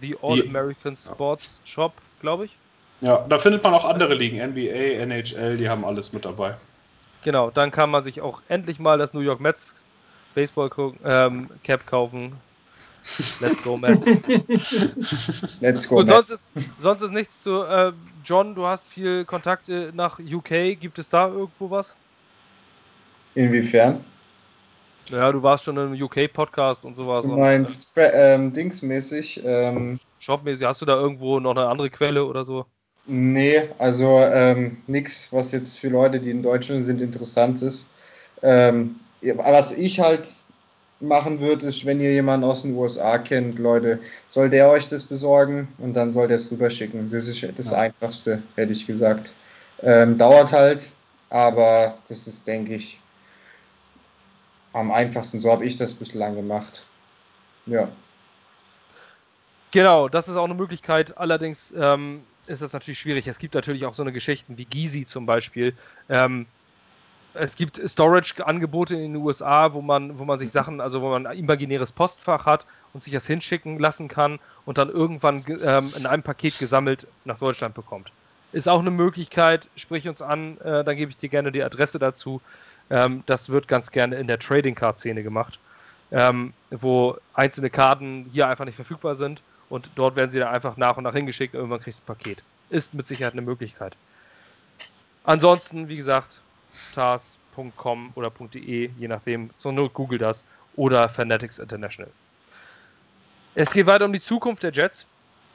Speaker 1: The All American Sports Shop, glaube ich.
Speaker 4: Ja, da findet man auch andere Ligen, NBA, NHL, die haben alles mit dabei.
Speaker 1: Genau, dann kann man sich auch endlich mal das New York Mets Baseball ähm, Cap kaufen. Let's go, Mets. Let's go, Gut, Mets. Sonst, ist, sonst ist nichts zu. Äh, John, du hast viel Kontakte nach UK. Gibt es da irgendwo was?
Speaker 2: Inwiefern?
Speaker 1: Ja, du warst schon im UK-Podcast und sowas.
Speaker 2: Du meinst und, äh, ähm, dingsmäßig. Ähm,
Speaker 1: Shopmäßig, hast du da irgendwo noch eine andere Quelle oder so?
Speaker 2: Nee, also ähm, nichts, was jetzt für Leute, die in Deutschland sind, interessant ist. Ähm, was ich halt machen würde, ist, wenn ihr jemanden aus den USA kennt, Leute, soll der euch das besorgen und dann soll der es rüberschicken. Das ist das ja. Einfachste, hätte ich gesagt. Ähm, dauert halt, aber das ist, denke ich, am einfachsten. So habe ich das bislang gemacht. Ja.
Speaker 1: Genau, das ist auch eine Möglichkeit. Allerdings ähm, ist das natürlich schwierig. Es gibt natürlich auch so eine Geschichten wie Gizi zum Beispiel. Ähm, es gibt Storage-Angebote in den USA, wo man, wo man sich Sachen, also wo man ein imaginäres Postfach hat und sich das hinschicken lassen kann und dann irgendwann ähm, in einem Paket gesammelt nach Deutschland bekommt. Ist auch eine Möglichkeit, sprich uns an, äh, dann gebe ich dir gerne die Adresse dazu. Ähm, das wird ganz gerne in der Trading Card-Szene gemacht, ähm, wo einzelne Karten hier einfach nicht verfügbar sind und dort werden sie dann einfach nach und nach hingeschickt und irgendwann kriegst du ein Paket. Ist mit Sicherheit eine Möglichkeit. Ansonsten, wie gesagt, tars.com oder .de, je nachdem, zur Not google das oder Fanatics International. Es geht weiter um die Zukunft der Jets.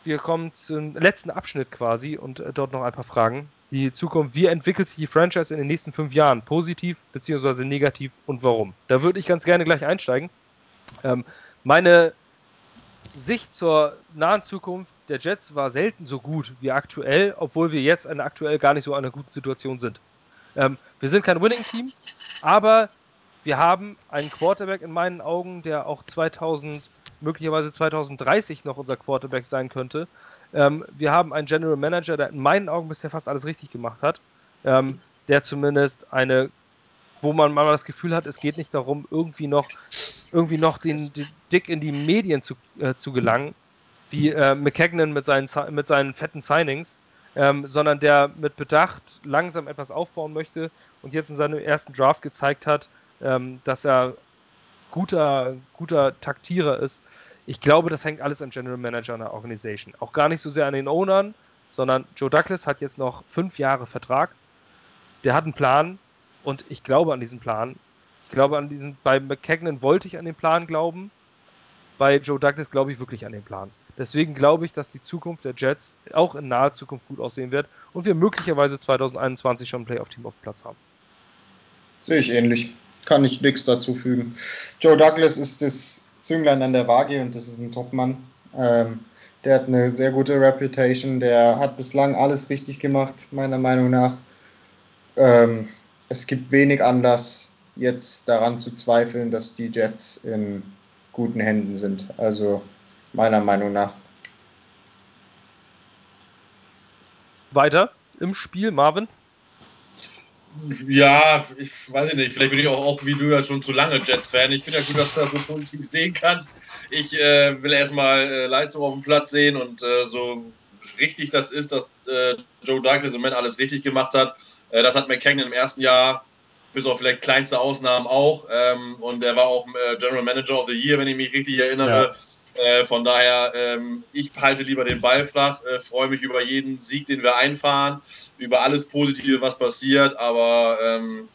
Speaker 1: Wir kommen zum letzten Abschnitt quasi und äh, dort noch ein paar Fragen. Die Zukunft, wie entwickelt sich die Franchise in den nächsten fünf Jahren? Positiv bzw. negativ und warum? Da würde ich ganz gerne gleich einsteigen. Ähm, meine Sicht zur nahen Zukunft der Jets war selten so gut wie aktuell, obwohl wir jetzt aktuell gar nicht so einer guten Situation sind. Ähm, wir sind kein Winning-Team, aber wir haben einen Quarterback in meinen Augen, der auch 2000, möglicherweise 2030 noch unser Quarterback sein könnte. Ähm, wir haben einen General Manager, der in meinen Augen bisher fast alles richtig gemacht hat, ähm, der zumindest eine wo man mal das Gefühl hat, es geht nicht darum, irgendwie noch, irgendwie noch den, den Dick in die Medien zu, äh, zu gelangen, wie äh, McKagan mit seinen, mit seinen fetten Signings, ähm, sondern der mit Bedacht langsam etwas aufbauen möchte und jetzt in seinem ersten Draft gezeigt hat, ähm, dass er guter, guter Taktierer ist. Ich glaube, das hängt alles am General Manager einer Organisation. Auch gar nicht so sehr an den Ownern, sondern Joe Douglas hat jetzt noch fünf Jahre Vertrag. Der hat einen Plan, und ich glaube an diesen Plan. Ich glaube an diesen, bei McKagan wollte ich an den Plan glauben. Bei Joe Douglas glaube ich wirklich an den Plan. Deswegen glaube ich, dass die Zukunft der Jets auch in naher Zukunft gut aussehen wird und wir möglicherweise 2021 schon ein Playoff-Team auf Platz haben.
Speaker 2: Sehe ich ähnlich. Kann ich nichts dazu fügen. Joe Douglas ist das Zünglein an der Waage und das ist ein Topmann. Ähm, der hat eine sehr gute Reputation. Der hat bislang alles richtig gemacht, meiner Meinung nach. Ähm, es gibt wenig Anlass, jetzt daran zu zweifeln, dass die Jets in guten Händen sind. Also meiner Meinung nach.
Speaker 1: Weiter im Spiel, Marvin?
Speaker 3: Ja, ich weiß nicht, vielleicht bin ich auch, auch wie du ja schon zu lange Jets-Fan. Ich finde ja gut, dass du das so positiv sehen kannst. Ich äh, will erstmal äh, Leistung auf dem Platz sehen und äh, so richtig das ist, dass äh, Joe Douglas im Moment alles richtig gemacht hat. Äh, das hat McKagan im ersten Jahr, bis auf vielleicht kleinste Ausnahmen auch. Ähm, und er war auch äh, General Manager of the Year, wenn ich mich richtig erinnere. Ja. Äh, von daher, ähm, ich halte lieber den Ball flach, äh, freue mich über jeden Sieg, den wir einfahren, über alles Positive, was passiert. Aber ähm,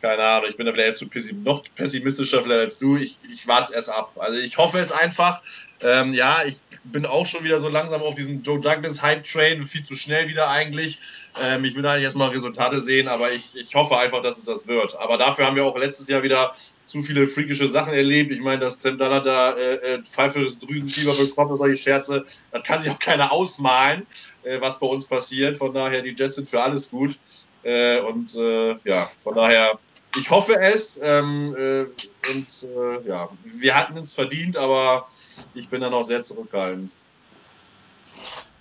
Speaker 3: keine Ahnung, ich bin da vielleicht zu pessim noch pessimistischer vielleicht als du. Ich, ich warte es erst ab. Also ich hoffe es einfach. Ähm, ja, ich bin auch schon wieder so langsam auf diesem Joe Douglas Hype Train, viel zu schnell wieder eigentlich. Ähm, ich will eigentlich erstmal Resultate sehen, aber ich, ich hoffe einfach, dass es das wird. Aber dafür haben wir auch letztes Jahr wieder zu viele freakische Sachen erlebt. Ich meine, dass Tim Dallas da äh, äh, Pfeife des Drüsenfieber bekommt oder solche Scherze, das kann sich auch keiner ausmalen, äh, was bei uns passiert. Von daher, die Jets sind für alles gut. Äh, und äh, ja, von daher ich hoffe es. Ähm, äh, und äh, ja, wir hatten es verdient, aber ich bin dann auch sehr zurückhaltend.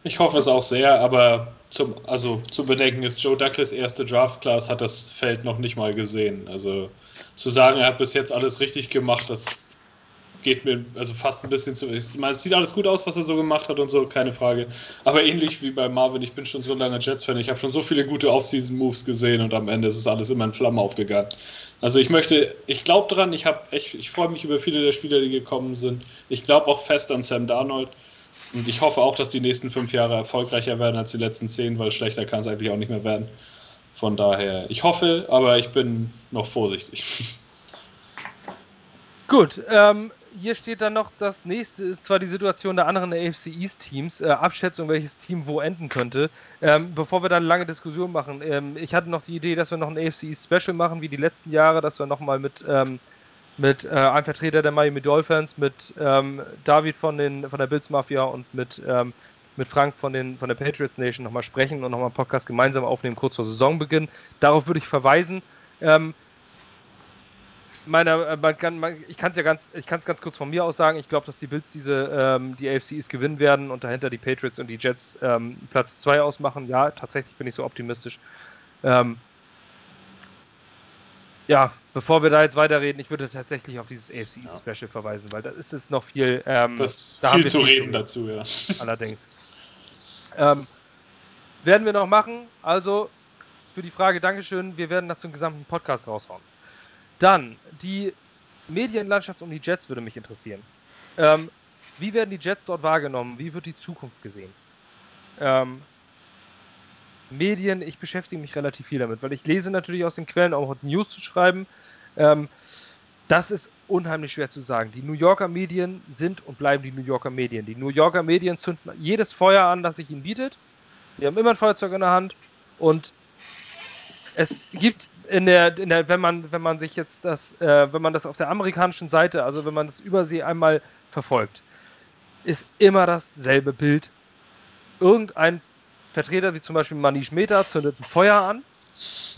Speaker 4: Ich hoffe es auch sehr, aber zum, also zu bedenken ist, Joe Douglas erste Draft-Class hat das Feld noch nicht mal gesehen. Also zu sagen, er hat bis jetzt alles richtig gemacht, das geht mir also fast ein bisschen zu. Ich meine, es sieht alles gut aus, was er so gemacht hat und so, keine Frage. Aber ähnlich wie bei Marvin, ich bin schon so lange Jets-Fan, ich habe schon so viele gute Off-Season-Moves gesehen und am Ende ist es alles immer in Flammen aufgegangen. Also ich möchte, ich glaube dran, ich habe echt, ich freue mich über viele der Spieler, die gekommen sind. Ich glaube auch fest an Sam Darnold. Und ich hoffe auch, dass die nächsten fünf Jahre erfolgreicher werden als die letzten zehn, weil schlechter kann es eigentlich auch nicht mehr werden. Von daher, ich hoffe, aber ich bin noch vorsichtig.
Speaker 1: Gut, ähm, hier steht dann noch, das nächste ist zwar die Situation der anderen AFC East Teams, äh, Abschätzung, welches Team wo enden könnte. Ähm, bevor wir da eine lange Diskussion machen, ähm, ich hatte noch die Idee, dass wir noch ein AFC East Special machen, wie die letzten Jahre, dass wir nochmal mit, ähm, mit äh, einem Vertreter der Miami Dolphins, mit ähm, David von, den, von der Bills Mafia und mit, ähm, mit Frank von, den, von der Patriots Nation nochmal sprechen und nochmal einen Podcast gemeinsam aufnehmen, kurz vor Saisonbeginn. Darauf würde ich verweisen. Ähm, meiner, äh, man kann, man, ich kann es ja ganz, ich kann es ganz kurz von mir aus sagen. Ich glaube, dass die Bills diese, ähm, die AFCs gewinnen werden und dahinter die Patriots und die Jets ähm, Platz 2 ausmachen. Ja, tatsächlich bin ich so optimistisch. Ähm, ja, bevor wir da jetzt weiterreden, ich würde tatsächlich auf dieses AFC ja. Special verweisen, weil da ist es noch viel.
Speaker 4: Ähm, das da viel zu viel reden dazu, ja.
Speaker 1: Allerdings. Ähm, werden wir noch machen. Also für die Frage, Dankeschön. Wir werden dazu einen gesamten Podcast raushauen. Dann, die Medienlandschaft um die Jets würde mich interessieren. Ähm, wie werden die Jets dort wahrgenommen? Wie wird die Zukunft gesehen? Ähm, Medien, ich beschäftige mich relativ viel damit, weil ich lese natürlich aus den Quellen auch News zu schreiben. Ähm, das ist unheimlich schwer zu sagen. Die New Yorker Medien sind und bleiben die New Yorker Medien. Die New Yorker Medien zünden jedes Feuer an, das sich ihnen bietet. Die haben immer ein Feuerzeug in der Hand und es gibt in der, in der, wenn man, wenn man sich jetzt das, äh, wenn man das auf der amerikanischen Seite, also wenn man das Übersee einmal verfolgt, ist immer dasselbe Bild. Irgendein Vertreter, wie zum Beispiel Manish Mehta, zündet ein Feuer an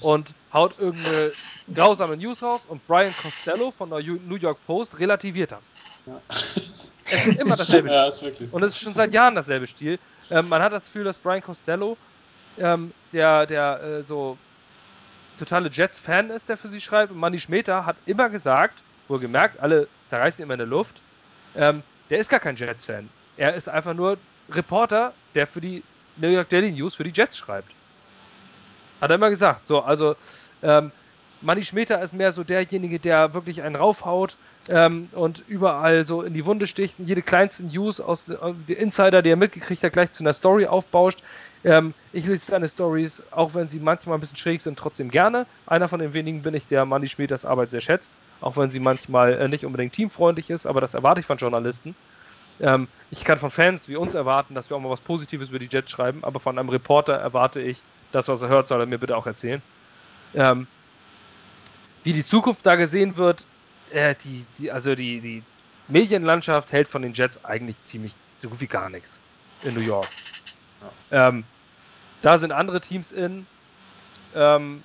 Speaker 1: und haut irgendeine grausame News raus und Brian Costello von der New York Post relativiert das. Ja. Es ist immer dasselbe Stil. Ja, so. Und es ist schon seit Jahren dasselbe Stil. Ähm, man hat das Gefühl, dass Brian Costello, ähm, der, der äh, so totale Jets-Fan ist, der für sie schreibt. Und Manny Schmeter hat immer gesagt, wohlgemerkt, alle zerreißen immer in der Luft, ähm, der ist gar kein Jets-Fan. Er ist einfach nur Reporter, der für die New York Daily News für die Jets schreibt. Hat er immer gesagt. So, also ähm, Manny Schmeter ist mehr so derjenige, der wirklich einen raufhaut ähm, und überall so in die Wunde sticht und jede kleinste News aus äh, der Insider, die er mitgekriegt hat, gleich zu einer Story aufbauscht. Ähm, ich lese seine Stories, auch wenn sie manchmal ein bisschen schräg sind, trotzdem gerne. Einer von den wenigen bin ich, der Manny Schmeters Arbeit sehr schätzt, auch wenn sie manchmal äh, nicht unbedingt teamfreundlich ist, aber das erwarte ich von Journalisten. Ähm, ich kann von Fans wie uns erwarten, dass wir auch mal was Positives über die Jets schreiben, aber von einem Reporter erwarte ich, das, was er hört, soll er mir bitte auch erzählen. Ähm, wie die Zukunft da gesehen wird, äh, die, die, also die, die Medienlandschaft hält von den Jets eigentlich ziemlich so gut wie gar nichts in New York. Ja. Ähm, da sind andere Teams in. Ähm,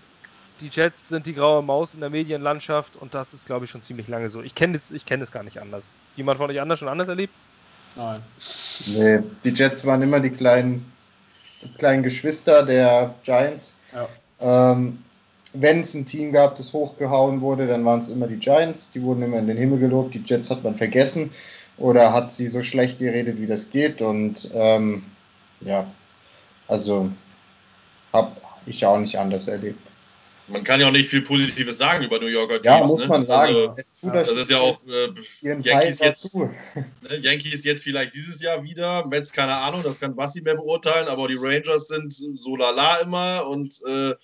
Speaker 1: die Jets sind die graue Maus in der Medienlandschaft und das ist, glaube ich, schon ziemlich lange so. Ich kenne es kenn gar nicht anders. Jemand von euch anders schon anders erlebt?
Speaker 2: Nein. Nee, die Jets waren immer die kleinen, kleinen Geschwister der Giants. Ja. Ähm, wenn es ein Team gab, das hochgehauen wurde, dann waren es immer die Giants. Die wurden immer in den Himmel gelobt. Die Jets hat man vergessen oder hat sie so schlecht geredet, wie das geht. Und ähm, ja, also habe ich auch nicht anders erlebt
Speaker 3: man kann ja auch nicht viel Positives sagen über New Yorker Teams.
Speaker 2: Ja, muss ne? man sagen.
Speaker 3: Also, das ist ja auch äh, Yankees jetzt. Ne, Yankees jetzt vielleicht dieses Jahr wieder. Mets, keine Ahnung, das kann Basti mehr beurteilen, aber die Rangers sind so lala immer. Und äh,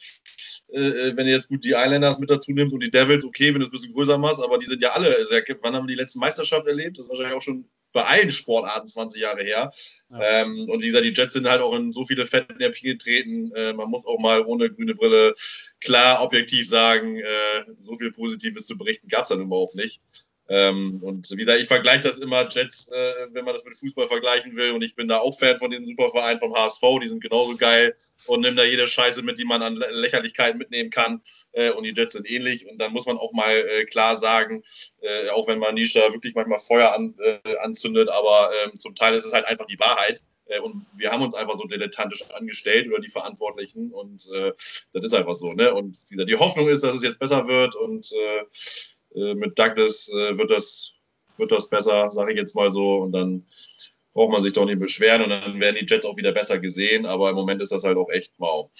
Speaker 3: äh, wenn ihr jetzt gut die Islanders mit dazu nimmt und die Devils, okay, wenn du es ein bisschen größer machst, aber die sind ja alle sehr. Wann haben die letzte Meisterschaft erlebt? Das ist wahrscheinlich auch schon bei allen Sportarten 20 Jahre her. Ja. Ähm, und wie gesagt, die Jets sind halt auch in so viele Fettnäpfchen getreten. Äh, man muss auch mal ohne grüne Brille klar objektiv sagen, äh, so viel Positives zu berichten gab es dann überhaupt nicht. Ähm, und wie gesagt, ich vergleiche das immer, Jets, äh, wenn man das mit Fußball vergleichen will. Und ich bin da auch Fan von dem Superverein vom HSV, die sind genauso geil und nimm da jede Scheiße mit, die man an Lächerlichkeiten mitnehmen kann. Äh, und die Jets sind ähnlich. Und dann muss man auch mal äh, klar sagen, äh, auch wenn man Nisha wirklich manchmal Feuer an, äh, anzündet, aber ähm, zum Teil ist es halt einfach die Wahrheit. Äh, und wir haben uns einfach so dilettantisch angestellt oder die Verantwortlichen. Und das ist einfach so. Ne? Und die Hoffnung ist, dass es jetzt besser wird und mit Douglas äh, wird das wird das besser, sage ich jetzt mal so. Und dann braucht man sich doch nicht beschweren und dann werden die Jets auch wieder besser gesehen. Aber im Moment ist das halt auch echt mau.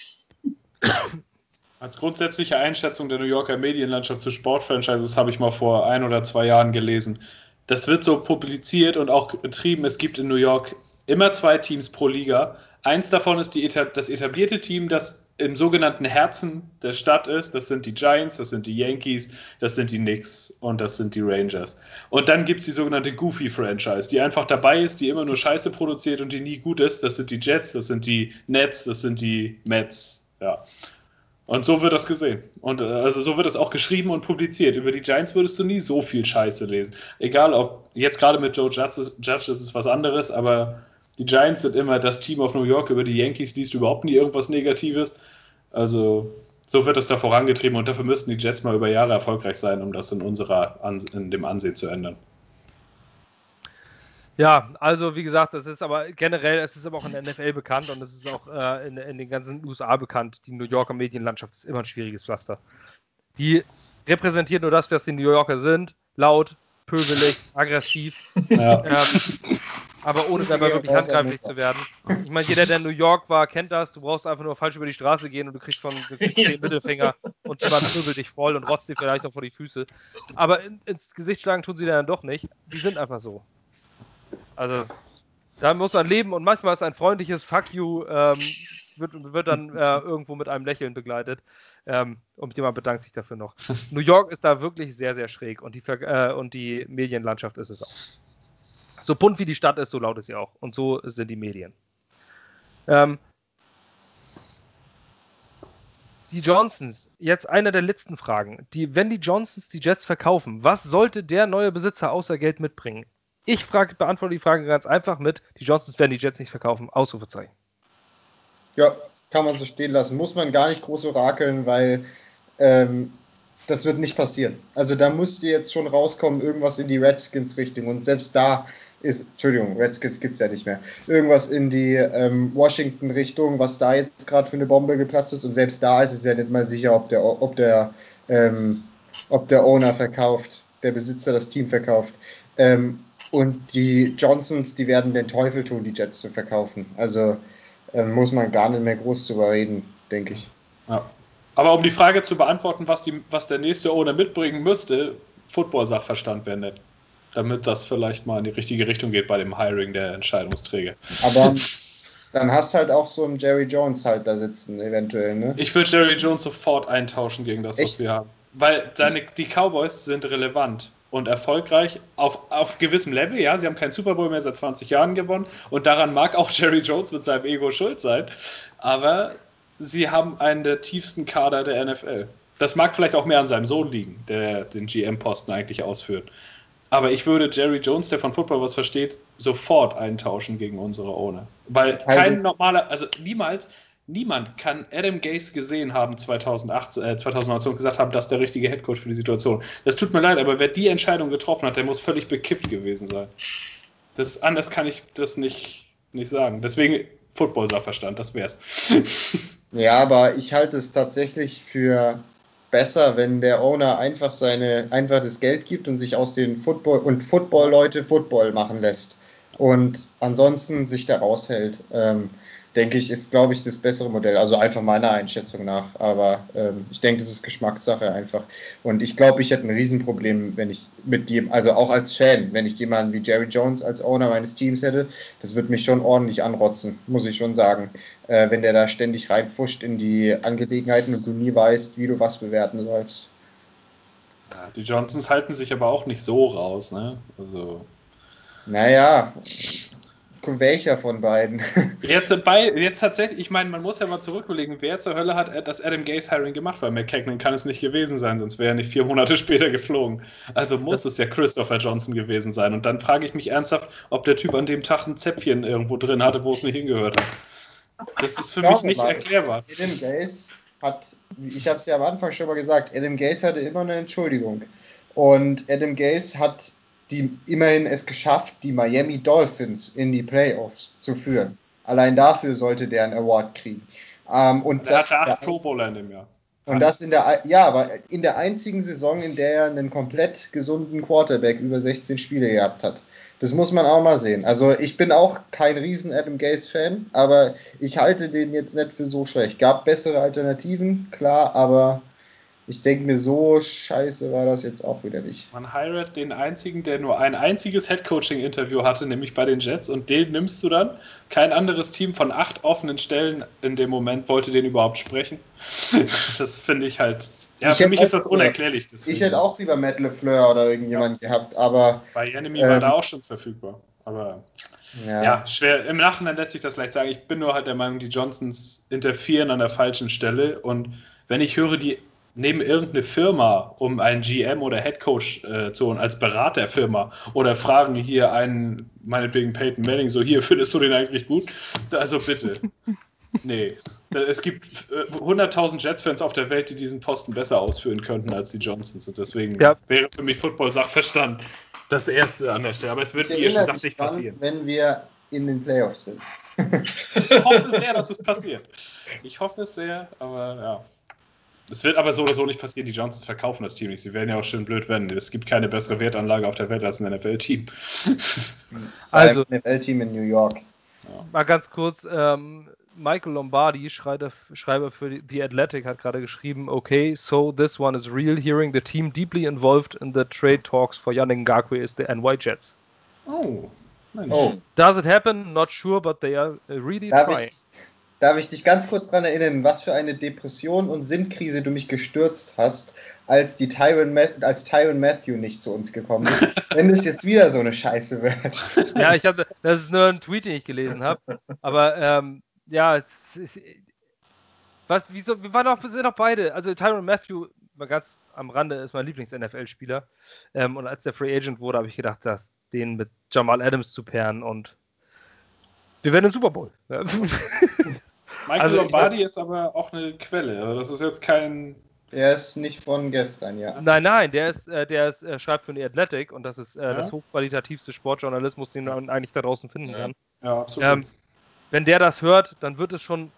Speaker 4: Als grundsätzliche Einschätzung der New Yorker Medienlandschaft zu Sportfranchises habe ich mal vor ein oder zwei Jahren gelesen. Das wird so publiziert und auch betrieben. Es gibt in New York immer zwei Teams pro Liga. Eins davon ist die, das etablierte Team, das im sogenannten Herzen der Stadt ist. Das sind die Giants, das sind die Yankees, das sind die Knicks und das sind die Rangers. Und dann gibt es die sogenannte Goofy-Franchise, die einfach dabei ist, die immer nur Scheiße produziert und die nie gut ist. Das sind die Jets, das sind die Nets, das sind die Mets. Ja. Und so wird das gesehen. Und äh, also so wird es auch geschrieben und publiziert. Über die Giants würdest du nie so viel Scheiße lesen. Egal ob jetzt gerade mit Joe Judge, Judge ist es was anderes, aber die Giants sind immer das Team of New York. Über die Yankees liest du überhaupt nie irgendwas Negatives. Also so wird es da vorangetrieben und dafür müssten die Jets mal über Jahre erfolgreich sein, um das in unserer in dem Ansehen zu ändern.
Speaker 1: Ja, also wie gesagt, das ist aber generell, es ist aber auch in der NFL bekannt und es ist auch äh, in, in, den ganzen USA bekannt. Die New Yorker Medienlandschaft ist immer ein schwieriges Pflaster. Die repräsentiert nur das, was die New Yorker sind. Laut, pöbelig, aggressiv. Ja. Ähm, aber ohne dabei wirklich handgreiflich zu werden. Ich meine, jeder, der in New York war, kennt das. Du brauchst einfach nur falsch über die Straße gehen und du kriegst von du kriegst zehn Mittelfinger und jemand pöbelt dich voll und rotzt dir vielleicht noch vor die Füße. Aber in, ins Gesicht schlagen tun sie dann doch nicht. Die sind einfach so. Also, da muss man leben und manchmal ist ein freundliches Fuck you, ähm, wird, wird dann äh, irgendwo mit einem Lächeln begleitet. Ähm, und jemand bedankt sich dafür noch. New York ist da wirklich sehr, sehr schräg und die, äh, und die Medienlandschaft ist es auch. So bunt wie die Stadt ist, so laut ist sie auch. Und so sind die Medien. Ähm, die Johnsons, jetzt eine der letzten Fragen. Die, wenn die Johnsons die Jets verkaufen, was sollte der neue Besitzer außer Geld mitbringen? Ich frage, beantworte die Frage ganz einfach mit: Die Johnsons werden die Jets nicht verkaufen. Ausrufezeichen.
Speaker 2: Ja, kann man so stehen lassen. Muss man gar nicht groß orakeln, weil ähm, das wird nicht passieren. Also da müsste jetzt schon rauskommen, irgendwas in die Redskins-Richtung. Und selbst da ist, Entschuldigung, Redskins gibt es ja nicht mehr, irgendwas in die ähm, Washington-Richtung, was da jetzt gerade für eine Bombe geplatzt ist. Und selbst da ist es ja nicht mal sicher, ob der, ob der, ähm, ob der Owner verkauft, der Besitzer das Team verkauft. Ähm, und die Johnsons, die werden den Teufel tun, die Jets zu verkaufen. Also äh, muss man gar nicht mehr groß drüber reden, denke ich.
Speaker 4: Ja. Aber um die Frage zu beantworten, was, die, was der nächste Owner mitbringen müsste, Football-Sachverstand wäre nett. Damit das vielleicht mal in die richtige Richtung geht bei dem Hiring der Entscheidungsträger.
Speaker 2: Aber dann hast halt auch so einen Jerry Jones halt da sitzen, eventuell, ne?
Speaker 4: Ich würde Jerry Jones sofort eintauschen gegen das, Echt? was wir haben. Weil deine, die Cowboys sind relevant und erfolgreich auf, auf gewissem Level. Ja, sie haben keinen Super Bowl mehr seit 20 Jahren gewonnen und daran mag auch Jerry Jones mit seinem Ego schuld sein. Aber sie haben einen der tiefsten Kader der NFL. Das mag vielleicht auch mehr an seinem Sohn liegen, der den GM-Posten eigentlich ausführt. Aber ich würde Jerry Jones, der von Football was versteht, sofort eintauschen gegen unsere Ohne. Weil kein normaler, also niemals, Niemand kann Adam Gase gesehen haben 2008, äh, 2019 und gesagt haben, das ist der richtige Headcoach für die Situation. Das tut mir leid, aber wer die Entscheidung getroffen hat, der muss völlig bekifft gewesen sein. Das, anders kann ich das nicht, nicht sagen. Deswegen Football-Sachverstand, das wär's.
Speaker 2: ja, aber ich halte es tatsächlich für besser, wenn der Owner einfach seine einfach das Geld gibt und sich aus den Football und Football-Leute Football machen lässt und ansonsten sich da raushält. Ähm, denke ich, ist, glaube ich, das bessere Modell. Also einfach meiner Einschätzung nach. Aber ähm, ich denke, das ist Geschmackssache einfach. Und ich glaube, ich hätte ein Riesenproblem, wenn ich mit dem, also auch als Fan, wenn ich jemanden wie Jerry Jones als Owner meines Teams hätte, das würde mich schon ordentlich anrotzen, muss ich schon sagen. Äh, wenn der da ständig reinpfuscht in die Angelegenheiten und du nie weißt, wie du was bewerten sollst.
Speaker 4: Ja, die Johnsons halten sich aber auch nicht so raus, ne? Also.
Speaker 2: Naja, welcher von beiden?
Speaker 4: Jetzt, bei, jetzt tatsächlich, ich meine, man muss ja mal zurücklegen, wer zur Hölle hat das Adam Gaze Hiring gemacht? Weil McKagan kann es nicht gewesen sein, sonst wäre er nicht vier Monate später geflogen. Also muss es ja Christopher Johnson gewesen sein. Und dann frage ich mich ernsthaft, ob der Typ an dem Tag ein Zäpfchen irgendwo drin hatte, wo es nicht hingehört hat. Das ist für mich nicht mal, erklärbar.
Speaker 2: Adam Gaze hat, ich habe es ja am Anfang schon mal gesagt, Adam Gaze hatte immer eine Entschuldigung. Und Adam Gaze hat die immerhin es geschafft, die Miami Dolphins in die Playoffs zu führen. Allein dafür sollte der einen Award kriegen. Ähm, und
Speaker 4: der hatte acht Pro Bowler in dem Jahr.
Speaker 2: Und das in der, ja, aber in der einzigen Saison, in der er einen komplett gesunden Quarterback über 16 Spiele gehabt hat. Das muss man auch mal sehen. Also ich bin auch kein riesen Adam Gaze-Fan, aber ich halte den jetzt nicht für so schlecht. Gab bessere Alternativen, klar, aber ich denke mir, so scheiße war das jetzt auch wieder nicht.
Speaker 4: Man heiratet den einzigen, der nur ein einziges Headcoaching-Interview hatte, nämlich bei den Jets, und den nimmst du dann. Kein anderes Team von acht offenen Stellen in dem Moment wollte den überhaupt sprechen. das finde ich halt. Ja,
Speaker 2: ich
Speaker 4: für mich ist das unerklärlich.
Speaker 2: Deswegen. Ich hätte auch lieber Matt LeFleur oder irgendjemand ja. gehabt, aber.
Speaker 4: Bei Enemy ähm, war da auch schon verfügbar. Aber ja. ja. schwer. Im Nachhinein lässt sich das leicht sagen. Ich bin nur halt der Meinung, die Johnsons interferieren an der falschen Stelle. Und wenn ich höre, die nehmen irgendeine Firma, um einen GM oder Headcoach äh, zu holen, als Beraterfirma oder fragen hier einen, meinetwegen Peyton Manning, so hier, findest du den eigentlich gut? Also bitte. nee. Es gibt äh, 100.000 Jets-Fans auf der Welt, die diesen Posten besser ausführen könnten als die Johnsons. Und deswegen ja. wäre für mich Football-Sachverstand das Erste an der Stelle. Aber es wird, wie ihr schon sagt, nicht passieren.
Speaker 2: Wenn wir in den Playoffs sind.
Speaker 4: ich hoffe sehr, dass es passiert. Ich hoffe es sehr, aber ja. Es wird aber so oder so nicht passieren. Die Johnsons verkaufen das Team nicht. Sie werden ja auch schön blöd werden. Es gibt keine bessere Wertanlage auf der Welt als ein NFL-Team.
Speaker 2: Also, NFL-Team in New York.
Speaker 1: Ja. Mal ganz kurz: ähm, Michael Lombardi, Schreiber, Schreiber für The Athletic, hat gerade geschrieben: Okay, so this one is real. Hearing the team deeply involved in the trade talks for Yannick Ngakwe is the NY Jets.
Speaker 4: Oh.
Speaker 1: Mensch. Oh. Does it happen? Not sure, but they are really Darf trying.
Speaker 2: Ich, Darf ich dich ganz kurz daran erinnern, was für eine Depression und Sinnkrise du mich gestürzt hast, als, die Tyron, als Tyron Matthew nicht zu uns gekommen ist, wenn es jetzt wieder so eine Scheiße wird.
Speaker 1: Ja, ich habe, das ist nur ein Tweet, den ich gelesen habe. Aber ähm, ja, was, wieso, wir waren doch, wir sind doch beide. Also Tyron Matthew, mal ganz am Rande, ist mein Lieblings-NFL-Spieler. Ähm, und als der Free Agent wurde, habe ich gedacht, dass den mit Jamal Adams zu pairen und wir werden im Super Bowl.
Speaker 4: Michael also, Lombardi ist aber auch eine Quelle. Also das ist jetzt kein.
Speaker 2: Er ist nicht von gestern, ja.
Speaker 1: Nein, nein, der ist, äh, der ist, äh, schreibt für die Athletic und das ist äh, ja? das hochqualitativste Sportjournalismus, den man eigentlich da draußen finden kann.
Speaker 4: Ja, absolut. Ähm,
Speaker 1: wenn der das hört, dann wird es schon.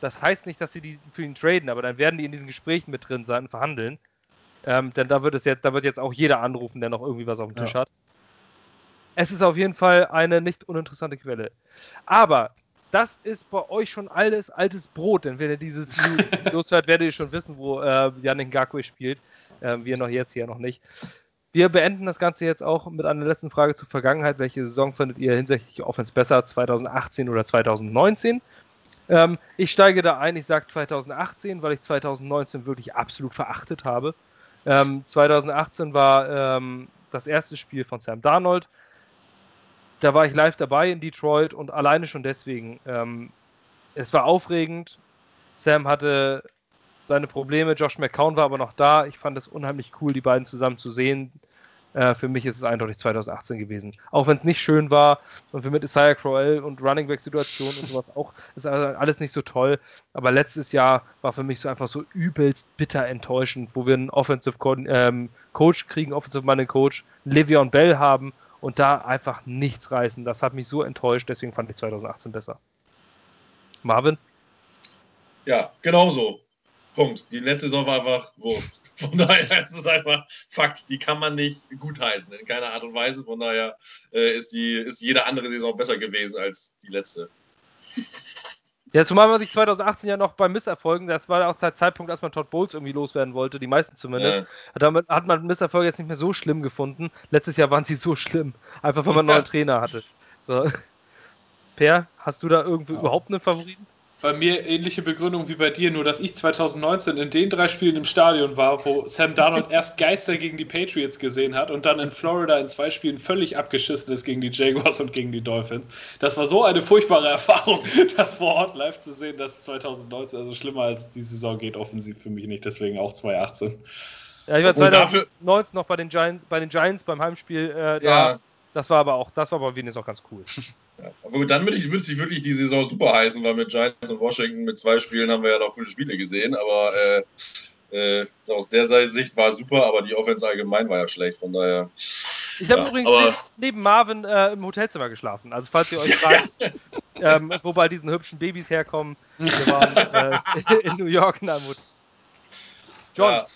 Speaker 1: Das heißt nicht, dass sie die für ihn traden, aber dann werden die in diesen Gesprächen mit drin sein und verhandeln. Ähm, denn da wird es jetzt, da wird jetzt auch jeder anrufen, der noch irgendwie was auf dem Tisch ja. hat. Es ist auf jeden Fall eine nicht uninteressante Quelle. Aber das ist bei euch schon alles altes Brot, denn wenn ihr dieses News hört, werdet ihr schon wissen, wo äh, Yannick Ngakwe spielt. Äh, wir noch jetzt hier noch nicht. Wir beenden das Ganze jetzt auch mit einer letzten Frage zur Vergangenheit. Welche Saison findet ihr hinsichtlich Offense besser, 2018 oder 2019? Ähm, ich steige da ein, ich sage 2018, weil ich 2019 wirklich absolut verachtet habe. Ähm, 2018 war ähm, das erste Spiel von Sam Darnold da war ich live dabei in Detroit und alleine schon deswegen. Ähm, es war aufregend. Sam hatte seine Probleme. Josh McCown war aber noch da. Ich fand es unheimlich cool, die beiden zusammen zu sehen. Äh, für mich ist es eindeutig 2018 gewesen. Auch wenn es nicht schön war und für mit Isaiah Crowell und Running Back Situation und sowas auch ist alles nicht so toll. Aber letztes Jahr war für mich so einfach so übelst bitter enttäuschend, wo wir einen Offensive Co ähm, Coach kriegen, Offensive Money Coach, Le'Veon Bell haben und da einfach nichts reißen. Das hat mich so enttäuscht, deswegen fand ich 2018 besser. Marvin?
Speaker 3: Ja, genauso. Punkt. Die letzte Saison war einfach Wurst. Von daher ist es einfach Fakt. Die kann man nicht gutheißen in keiner Art und Weise. Von daher äh, ist, die, ist jede andere Saison besser gewesen als die letzte.
Speaker 1: Ja, zumal man sich 2018 ja noch bei Misserfolgen, das war auch der Zeitpunkt, als man Todd Bowles irgendwie loswerden wollte, die meisten zumindest. Ja. Damit hat man Misserfolge jetzt nicht mehr so schlimm gefunden. Letztes Jahr waren sie so schlimm, einfach weil man einen neuen Trainer hatte. So. Per, hast du da irgendwie ja. überhaupt einen Favoriten?
Speaker 4: Bei mir ähnliche Begründung wie bei dir, nur dass ich 2019 in den drei Spielen im Stadion war, wo Sam Darnold erst Geister gegen die Patriots gesehen hat und dann in Florida in zwei Spielen völlig abgeschissen ist gegen die Jaguars und gegen die Dolphins. Das war so eine furchtbare Erfahrung, das vor Ort live zu sehen, dass 2019, also schlimmer als die Saison geht offensiv für mich nicht, deswegen auch 2018.
Speaker 1: Ja, ich war 2019 noch bei den Giants, bei den Giants beim Heimspiel äh, da. Ja. Das war aber auch, das war bei Venus auch ganz cool.
Speaker 3: Ja, aber dann würde ich, würde ich wirklich die Saison super heißen, weil mit Giants und Washington mit zwei Spielen haben wir ja noch gute Spiele gesehen, aber äh, äh, aus der Sicht war es super, aber die Offense allgemein war ja schlecht, von daher.
Speaker 1: Ich habe ja, übrigens aber, neben Marvin äh, im Hotelzimmer geschlafen, also falls ihr euch fragt, ähm, wo bei diesen hübschen Babys herkommen, wir waren äh, in New York in einem Hotel. John.
Speaker 3: Ja.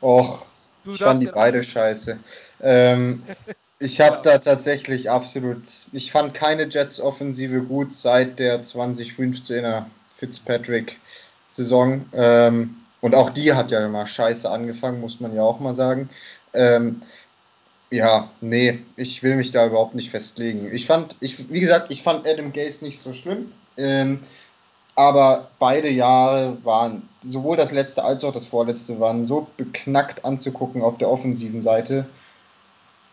Speaker 2: Och,
Speaker 1: Du
Speaker 2: ich fand die beide scheiße. Ähm, ich habe da tatsächlich absolut, ich fand keine Jets-Offensive gut seit der 2015er Fitzpatrick-Saison. Ähm, und auch die hat ja immer scheiße angefangen, muss man ja auch mal sagen. Ähm, ja, nee, ich will mich da überhaupt nicht festlegen. Ich fand, ich, wie gesagt, ich fand Adam Gase nicht so schlimm. Ähm, aber beide Jahre waren, sowohl das letzte als auch das vorletzte, waren so beknackt anzugucken auf der offensiven Seite.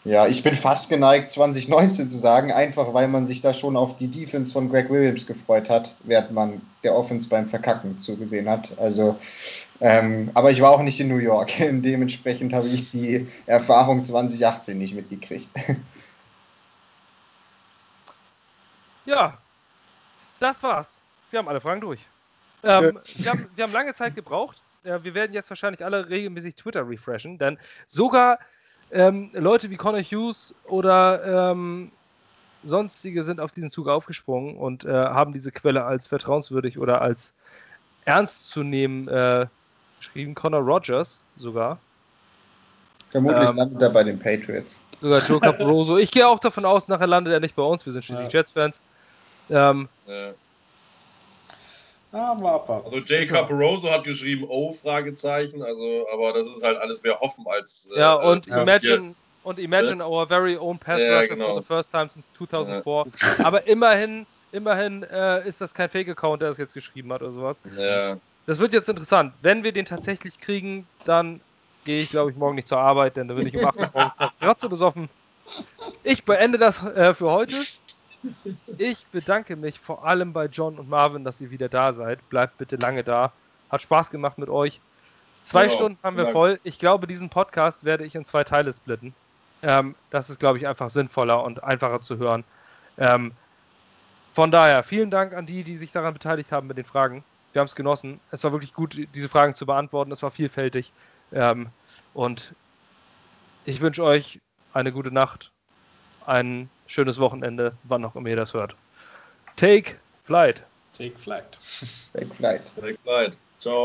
Speaker 2: Ja, ich bin fast geneigt, 2019 zu sagen, einfach weil man sich da schon auf die Defense von Greg Williams gefreut hat, während man der Offense beim Verkacken zugesehen hat. Also, ähm, aber ich war auch nicht in New York. Dementsprechend habe ich die Erfahrung 2018 nicht mitgekriegt.
Speaker 1: Ja, das war's. Wir haben alle Fragen durch. Ähm, wir, haben, wir haben lange Zeit gebraucht. Äh, wir werden jetzt wahrscheinlich alle regelmäßig Twitter refreshen, denn sogar ähm, Leute wie Connor Hughes oder ähm, sonstige sind auf diesen Zug aufgesprungen und äh, haben diese Quelle als vertrauenswürdig oder als ernst zu nehmen äh, geschrieben. Connor Rogers sogar.
Speaker 2: Vermutlich
Speaker 1: Ähm,
Speaker 2: landet er bei den Patriots.
Speaker 1: Sogar Joe Caporoso. Ich gehe auch davon aus, nachher landet er nicht bei uns. Wir sind schließlich
Speaker 4: Ja.
Speaker 1: Jets-Fans. Ähm,
Speaker 3: Äh,
Speaker 4: Ja, mal abwarten.
Speaker 3: Also Jay Caparoso hat geschrieben, oh, Fragezeichen, also, aber das ist halt alles mehr hoffen als. äh,
Speaker 1: ja, und
Speaker 3: äh,
Speaker 1: imagine,
Speaker 3: yes.
Speaker 1: und imagine our very own pass
Speaker 3: Ja,
Speaker 1: rusher
Speaker 3: genau.
Speaker 1: for the first time since 2004. Aber immerhin, immerhin äh, ist das kein Fake-Account, der das jetzt geschrieben hat oder sowas.
Speaker 3: Ja,
Speaker 1: Das wird jetzt interessant. Wenn wir den tatsächlich kriegen, dann gehe ich, glaube ich, morgen nicht zur Arbeit, denn dann bin ich um 8 Uhr morgens besoffen. Ich beende das äh, für heute. Ich bedanke mich vor allem bei John und Marvin, dass ihr wieder da seid. Bleibt bitte lange da. Hat Spaß gemacht mit euch. Zwei
Speaker 3: Genau.
Speaker 1: Stunden haben wir voll. Ich glaube, diesen Podcast werde ich in zwei Teile splitten. Ähm, das ist, glaube ich, einfach sinnvoller und einfacher zu hören. Ähm, von daher, vielen Dank an die, die sich daran beteiligt haben mit den Fragen. Wir haben es genossen. Es war wirklich gut, diese Fragen zu beantworten. Es war vielfältig. Ähm, und ich wünsche euch eine gute Nacht, ein schönes Wochenende, wann auch immer ihr das hört. Take flight.
Speaker 4: Take flight.
Speaker 2: Fake Flight.
Speaker 3: Next Night. Ciao.